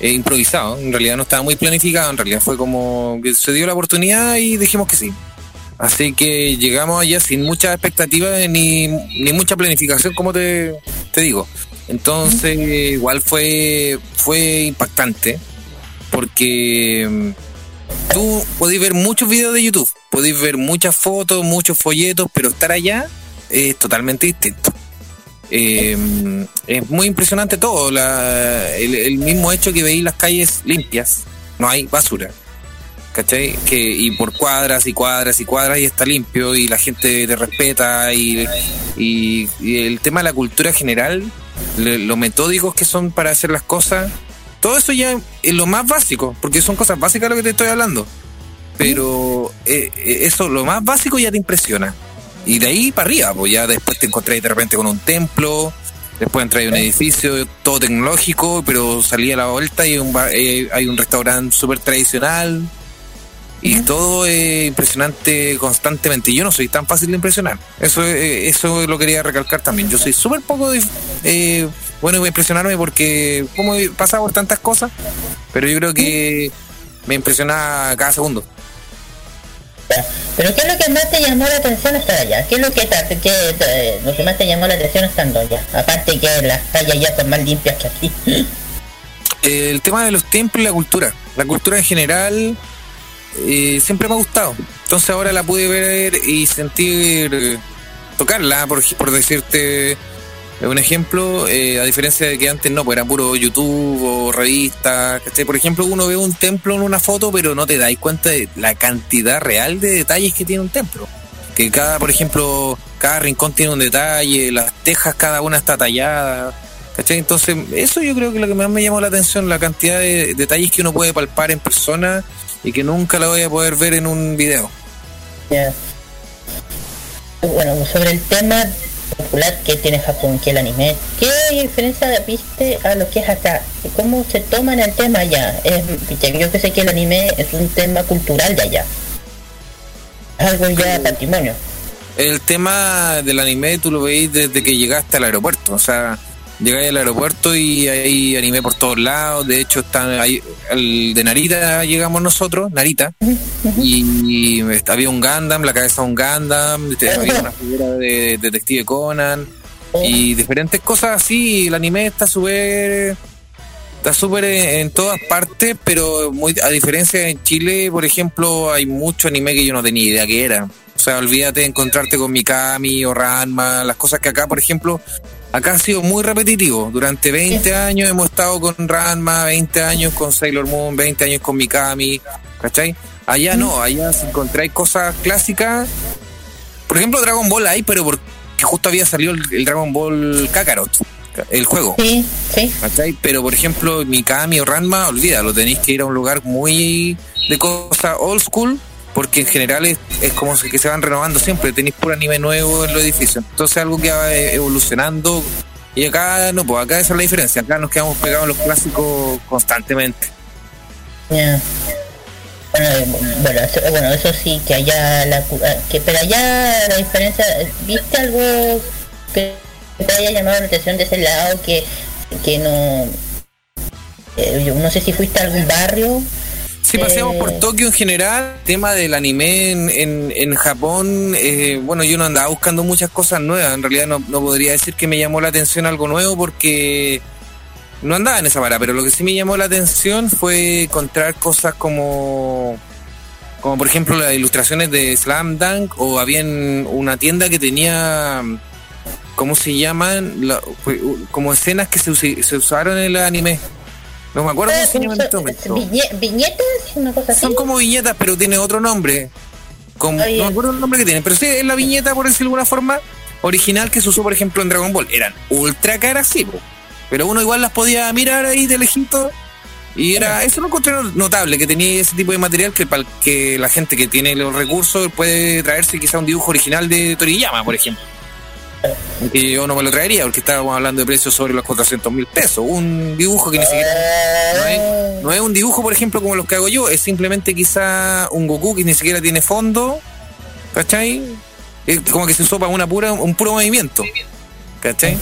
eh, improvisado. En realidad no estaba muy planificado. En realidad fue como que se dio la oportunidad y dijimos que sí. Así que llegamos allá sin mucha expectativa ni, ni mucha planificación, como te, te digo. Entonces, igual fue, fue impactante. Porque mm, tú podéis ver muchos videos de YouTube, podéis ver muchas fotos, muchos folletos, pero estar allá es totalmente distinto. Eh, es muy impresionante todo, la- el, el mismo hecho que veis las calles limpias, no hay basura. ¿Cachai? Que, y por cuadras y cuadras y cuadras y está limpio y la gente te respeta y, y- y el tema de la cultura general, le- lo metódicos que son para hacer las cosas, todo eso ya es lo más básico, porque son cosas básicas lo que te estoy hablando. Pero eh, eh, eso, lo más básico ya te impresiona. Y de ahí para arriba, pues ya después te encontré de repente con un templo, después entré a un edificio todo tecnológico, pero salí a la vuelta y un, bar- eh, hay un restaurante súper tradicional. Y todo es impresionante constantemente. Yo no soy tan fácil de impresionar. Eso, eh, eso lo quería recalcar también. Yo soy súper poco dif- eh, bueno voy a impresionarme porque como he pasado por tantas cosas, pero yo creo que me impresiona cada segundo. ¿Pero qué es lo que más te llamó la atención estar allá? ¿Qué es lo que, te- que te- lo que más te llamó la atención estando allá? Aparte que las calles ya son más limpias que aquí. el tema de los templos y la cultura. La cultura en general eh, siempre me ha gustado. Entonces ahora la pude ver y sentir, tocarla, por, por decirte eh, un ejemplo, eh, a diferencia de que antes no, pues era puro YouTube o revistas. ¿cachai? Por ejemplo, uno ve un templo en una foto, pero no te dais cuenta de la cantidad real de detalles que tiene un templo. Que cada, por ejemplo, cada rincón tiene un detalle, las tejas cada una está tallada. ¿Cachai? Entonces, eso yo creo que lo que más me llamó la atención, la cantidad de detalles que uno puede palpar en persona y que nunca lo voy a poder ver en un video. Ya. Bueno, sobre el tema popular que tiene Japón, que el anime, ¿qué diferencia viste a lo que es acá? ¿Cómo se toman el tema allá? Es, yo que sé que el anime es un tema cultural de allá. Algo ya patrimonio. El tema del anime tú lo veis desde que llegaste al aeropuerto, o sea, llegáis al aeropuerto y hay anime por todos lados, de hecho están ahí, el de Narita llegamos nosotros, Narita, y, y había un Gundam, la cabeza de un Gundam, había una figura de Detective Conan. Y diferentes cosas así, el anime está súper está súper en, en todas partes, pero muy a diferencia en Chile, por ejemplo, hay mucho anime que yo no tenía idea que era. O sea, olvídate de encontrarte con Mikami o Ranma, las cosas que acá, por ejemplo, acá ha sido muy repetitivo. Durante 20 años hemos estado con Ranma, 20 años con Sailor Moon, 20 años con Mikami, ¿cachai? Allá no, allá si encontráis cosas clásicas. Por ejemplo, Dragon Ball hay, pero porque justo había salido el, el Dragon Ball Kakarot, el juego. Sí, sí. ¿Cachai? Pero por ejemplo, Mikami o Ranma, olvídalo, tenéis que ir a un lugar muy de cosas old school, porque en general es, es como que se van renovando siempre, tenéis puro anime nuevo en los edificios. Entonces algo que va eh, evolucionando. Y acá no, pues acá esa es la diferencia, acá nos quedamos pegados en los clásicos constantemente. Ya. Bueno, bueno, eso, bueno, eso sí, que allá, la, ah, que, pero allá la diferencia, ¿viste algo que te haya llamado la atención de ese lado que, que no, eh, yo no sé si fuiste a algún barrio? Si paseamos por Tokio en general, tema del anime en, en, en Japón, eh, bueno, yo no andaba buscando muchas cosas nuevas, en realidad no, no podría decir que me llamó la atención algo nuevo porque no andaba en esa vara, pero lo que sí me llamó la atención fue encontrar cosas como, como por ejemplo las ilustraciones de Slam Dunk o había una tienda que tenía ¿cómo se llaman? La- como escenas que se, se usaron en el anime. No me acuerdo cómo se en este momento. Viñe- ¿Viñetas? Una cosa así. Son como viñetas, pero tiene otro nombre. No me acuerdo el nombre que tiene, pero sí es la viñeta, por decirlo de alguna forma, original que se usó, por ejemplo, en Dragon Ball. Eran ultra caras, sí, pero uno igual las podía mirar ahí de lejito. Y era, eso lo encontré notable, que tenía ese tipo de material que, para que la gente que tiene los recursos puede traerse quizá un dibujo original de Toriyama, por ejemplo. Que yo no me lo traería porque estábamos hablando de precios sobre los 400 mil pesos. Un dibujo que ni siquiera. No es, no es un dibujo, por ejemplo, como los que hago yo, es simplemente quizá un Goku que ni siquiera tiene fondo. ¿Cachai? Es como que se usó para una pura, un puro movimiento. ¿Cachai?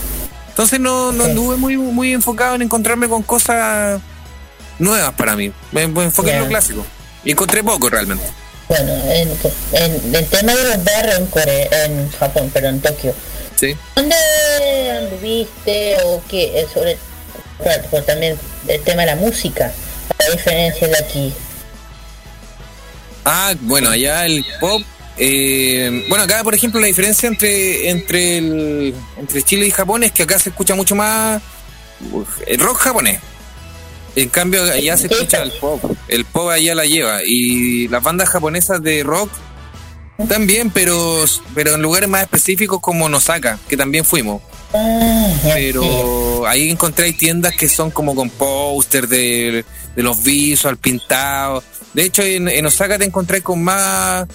Entonces no, no anduve muy, muy enfocado en encontrarme con cosas nuevas para mí. Me, me enfoqué en lo clásico. Y encontré poco realmente. Bueno, en, en el tema de los barrios en Corea, en Japón, pero en Tokio. Sí. ¿Dónde anduviste o qué? Eh, Sobre, pues también el tema de la música, la diferencia de aquí. Ah, bueno, allá el pop. eh, bueno, acá, por ejemplo, la diferencia entre entre el, entre Chile y Japón es que acá se escucha mucho más el rock japonés. En cambio, allá se escucha el pop. El pop allá la lleva. Y las bandas japonesas de rock también, pero, pero en lugares más específicos como Nosaka, que también fuimos. Pero ahí encontré tiendas que son como con póster de, de los visual pintados. De hecho, en, en Osaka te encontré con más,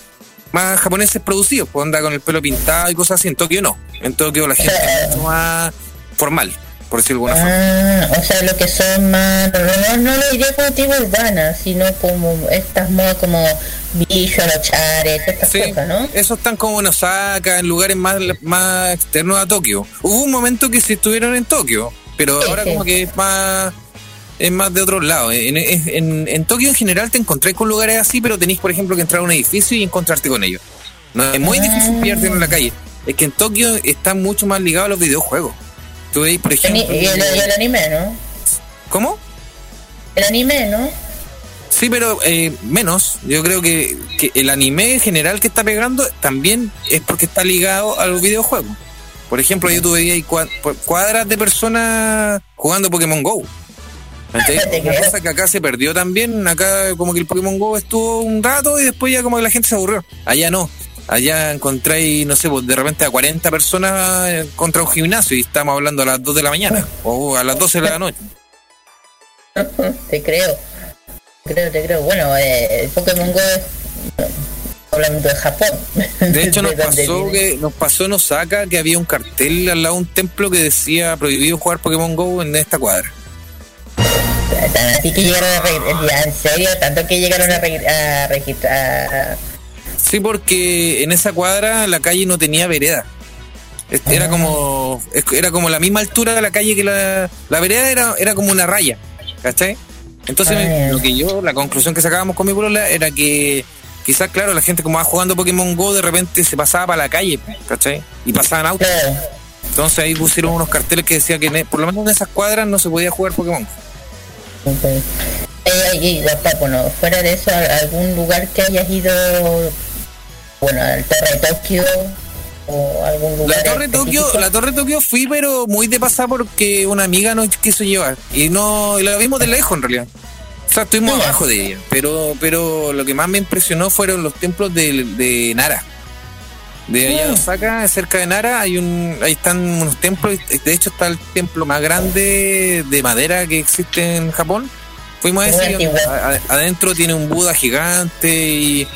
más japoneses producidos, pues anda con el pelo pintado y cosas así. En Tokio no. En Tokio la gente es mucho más formal, por decirlo de alguna forma. Ah, o sea, lo que son más, no, no lo diría como tipo urbana, sino como estas modas como visual o chares, estas cosas, ¿no? Esos están como en Osaka, en lugares más, más externos a Tokio. Hubo un momento que sí estuvieron en Tokio, pero ahora como que es más es más de otros lados. En, en, en Tokio en general te encontrás con lugares así, pero tenéis, por ejemplo, que entrar a un edificio y encontrarte con ellos. No, es muy difícil pillarte en la calle. Es que en Tokio está mucho más ligado a los videojuegos. Tú veis, por ejemplo... y el anime, ¿no? ¿Cómo? El anime, ¿no? Sí, pero eh, menos. Yo creo que, que el anime en general que está pegando también es porque está ligado a los videojuegos. Por ejemplo, yo tuve ahí cua- cuadras de personas jugando Pokémon Go. ¿Cachai? Una cosa que acá se perdió también. Acá como que el Pokémon Go estuvo un rato y después ya como que la gente se aburrió. Allá no. Allá encontráis, no sé, pues de repente a 40 personas eh, contra un gimnasio y estamos hablando a las 2 de la mañana o a las 12 de la noche. Te creo. Te creo, te creo. Bueno, eh, el Pokémon Go es hablando de Japón. De hecho, nos ¿De dónde pasó que nos pasó en Osaka que había un cartel al lado de un templo que decía prohibido jugar Pokémon Go en esta cuadra. Así que llegaron a en serio, tanto que llegaron a registrar. Sí, porque en esa cuadra la calle no tenía vereda. Era como es- era como la misma altura de la calle que la, la vereda era, era como una raya, ¿cachai? Entonces Ah, lo que yo, la conclusión que sacábamos con mi polola era que quizás, claro, la gente como va jugando Pokémon Go de repente se pasaba para la calle, ¿cachai? Y pasaban autos. Entonces ahí pusieron unos carteles que decía que e, por lo menos en esas cuadras no se podía jugar Pokémon. Eh, y guapa, bueno, fuera de eso, ¿a- algún lugar que hayas ido, bueno, al Torre Tokio o algún lugar. La Torre Tokio, la Torre Tokio fui, pero muy de pasada porque una amiga nos quiso llevar. Y no, y la vimos de lejos en realidad. O sea, estuvimos abajo de ella. Pero, pero lo que más me impresionó fueron los templos de, de Nara. De allá de Osaka, cerca de Nara, hay un, ahí están unos templos. De hecho, está el templo más grande de madera que existe en Japón. Fuimos a ese. adentro tiene un Buda gigante y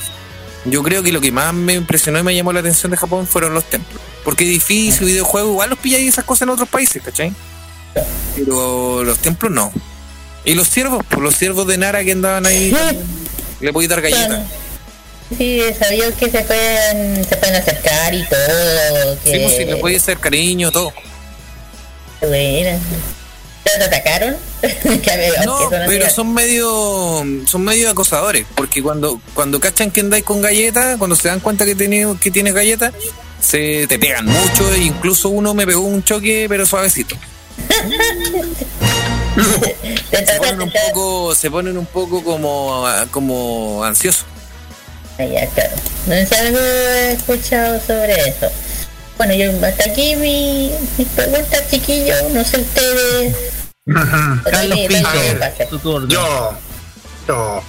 yo creo que lo que más me impresionó y me llamó la atención de Japón fueron los templos. Porque edificios, videojuegos, igual los pilláis esas cosas en otros países, ¿cachai? Pero los templos no. Y los ciervos, pues los ciervos de Nara que andaban ahí, le podía dar galletas. Sí, sabía que se pueden, se pueden acercar y todo. Que... Sí, pues sí, le podía hacer cariño, todo. Qué ¿Te atacaron? No, pero son medio son medio acosadores, porque cuando cuando cachan que andáis con galletas, cuando se dan cuenta que tiene que tienes galletas, se te pegan mucho e incluso uno me pegó un choque pero suavecito. se ponen un poco se ponen un poco como como ansiosos. Ah, ya, claro. No sé algo he escuchado sobre eso. Bueno, yo hasta aquí mi, mis preguntas, chiquillos. No sé ustedes. Carlos Pinto. Yo, yo.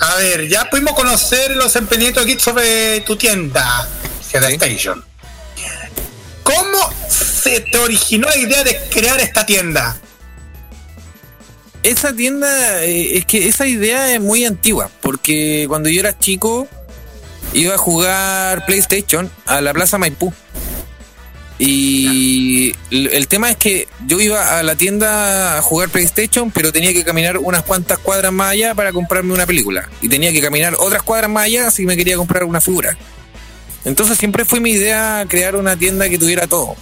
A ver, ya pudimos conocer los emprendimientos aquí sobre tu tienda, Head Station. ¿Cómo se te originó la idea de crear esta tienda? Esa tienda, eh, es que esa idea es muy antigua, porque cuando yo era chico iba a jugar PlayStation a la Plaza Maipú. Y el tema es que yo iba a la tienda a jugar PlayStation, pero tenía que caminar unas cuantas cuadras más allá para comprarme una película. Y tenía que caminar otras cuadras más allá si me quería comprar una figura. Entonces siempre fue mi idea crear una tienda que tuviera todo.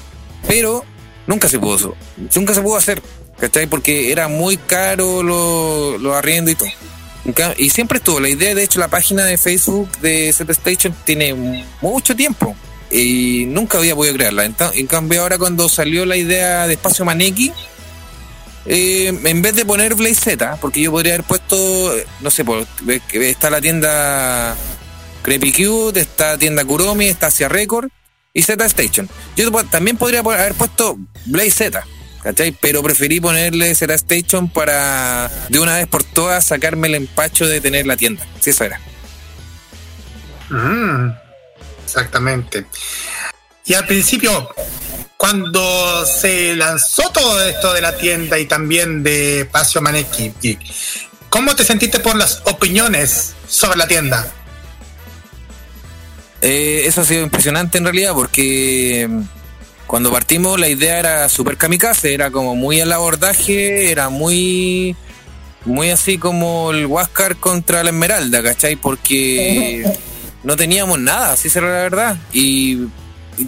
Pero nunca se pudo, nunca se pudo hacer. ¿Cachai? Porque era muy caro los lo arriendo y todo. Y siempre estuvo, la idea, de hecho, la página de Facebook de Set Station tiene mucho tiempo y nunca había podido crearla. En cambio, ahora cuando salió la idea de Espacio Maneki, eh, en vez de poner Blaze Z, porque yo podría haber puesto, no sé, que está la tienda Creepy Cute, está tienda Kuromi, está Asia Record y Z Station. Yo también podría po- haber puesto Blaze Z, ¿cachai? Pero preferí ponerle Z Station para de una vez por todas sacarme el empacho de tener la tienda. Sí, eso era. Mm, exactamente. Y al principio, cuando se lanzó todo esto de la tienda y también de Pasio Maneki, Geek, ¿cómo te sentiste por las opiniones sobre la tienda? Eh, eso ha sido impresionante en realidad porque cuando partimos la idea era super kamikaze, era como muy al abordaje, era muy muy así como el Huáscar contra la Esmeralda, ¿cachai? Porque no teníamos nada, así será la verdad. Y,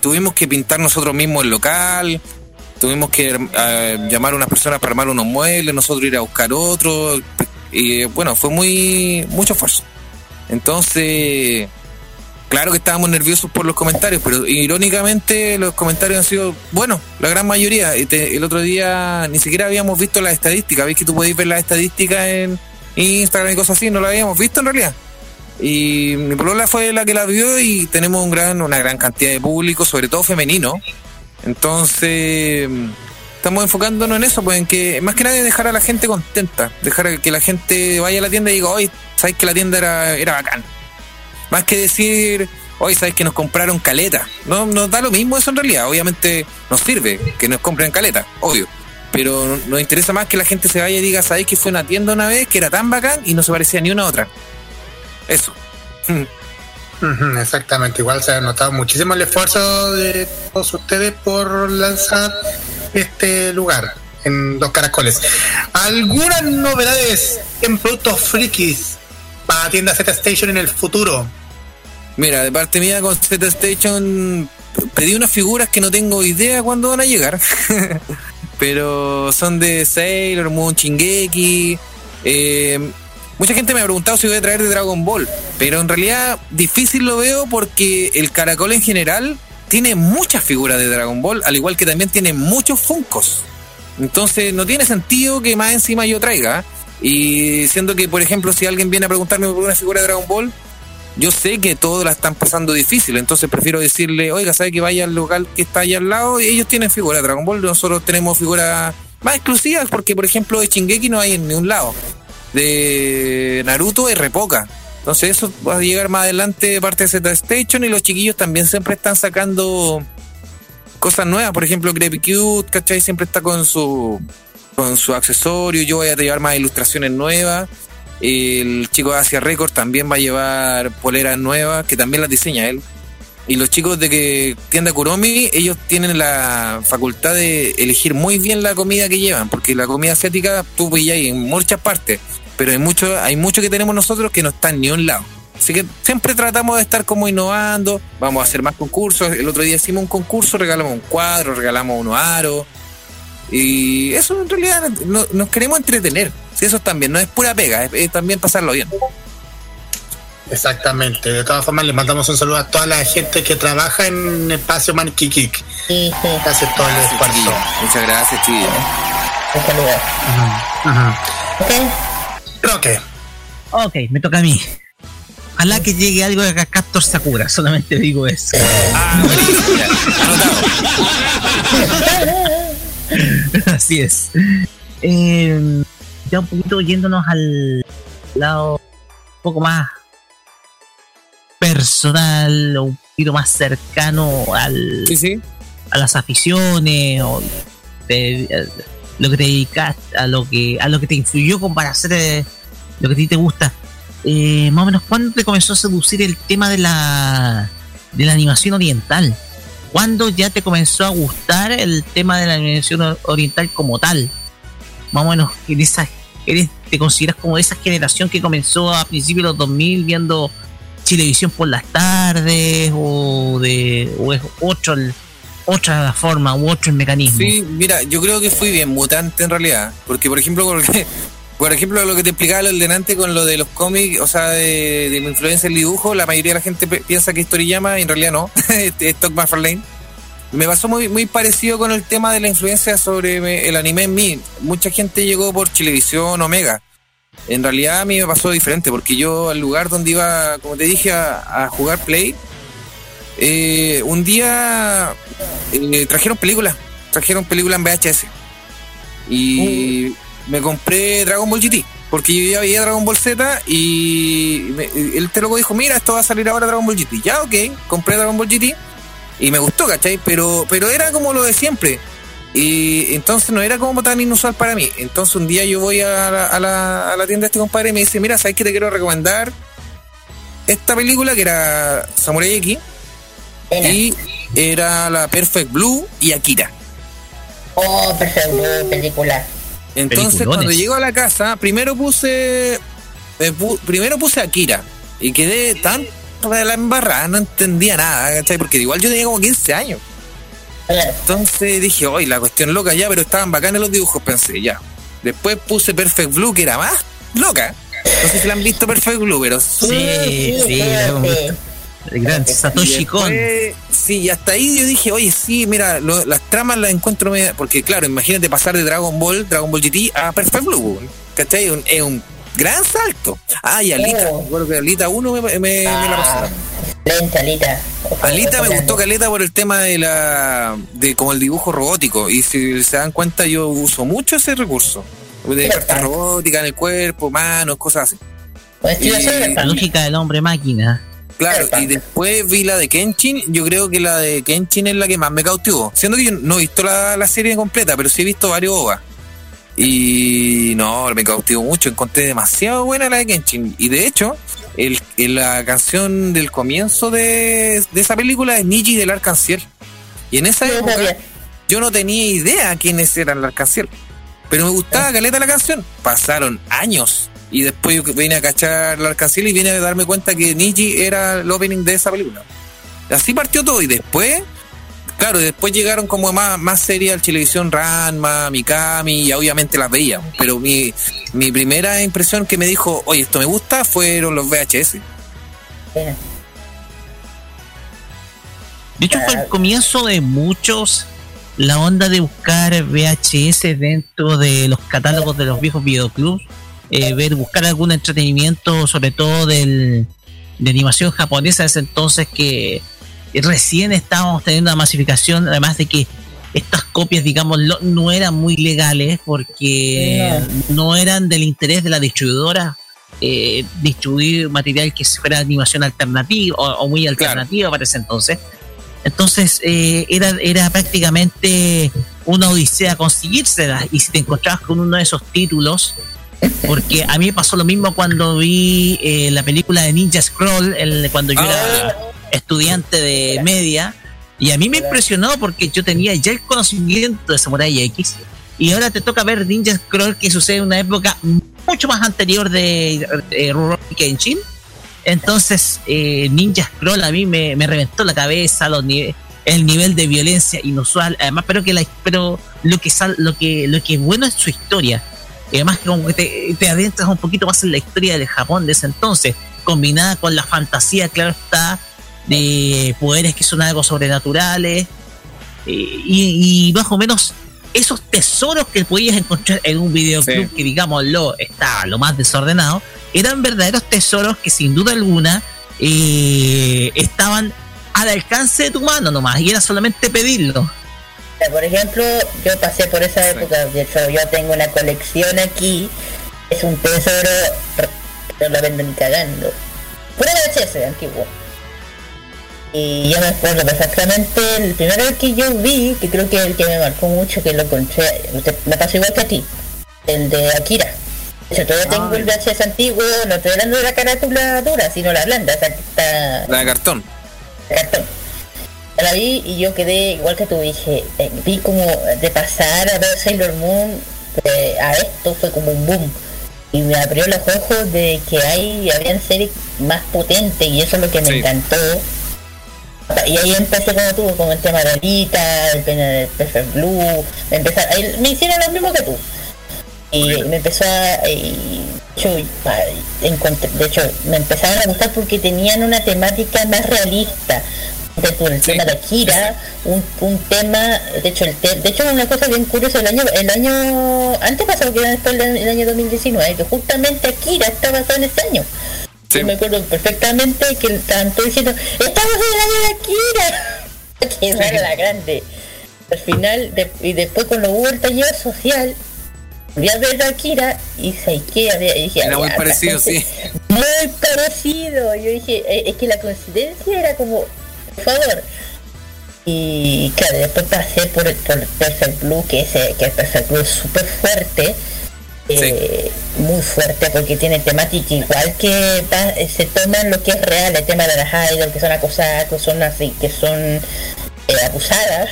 tuvimos que pintar nosotros mismos el local, tuvimos que eh, llamar a unas personas para armar unos muebles, nosotros ir a buscar otros. Y bueno, fue muy mucho esfuerzo. Entonces, claro que estábamos nerviosos por los comentarios, pero irónicamente los comentarios han sido buenos, la gran mayoría. El otro día ni siquiera habíamos visto las estadísticas, veis que tú podéis ver las estadísticas en Instagram y cosas así, no las habíamos visto en realidad. Y mi polola fue la que la vio y tenemos un gran, una gran cantidad de público, sobre todo femenino. Entonces, estamos enfocándonos en eso, pues en que más que nada dejar a la gente contenta, dejar que la gente vaya a la tienda y diga, hoy sabes que la tienda era, era bacán. Más que decir, hoy sabes que nos compraron caleta. No, nos da lo mismo eso en realidad. Obviamente nos sirve que nos compren caleta, obvio. Pero nos interesa más que la gente se vaya y diga, sabes que fue una tienda una vez que era tan bacán y no se parecía ni una otra. Eso. Exactamente, igual se ha notado muchísimo el esfuerzo de todos ustedes por lanzar este lugar en Dos Caracoles. ¿Algunas novedades en productos frikis para tienda Z Station en el futuro? Mira, de parte mía con Z Station pedí unas figuras que no tengo idea cuándo van a llegar. Pero son de Sailor Moon, Shingeki. eh, mucha gente me ha preguntado si voy a traer de Dragon Ball. Pero en realidad difícil lo veo porque el caracol en general tiene muchas figuras de Dragon Ball, al igual que también tiene muchos Funcos. Entonces no tiene sentido que más encima yo traiga. Y siendo que, por ejemplo, si alguien viene a preguntarme por una figura de Dragon Ball, yo sé que todos la están pasando difícil, entonces prefiero decirle, oiga, ¿sabe que vaya al local que está allá al lado? Y ellos tienen figuras de Dragon Ball, nosotros tenemos figuras más exclusivas, porque por ejemplo de Shingeki no hay en ningún lado. De Naruto hay re poca. Entonces eso va a llegar más adelante de parte de Z Station y los chiquillos también siempre están sacando cosas nuevas. Por ejemplo, Creepy Cute, ¿cachai? Siempre está con su con su accesorio. Yo voy a llevar más ilustraciones nuevas. El chico de Asia Record también va a llevar poleras nuevas, que también las diseña él. Y los chicos de que tienda Kuromi, ellos tienen la facultad de elegir muy bien la comida que llevan, porque la comida asiática tú pillas en muchas partes, pero hay mucho, hay mucho que tenemos nosotros que no está ni un lado. Así que siempre tratamos de estar como innovando, vamos a hacer más concursos. El otro día hicimos un concurso, regalamos un cuadro, regalamos unos aros. Y eso en realidad no- nos queremos entretener. Si eso también no es pura pega, es, es también pasarlo bien. Exactamente, de todas formas les mandamos un saludo a toda la gente que trabaja en Espacio Maniki Geek. Hace todo el esfuerzo. Muchas gracias, chiquillos. Roque. Ok, me toca a mí. Ojalá que llegue algo de Captor Sakura, solamente digo eso. Ah, Así es. Eh, ya un poquito yéndonos al lado un poco más personal o un poquito más cercano al a las aficiones o de- a lo que te dedicas a lo que a lo que te influyó como para hacer eh, lo que a ti te gusta. Eh, más o menos cuándo te comenzó a seducir el tema de la de la animación oriental ¿Cuándo ya te comenzó a gustar el tema de la animación or- oriental como tal? Más o menos, en esa, eres, ¿te consideras como de esa generación que comenzó a principios de los 2000 viendo Chilevisión por las tardes o de o es otro, otra forma u otro mecanismo? Sí, mira, yo creo que fui bien mutante en realidad. Porque, por ejemplo, porque, por ejemplo, lo que te explicaba el delante con lo de los cómics, o sea, de, de mi influencia en el dibujo, la mayoría de la gente piensa que es Toriyama en realidad no, es Todd McFarlane. Me pasó muy, parecido con el tema de la influencia sobre el anime en mí. Mucha gente llegó por Chilevisión, Omega. En realidad a mí me pasó diferente, porque yo al lugar donde iba, como te dije, a, jugar Play, eh, un día eh, trajeron películas, trajeron películas en VHS. Y me compré Dragon Ball GT, porque yo ya veía Dragon Ball Z y me- el te loco dijo, mira, esto va a salir ahora Dragon Ball GT. Ya, ok, compré Dragon Ball GT y me gustó, ¿cachai? Pero, pero era como lo de siempre. Y entonces no era como tan inusual para mí. Entonces un día yo voy a la, a la- a la tienda de este compadre y me dice, mira, ¿sabes qué te quiero recomendar? Esta película que era Samurai X y era la Perfect Blue y Akira. Oh, perfecto, película. Entonces cuando llego a la casa, primero puse pu- primero puse Akira y quedé tan de la embarrada, no entendía nada, ¿cachai? Porque igual yo tenía como 15 años. Entonces dije, hoy la cuestión loca ya, pero estaban bacanes los dibujos, pensé, ya. Después puse Perfect Blue, que era más loca. No sé si la han visto Perfect Blue, pero Sí, sí, visto. El gran Satoshi y Kon. Sí, y hasta ahí yo dije, oye, sí, mira, lo- las tramas las encuentro media- Porque, claro, imagínate pasar de Dragon Ball, Dragon Ball GT a Perfect Blue, ¿cachai? Es un, es un gran salto. Ah, y Alita, acuerdo que Alita 1 me, me- me la pasaron. Lenta, Alita. Alita me gustó Caleta por el tema de la de como el dibujo robótico y si se dan cuenta yo uso mucho ese recurso de carta robótica en el cuerpo, manos, cosas así. Y- La lógica del hombre máquina. Claro, y después vi la de Kenshin. Yo creo que la de Kenshin es la que más me cautivó. Siendo que yo no he visto la, la serie completa, pero sí he visto varios OVA. Y no, me cautivó mucho. Encontré demasiado buena la de Kenshin. Y de hecho, el, la canción del comienzo de, de esa película es Niji del Arcanciel. Y en esa época yo no tenía idea quiénes eran el Arcanciel. Pero me gustaba caleta la canción. Pasaron años. Y después yo vine a cachar la Arcanciel y vine a darme cuenta que Niji era el opening de esa película. Así partió todo. Y después, claro, después llegaron como más, más series al televisión Ranma, Mikami, y obviamente las veíamos. Pero mi, mi primera impresión que me dijo, oye, esto me gusta, fueron los VHS. De hecho, fue el comienzo de muchos la onda de buscar VHS dentro de los catálogos de los viejos videoclubs, eh, ver, buscar algún entretenimiento, sobre todo del, de animación japonesa, de ese entonces que recién estábamos teniendo una masificación, además de que estas copias, digamos, lo- no eran muy legales porque no eran del interés de la distribuidora eh, distribuir material que fuera animación alternativa o, o muy alternativa para ese entonces. Entonces eh, era, era prácticamente una odisea conseguírselas y si te encontrabas con uno de esos títulos, porque a mí me pasó lo mismo cuando vi eh, la película de Ninja Scroll, el- cuando yo era estudiante de media, y a mí me impresionó porque yo tenía ya el conocimiento de Samurai X, y ahora te toca ver Ninja Scroll que sucede en una época mucho más anterior de eh, Rurouni Kenshin. Entonces, eh, Ninja Scroll a mí me, me reventó la cabeza, los nive- el nivel de violencia inusual. Además, pero que la, pero lo que sal, lo que lo que es bueno es su historia. Y además, que como que te, te adentras un poquito más en la historia del Japón de ese entonces, combinada con la fantasía, claro está, de poderes que son algo sobrenaturales. eh, y, y más o menos esos tesoros que podías encontrar en un videoclub que digámoslo estaba lo más desordenado eran verdaderos tesoros que sin duda alguna eh, estaban al alcance de tu mano nomás, y era solamente pedirlo. Por ejemplo, yo pasé por esa época, de hecho yo tengo una colección aquí, es un tesoro, no lo vendo ni cagando. Pura VHS antiguo. Y yo me acuerdo perfectamente, el primero que yo vi, que creo que es el que me marcó mucho, que lo encontré, me pasó igual que a ti, el de Akira. De hecho, todavía tengo el VHS antiguo, no estoy hablando de la carátula dura, sino la blanda, o sea, que está La de cartón. cartón. La vi y yo quedé igual que tú dije, eh, vi como de pasar a ver Sailor Moon eh, a esto fue como un boom. Y me abrió los ojos de que hay habían series más potentes y eso es lo que me encantó. Y ahí empecé como tú con el tema de Alita, el tema de Perfect Blue, me empezaron, ahí me hicieron lo mismo que tú. Y me empezó a y yo, pa- encontré- de hecho me empezaron a gustar porque tenían una temática más realista de tu- el tema de Akira un, un tema de hecho el te- de hecho una cosa bien curiosa el año el año antes pasado que era después del el año 2019 que justamente Akira está basado en ese año. Yo me acuerdo perfectamente que estaban todos diciendo estamos en el año de Akira que era la grande. Al final de- y después cuando hubo el taller social volví a ver a Akira y había y dije Era muy "Ah, parecido, sí. muy parecido yo dije eh, es que la coincidencia era como favor y claro después pasé por el por Perfect Blue que ese que el Perfect Blue es súper fuerte eh, muy fuerte porque tiene temática igual que va- eh, se toman lo que es real el tema de las idols que son acosadas que son así que son eh, abusadas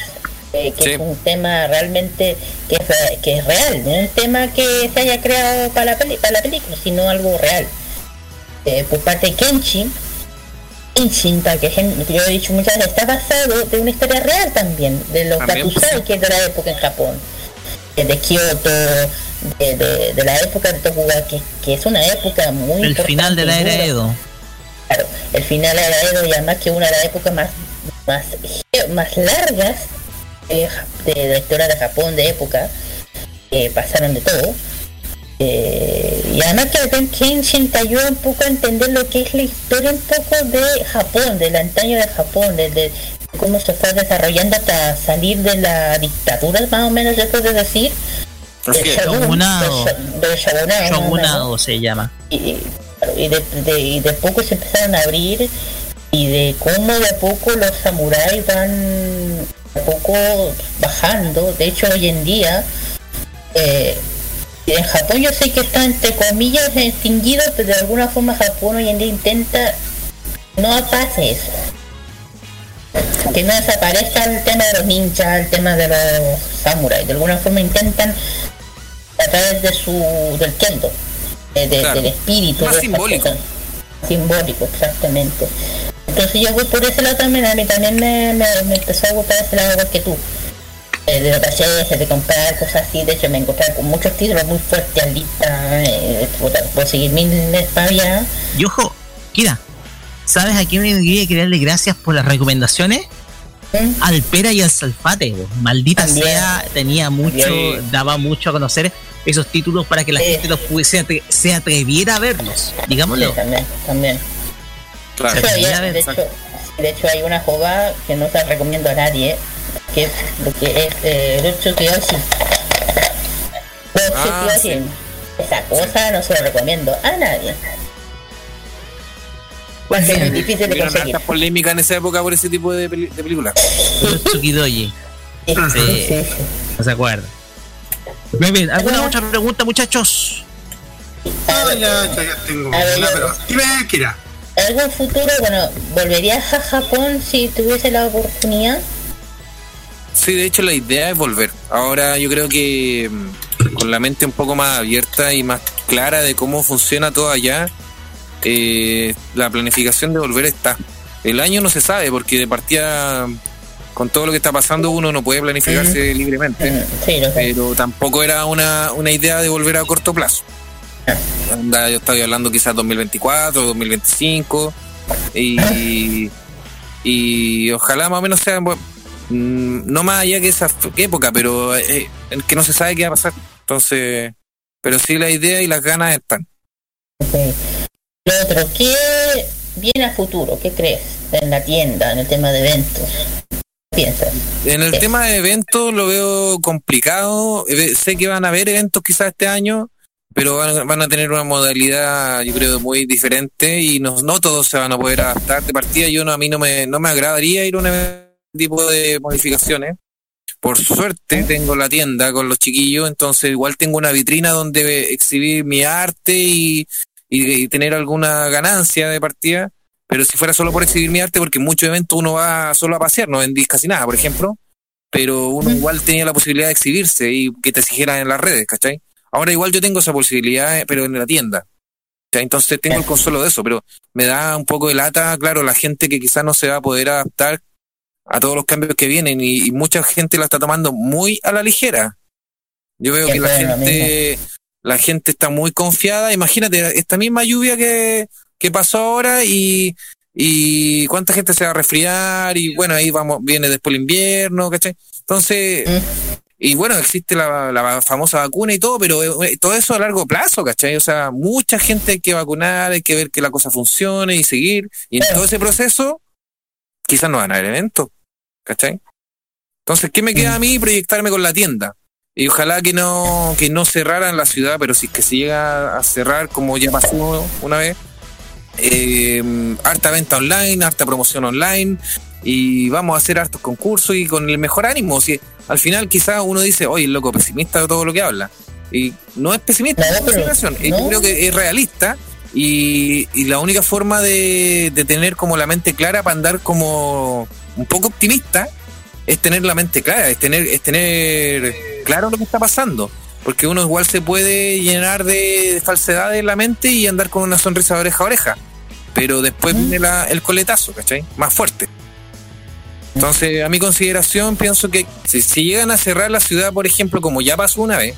eh, que es un tema realmente que es, que es real no un tema que se haya creado para la, peli- para la película sino algo real. Eh, por parte de Kenshin Para que gen- yo he dicho muchas veces, está basado de una historia real también, de los Kakusai, que es de la época en Japón, eh, de Kioto, de, de- de la época de Tokugawa, que, que es una época muy El final de la era. Edo. Claro, el final de la era Edo y además que una de las épocas más, más, más largas de, de la historia de Japón de época, que pasaron de todo. Eh, y además que Ben Kenshin te ayuda un poco a entender lo que es la historia un poco de Japón, del antaño de Japón, de, de cómo se fue desarrollando hasta salir de la dictadura, más o menos se puede decir. Del Shogunado. del shogunado, Shogunado se llama. y, claro, y de, de- y de poco se empezaron a abrir y de cómo de a poco los samuráis van de a poco bajando. De hecho, hoy en día, eh, en Japón yo sé que está entre comillas extinguido, pero de alguna forma Japón hoy en día intenta no pase eso. Que no desaparezca el tema de los ninjas, el tema de los samuráis. De alguna forma intentan a través de su del kendo, de- de- Claro. del espíritu. Más de simbólico. cosas. Simbólico, exactamente. Entonces yo voy por ese lado también, a mí también me, me- me empezó a gustar ese lado igual que tú. Eh, de los talleres, de comprar cosas así, de hecho me encontré con muchos títulos muy fuertes, Alita, eh, puedo seguir mil todavía. Y ojo, Kira, ¿sabes a quién me quería que darle gracias por las recomendaciones? Al Pera y al Salfate, maldita sea, tenía mucho, También. daba mucho a conocer esos títulos para que la gente los pudiese, se, atre- se atreviera a verlos, digámoslo. Sí, también, también. Claro. De hecho, Sí, ya- a ver, de, hecho, de hecho, hay una jugada que no se recomiendo a nadie, que es lo que es eh. Rutsu Ah. Esa cosa no se lo recomiendo a nadie. Muy difícil de conseguir. hartas polémicas en esa época por ese tipo de, peli- de películas. Tsukidoji. Sí, no se acuerda. Muy bien, ¿alguna otra pregunta, muchachos? Ah, ya, ya, tengo A ver, pero dime, Kira. ¿Algún futuro? Bueno, ¿volverías a Japón si tuviese la oportunidad? Sí, de hecho la idea es volver. Ahora yo creo que mm, con la mente un poco más abierta y más clara de cómo funciona todo allá, eh, la planificación de volver está. El año no se sabe porque de partida con todo lo que está pasando uno no puede planificarse libremente. pero tampoco era una, una idea de volver a corto plazo. Anda, yo estaba hablando quizás 2024, 2025 y, y ojalá más o menos sea no más allá que esa época, pero eh, que no se sabe qué va a pasar. Entonces, pero sí la idea y las ganas están. Lo otro, ¿qué viene a futuro? ¿Qué crees en la tienda, en el tema de eventos? ¿Qué piensas? En el tema de eventos lo veo complicado. Sé que van a haber eventos quizás este año, pero van, van a tener una modalidad, yo creo, muy diferente y no, no todos se van a poder adaptar de partida. Yo no, a mí no me, no me agradaría ir a un evento tipo de modificaciones. Por suerte tengo la tienda con los chiquillos, entonces igual tengo una vitrina donde exhibir mi arte y, y- tener alguna ganancia de partida. Pero si fuera solo por exhibir mi arte, porque en muchos eventos uno va solo a pasear, no vendís casi nada, por ejemplo, pero uno igual tenía la posibilidad de exhibirse y que te siguieran en las redes, ¿cachai? Ahora igual yo tengo esa posibilidad, eh, pero en la tienda. Entonces tengo el consuelo de eso, pero me da un poco de lata, claro, la gente que quizás no se va a poder adaptar a todos los cambios que vienen y, y mucha gente la está tomando muy a la ligera. Yo veo que la gente, la gente está muy confiada. Imagínate, esta misma lluvia que, que pasó ahora y, y cuánta gente se va a resfriar y bueno, ahí vamos, viene después el invierno, ¿cachai? Entonces, y bueno, existe la, la famosa vacuna y todo, pero eh, todo eso a largo plazo, ¿cachai? O sea, mucha gente hay que vacunar, hay que ver que la cosa funcione y seguir. Y en todo ese proceso, quizás no van a haber eventos, ¿cachai? Entonces, ¿qué me queda a mí? Proyectarme con la tienda. Y ojalá que no, que no cerraran la ciudad, pero si es que se llega a cerrar, como ya pasó una vez, eh, harta venta online, harta promoción online, y vamos a hacer hartos concursos y con el mejor ánimo. Si al final quizás uno dice, oye, loco, pesimista de todo lo que habla. Y no es pesimista, es consideración. Eh, Yo creo que es realista y, y la única forma de, de tener como la mente clara para andar como un poco optimista es tener la mente clara, es tener, es tener claro lo que está pasando. Porque uno igual se puede llenar de falsedades en la mente y andar con una sonrisa de oreja a oreja. Pero después viene la- el coletazo, ¿cachai? Más fuerte. Entonces, a mi consideración, pienso que si, si llegan a cerrar la ciudad, por ejemplo, como ya pasó una vez,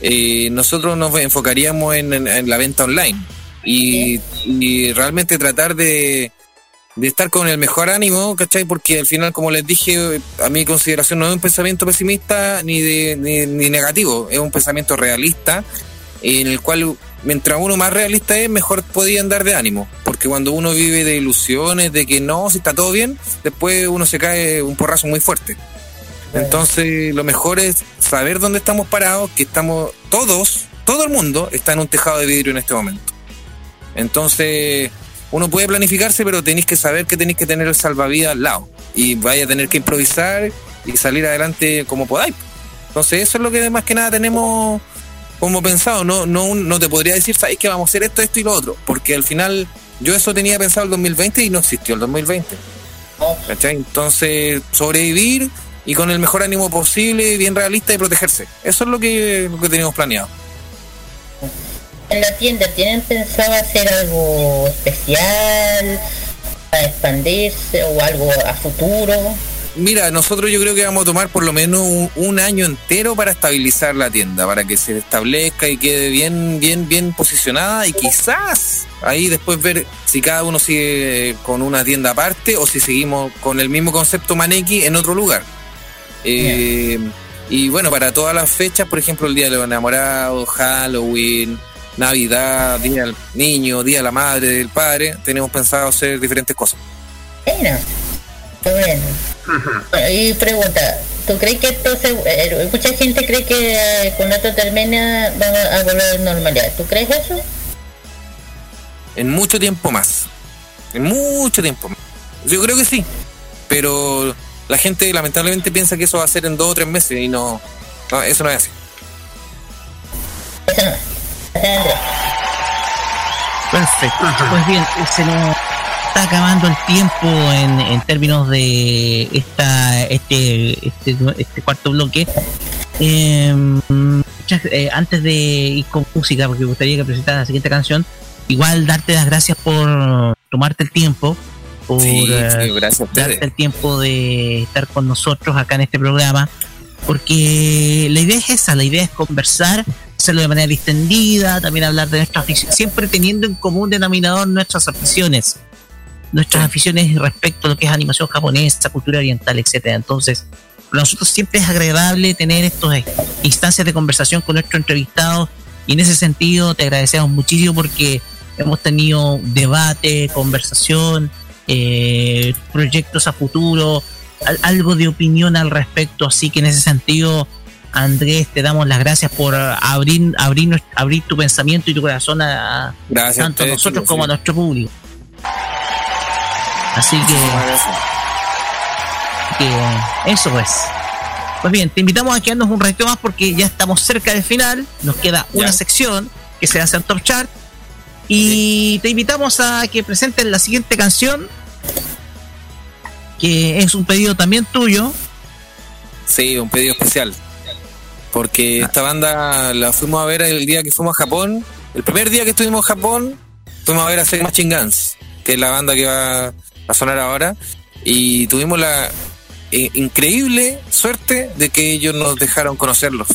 eh, nosotros nos enfocaríamos en, en- en la venta online y, y realmente tratar de, de estar con el mejor ánimo, ¿cachai? Porque al final, como les dije, a mi consideración no es un pensamiento pesimista ni, de, ni, ni negativo, es un pensamiento realista en el cual mientras uno más realista es, mejor podía andar de ánimo. Porque cuando uno vive de ilusiones, de que no, si está todo bien, después uno se cae un porrazo muy fuerte. Entonces, lo mejor es saber dónde estamos parados, que estamos todos, todo el mundo está en un tejado de vidrio en este momento. Entonces, uno puede planificarse, pero tenéis que saber que tenéis que tener el salvavidas al lado. Y vaya a tener que improvisar y salir adelante como podáis. Entonces, eso es lo que más que nada tenemos como pensado. No, no, no te podría decir, sabéis que vamos a hacer esto, esto y lo otro. Porque al final, yo eso tenía pensado el 2020 y no existió el 2020. ¿Cachai? Entonces, sobrevivir y con el mejor ánimo posible, bien realista y protegerse. Eso es lo que, lo que teníamos planeado. En la tienda, ¿tienen pensado hacer algo especial para expandirse o algo a futuro? Mira, nosotros yo creo que vamos a tomar por lo menos un, un año entero para estabilizar la tienda, para que se establezca y quede bien, bien, bien posicionada y quizás ahí después ver si cada uno sigue con una tienda aparte o si seguimos con el mismo concepto Maneki en otro lugar. Eh, y bueno, para todas las fechas, por ejemplo, el Día de los Enamorados, Halloween, Navidad, Día del Niño, Día de la Madre, del Padre, tenemos pensado hacer diferentes cosas. Bueno, qué bueno. Bueno, Y pregunta, ¿tú crees que esto se, eh, mucha gente cree que eh, con esto termina vamos a volver a la normalidad? ¿Tú crees eso? en mucho tiempo más. En mucho tiempo más. Yo creo que sí. Pero la gente lamentablemente piensa que eso va a ser en dos o tres meses y no. no, eso no es así. Perfecto. Pues bien, se nos está acabando el tiempo en, en términos de esta este este, este cuarto bloque. Eh, muchas- eh, antes de ir con música, porque me gustaría que presentaras la siguiente canción, igual darte las gracias por tomarte el tiempo, por Sí, eh, sí, gracias darte el tiempo de estar con nosotros acá en este programa, porque la idea es esa, la idea es conversar, hacerlo de manera distendida, también hablar de nuestras aficiones, siempre teniendo en común denominador nuestras aficiones, nuestras aficiones respecto a lo que es animación japonesa, cultura oriental, etcétera. Entonces, para nosotros siempre es agradable tener estas instancias de conversación con nuestros entrevistados y en ese sentido te agradecemos muchísimo porque hemos tenido debate, conversación, eh, proyectos a futuro, al- algo de opinión al respecto. Así que en ese sentido, Andrés, te damos las gracias por abrir, abrir, tu pensamiento y tu corazón a, Gracias tanto a ustedes, nosotros como sí. a nuestro público. Así que, que eso pues. Pues bien, te invitamos a quedarnos un ratito más porque ya estamos cerca del final. Nos queda una sección que se hace en Top Chart. Y te invitamos a que presentes la siguiente canción, que es un pedido también tuyo. Sí, un pedido especial. Porque esta banda la fuimos a ver el día que fuimos a Japón. El primer día que estuvimos en Japón, fuimos a ver a Sex Machine Guns, que es la banda que va a sonar ahora. Y tuvimos la eh, increíble suerte de que ellos nos dejaron conocerlos.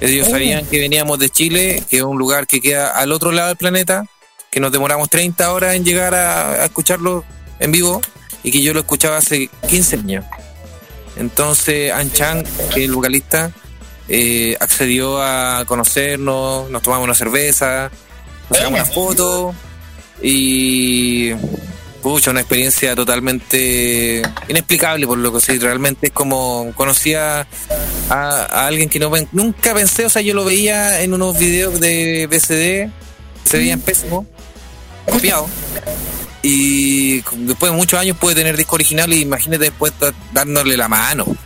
Ellos Oh. sabían que veníamos de Chile, que es un lugar que queda al otro lado del planeta, que nos demoramos 30 horas en llegar a, a escucharlo en vivo y que yo lo escuchaba hace 15 años. Entonces, Anchan, que es el vocalista, eh, accedió a conocernos, nos tomamos una cerveza, nos sacamos una foto y. Pucha, una experiencia totalmente inexplicable, por lo que sí, realmente es como conocía a, a alguien que no nunca pensé, o sea, yo lo veía en unos videos de BCD, se veían pésimo, copiado. Y después de muchos años puede tener disco original y imagínate después dándole la mano.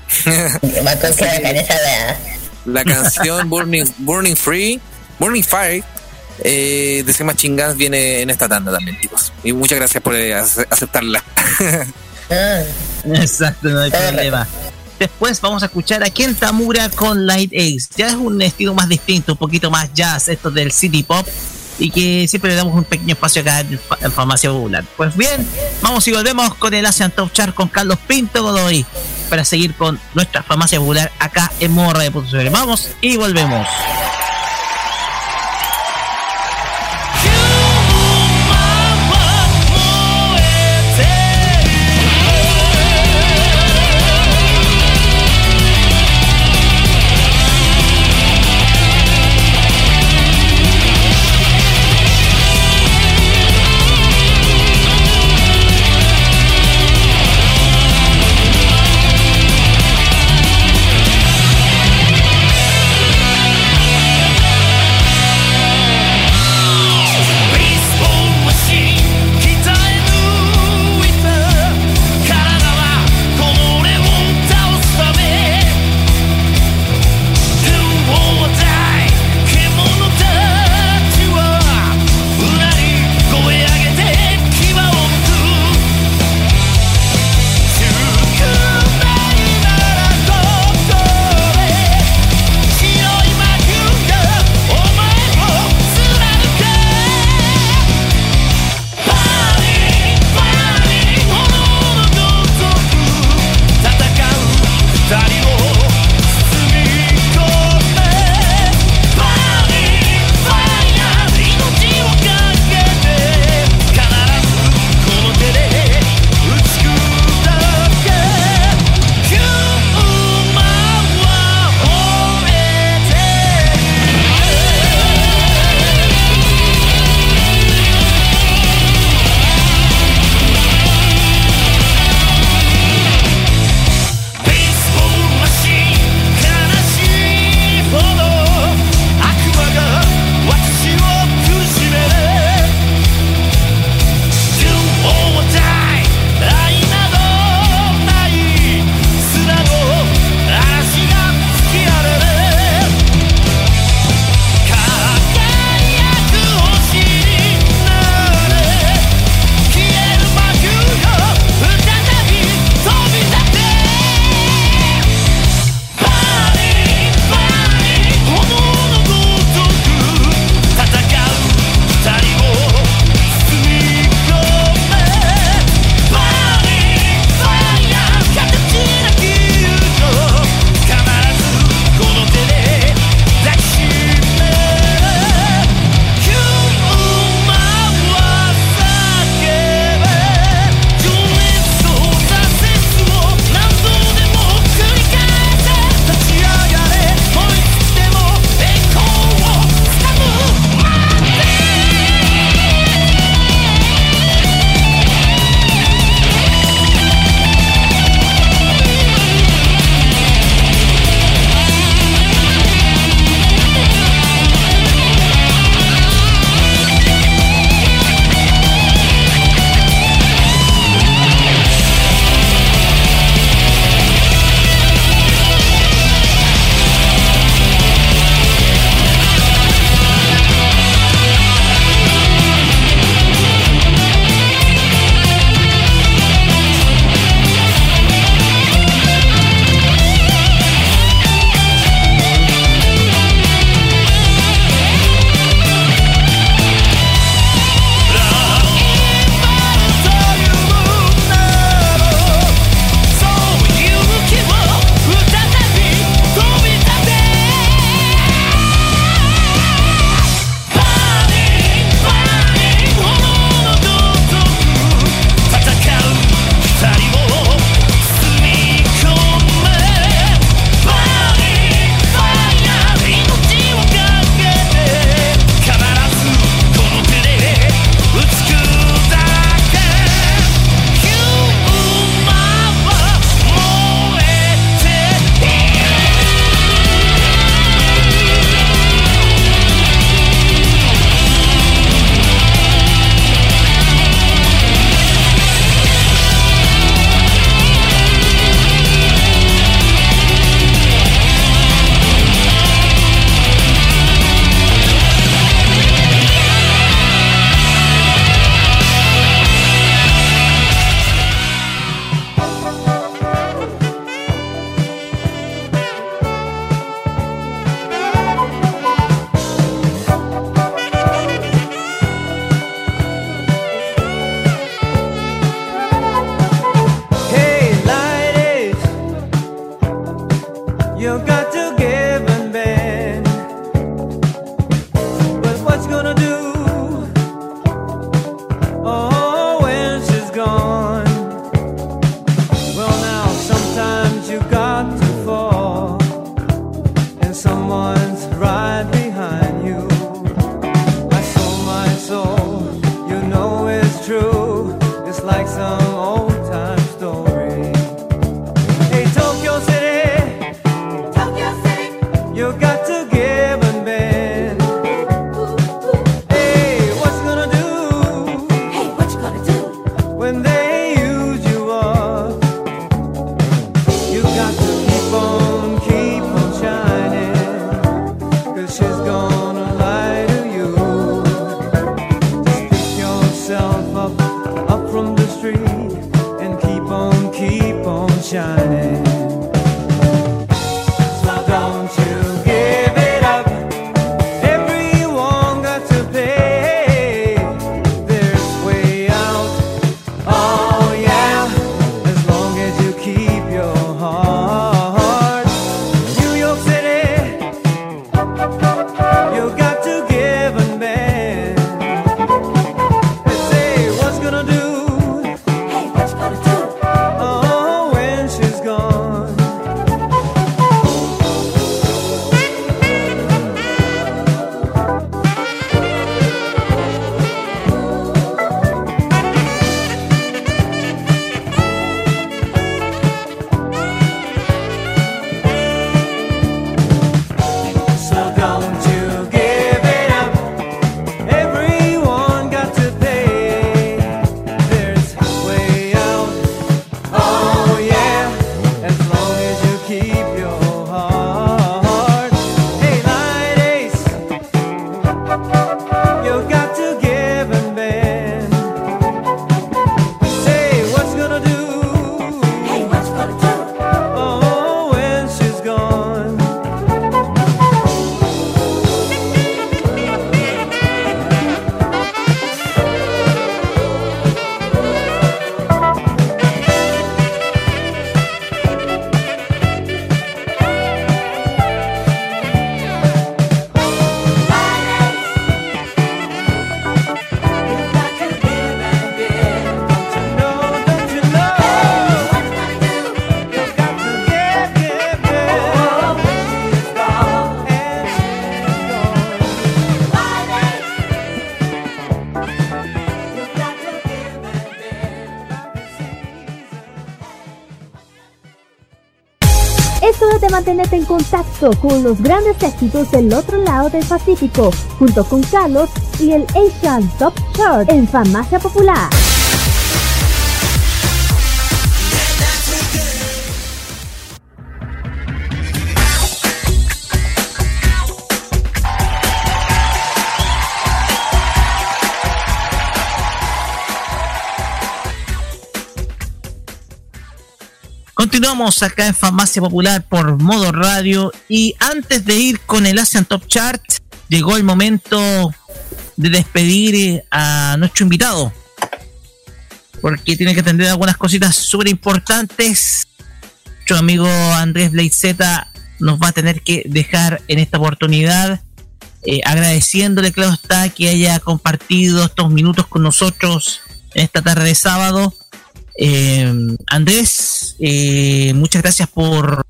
la canción Burning, Burning Free, Burning Fire eh, de Sema Chingas viene en esta tanda también, chicos. Y muchas gracias por eh, ace- aceptarla. Exacto, no hay problema. Después vamos a escuchar a Ken Tamura con Light Ace. Ya es un estilo más distinto, un poquito más jazz, esto del city pop. Y que siempre le damos un pequeño espacio acá en, Fa- en Farmacia Popular. Pues bien, vamos y volvemos con el Asian Top Chart con Carlos Pinto Godoy. Para seguir con nuestra Farmacia Popular acá en Morra de Punto Vamos y volvemos.「mantenerte en contacto con los grandes éxitos del otro lado del Pacífico, junto con Carlos y el Asian Top Chart en Farmacia Popular. Continuamos acá en Farmacia Popular por modo radio y antes de ir con el Asian Top Chart, llegó el momento de despedir eh, a nuestro invitado. Porque tiene que atender algunas cositas súper importantes. Nuestro amigo Andrés Bleizeta nos va a tener que dejar en esta oportunidad. eh, agradeciéndole, claro está, que haya compartido estos minutos con nosotros en esta tarde de sábado. Eh, Andrés, eh, muchas gracias por.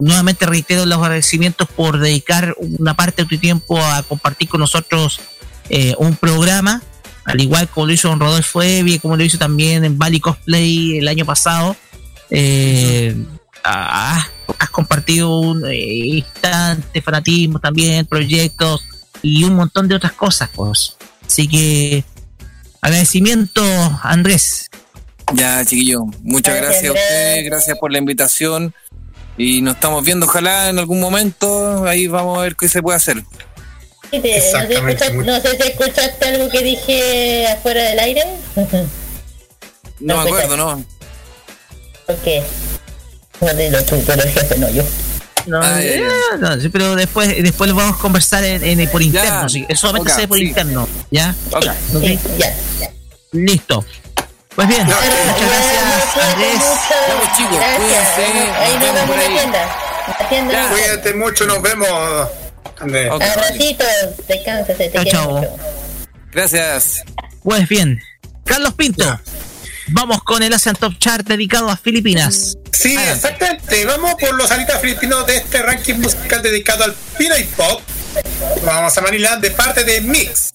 Nuevamente reitero los agradecimientos por dedicar una parte de tu tiempo a compartir con nosotros eh, un programa, al igual como lo hizo Don Rodolfo Evi, como lo hizo también en Bali Cosplay el año pasado. Eh, has compartido un instante, fanatismo también, proyectos y un montón de otras cosas. Pues. Así que agradecimiento, Andrés. Ya, chiquillo, muchas gracias a ustedes, gracias por la invitación y nos estamos viendo, ojalá en algún momento, ahí vamos a ver qué se puede hacer. Sí, te- no, sé, no si escuchaste algo que dije afuera del aire. No me acuerdo, ¿no? ¿Por qué? No, jefe, no yo. No, eh, no, sí, pero después, después lo vamos a conversar en, en- por interno, sí, eso solamente ok, se ve por sí. interno, ¿ya? Ok. Ok. Listo. Pues bien, muchas gracias, Andrés. Vamos, chicos, cuídense. Ahí nos vemos en la tienda. En la tienda. Cuídate mucho, nos vemos, Andrés. Abracitos, descánsate, te Chao, mucho. Gracias. Pues bien, Carlos Pinto, vamos con el Asian Top Chart dedicado a Filipinas. Sí, exactamente. Vamos por los alitas filipinos de este ranking musical dedicado al Pinoy Pop. Vamos a Manila de parte de Mix.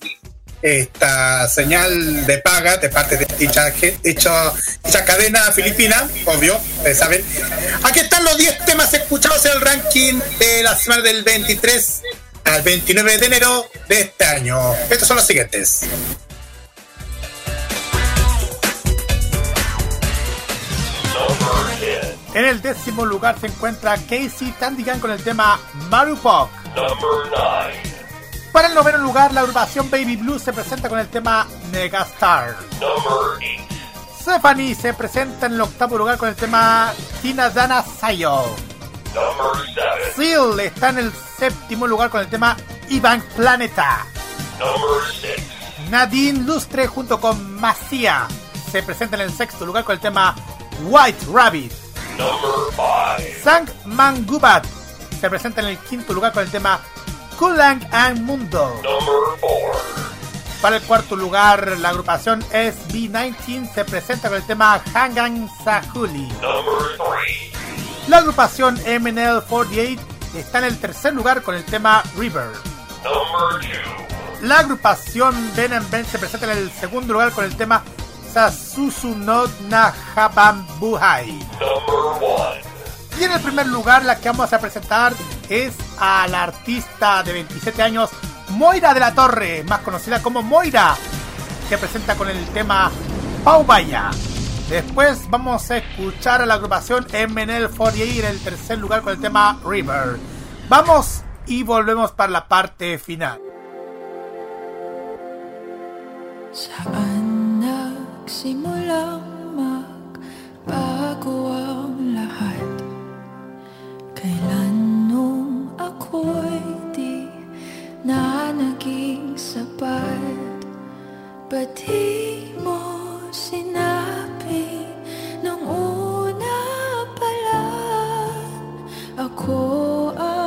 Esta señal de paga de parte de dicha, dicha, dicha cadena filipina, obvio, ustedes saben. Aquí están los 10 temas escuchados en el ranking de la semana del 23 al 29 de enero de este año. Estos son los siguientes. En el décimo lugar se encuentra Casey Tandigan con el tema Marupok. Para el noveno lugar, la agrupación Baby Blue se presenta con el tema Megastar. Stephanie se presenta en el octavo lugar con el tema Tina Dana Sayo. Seal está en el séptimo lugar con el tema Ivan Planeta. Nadine Lustre junto con Macia se presenta en el sexto lugar con el tema White Rabbit. Sang Mangubat se presenta en el quinto lugar con el tema Kulang and Mundo. Para el cuarto lugar, la agrupación SB19 se presenta con el tema Hangang Sahuli. La agrupación MNL48 está en el tercer lugar con el tema River. La agrupación Ben and Ben se presenta en el segundo lugar con el tema Sasusu no Nahabam Buhai. Y en el primer lugar la que vamos a presentar es a la artista de 27 años Moira de la Torre, más conocida como Moira, que presenta con el tema Pau. Después vamos a escuchar a la agrupación MNL48 en el tercer lugar con el tema River. Vamos y volvemos para la parte final. Kailan nung ako'y di na naging sapat? Ba't di mo sinabi nung una pa lang Ako ang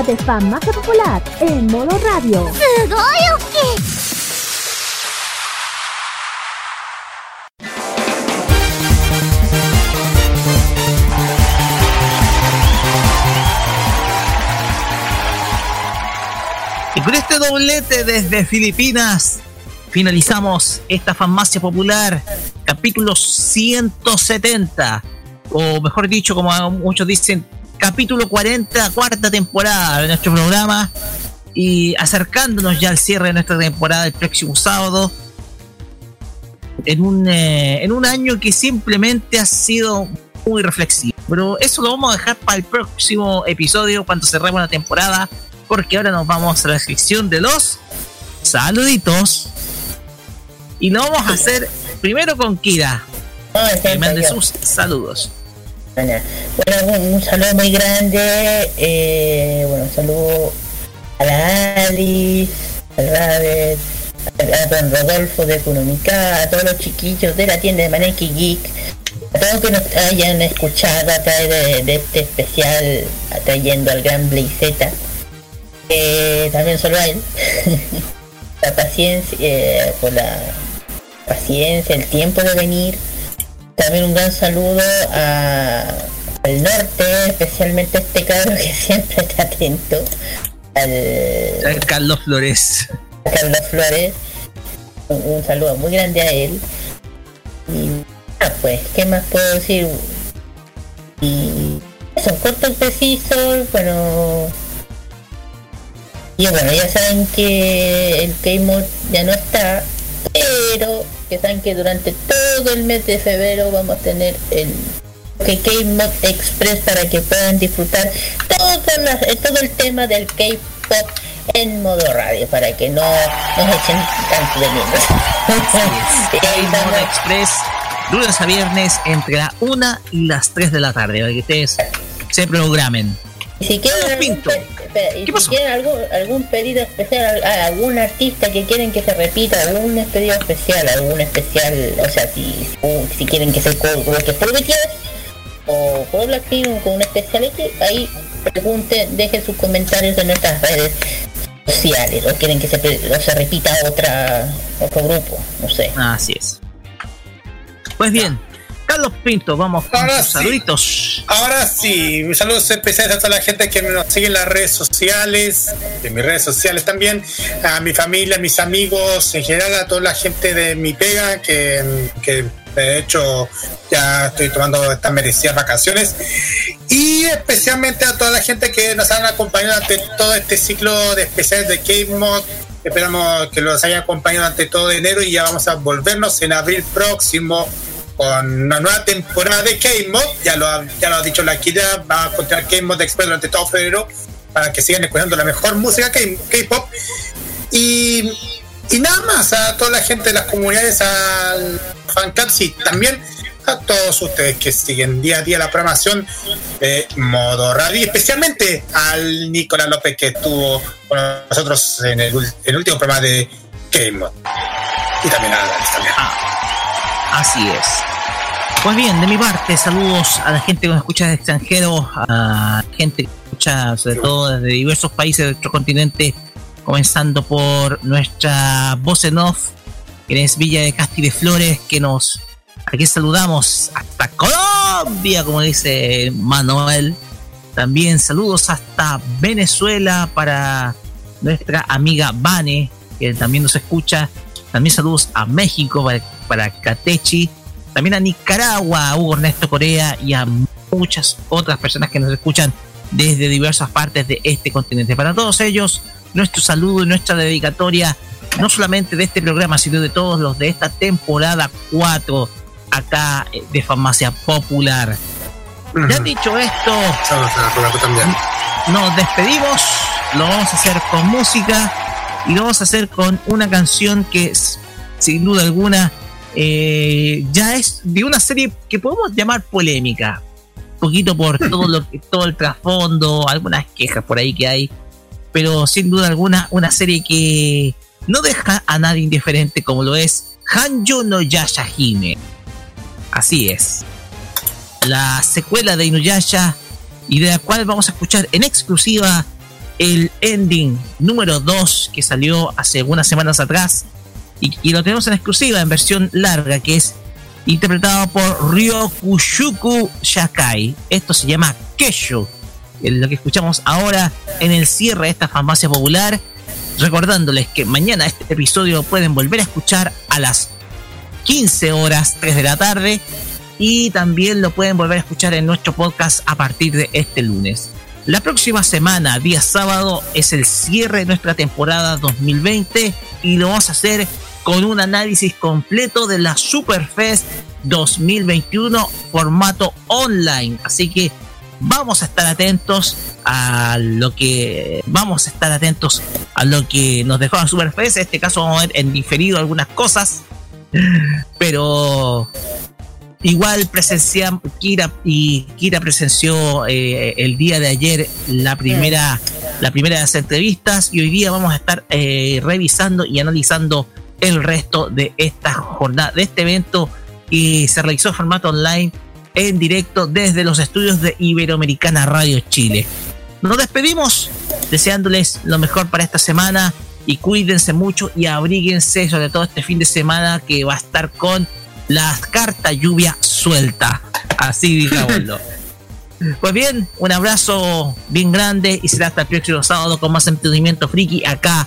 de Farmacia Popular en modo radio. Y con este doblete desde Filipinas finalizamos esta farmacia popular, capítulo 170, o mejor dicho, como muchos dicen, capítulo 40, cuarta temporada de nuestro programa, y acercándonos ya al cierre de nuestra temporada el próximo sábado, en un, eh, en un año que simplemente ha sido muy reflexivo. Pero eso lo vamos a dejar para el próximo episodio cuando cerremos la temporada, porque ahora nos vamos a la sección de los saluditos. Y lo vamos a hacer primero con Kira. Que mande sus saludos. Bueno, un, saludo muy grande. eh, bueno, un saludo a la Alice, al Rabbit, a, don Rodolfo de Económica, a todos los chiquillos de la tienda de Maneki Geek, a todos que nos hayan escuchado a través de, de este especial atrayendo al gran Blazeta. Eh, también solo a él. la paciencia, eh, por la paciencia, el tiempo de venir. También un gran saludo a, al norte, especialmente a este cabrón que siempre está atento. Al, Carlos Flores. a Carlos Flores. Un, un saludo muy grande a él. Y ah, pues, ¿qué más puedo decir? Y eso, corto y preciso, bueno. Y bueno, ya saben que el K-Mod ya no está, pero que saben que durante todo el mes de febrero vamos a tener el K-Mod Express para que puedan disfrutar todas las- eh, todo el tema del K-Pop en modo radio, para que no nos echen tanto de menos. Modo Express, lunes a viernes entre la 1 y las 3 de la tarde, para que ustedes se programen. Y si quieren algún, pe- espera, y si quieren algún, algún pedido especial a, algún artista que quieren que se repita, algún pedido especial, algún especial, o sea, si, si quieren que se coloque BTS o por Blackpink con un especial ahí pregunten, dejen sus comentarios en nuestras redes sociales o quieren que se, o se repita otra otro grupo, no sé. Así es. Pues bien, Carlos Pinto, vamos con Ahora sus sí. saluditos. Ahora sí, mis saludos especiales a toda la gente que nos sigue en las redes sociales, en mis redes sociales también, a mi familia, a mis amigos, en general a toda la gente de mi pega, que, que de hecho ya estoy tomando estas merecidas vacaciones, y especialmente a toda la gente que nos han acompañado durante todo este ciclo de especiales de Game Mod. Esperamos que los hayan acompañado durante todo enero y ya vamos a volvernos en abril próximo con una nueva temporada de K-Mod. Ya lo, ha- ya lo ha dicho la Kira, va a continuar K-Mod Express durante todo febrero para que sigan escuchando la mejor música K-Pop. Y, y nada más, a toda la gente de las comunidades, al fanclubs y también a todos ustedes que siguen día a día la programación de Modo Radio, y especialmente al Nicolás López que estuvo con nosotros en el, el último programa de K-Mod. Y también a Alex también. Así es. Pues bien, de mi parte, saludos a la gente que nos escucha de extranjero, a gente que escucha sobre todo desde diversos países de nuestro continente, comenzando por nuestra voz en off, que es Villa de Casti de Flores, que nos aquí saludamos hasta Colombia, como dice Manuel. También saludos hasta Venezuela para nuestra amiga Vane, que también nos escucha. También saludos a México para, para Catechi. También a Nicaragua, a Hugo Ernesto Corea y a muchas otras personas que nos escuchan desde diversas partes de este continente. Para todos ellos, nuestro saludo y nuestra dedicatoria, no solamente de este programa, sino de todos los de esta temporada 4 acá eh, de Farmacia Popular. Ya dicho esto, nos despedimos, lo vamos a hacer con música y lo vamos a hacer con una canción que sin duda alguna eh, ya es de una serie que podemos llamar polémica, un poquito por todo lo todo el trasfondo, algunas quejas por ahí que hay, pero sin duda alguna una serie que no deja a nadie indiferente como lo es Hanjo no Yashahime. Así es. La secuela de Inuyasha y de la cual vamos a escuchar en exclusiva el ending número 2 que salió hace unas semanas atrás y, lo tenemos en exclusiva en versión larga que es interpretado por Ryokushuku Shakai. Esto se llama Kesho, es lo que escuchamos ahora en el cierre de esta farmacia popular. Recordándoles que mañana este episodio pueden volver a escuchar a las 15 horas 3 de la tarde y también lo pueden volver a escuchar en nuestro podcast a partir de este lunes. La próxima semana, día sábado, es el cierre de nuestra temporada 2020 y lo vamos a hacer con un análisis completo de la Superfest 2021 formato online. Así que vamos a estar atentos a lo que vamos a estar atentos a lo que nos dejó la Superfest. En este caso vamos a ver en diferido algunas cosas, pero igual presenciamos Kira y Kira presenció eh, el día de ayer la primera la de las entrevistas y hoy día vamos a estar eh, revisando y analizando el resto de esta jornada de este evento y se realizó en formato online en directo desde los estudios de Iberoamericana Radio Chile. Nos despedimos deseándoles lo mejor para esta semana y cuídense mucho y abríguense sobre todo este fin de semana que va a estar con la carta lluvia suelta. Así digámoslo. Pues bien, un abrazo bien grande y será hasta el próximo sábado con más entretenimiento friki acá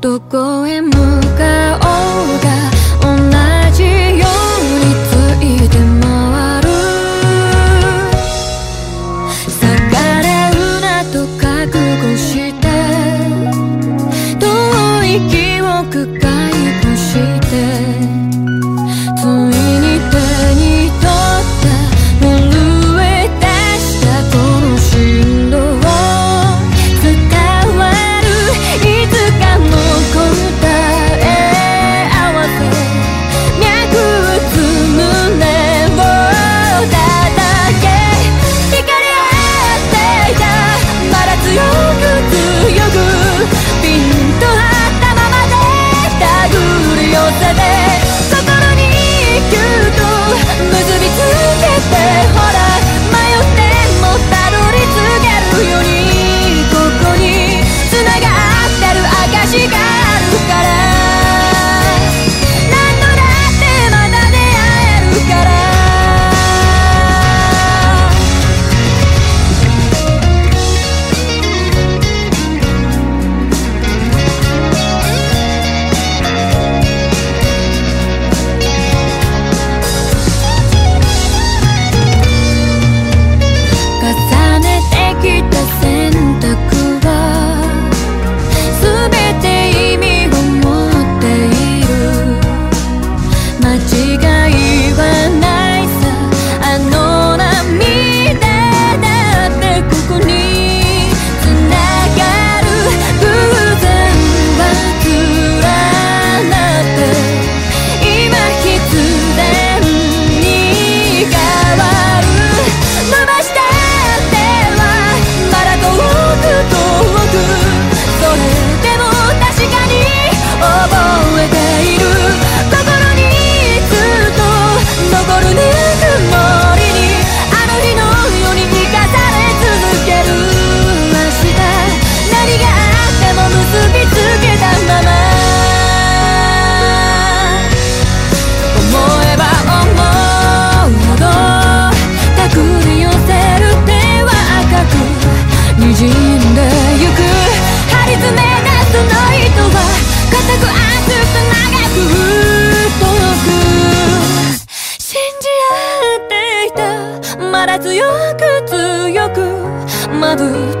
どこへ向かおうが 強く強くまぶ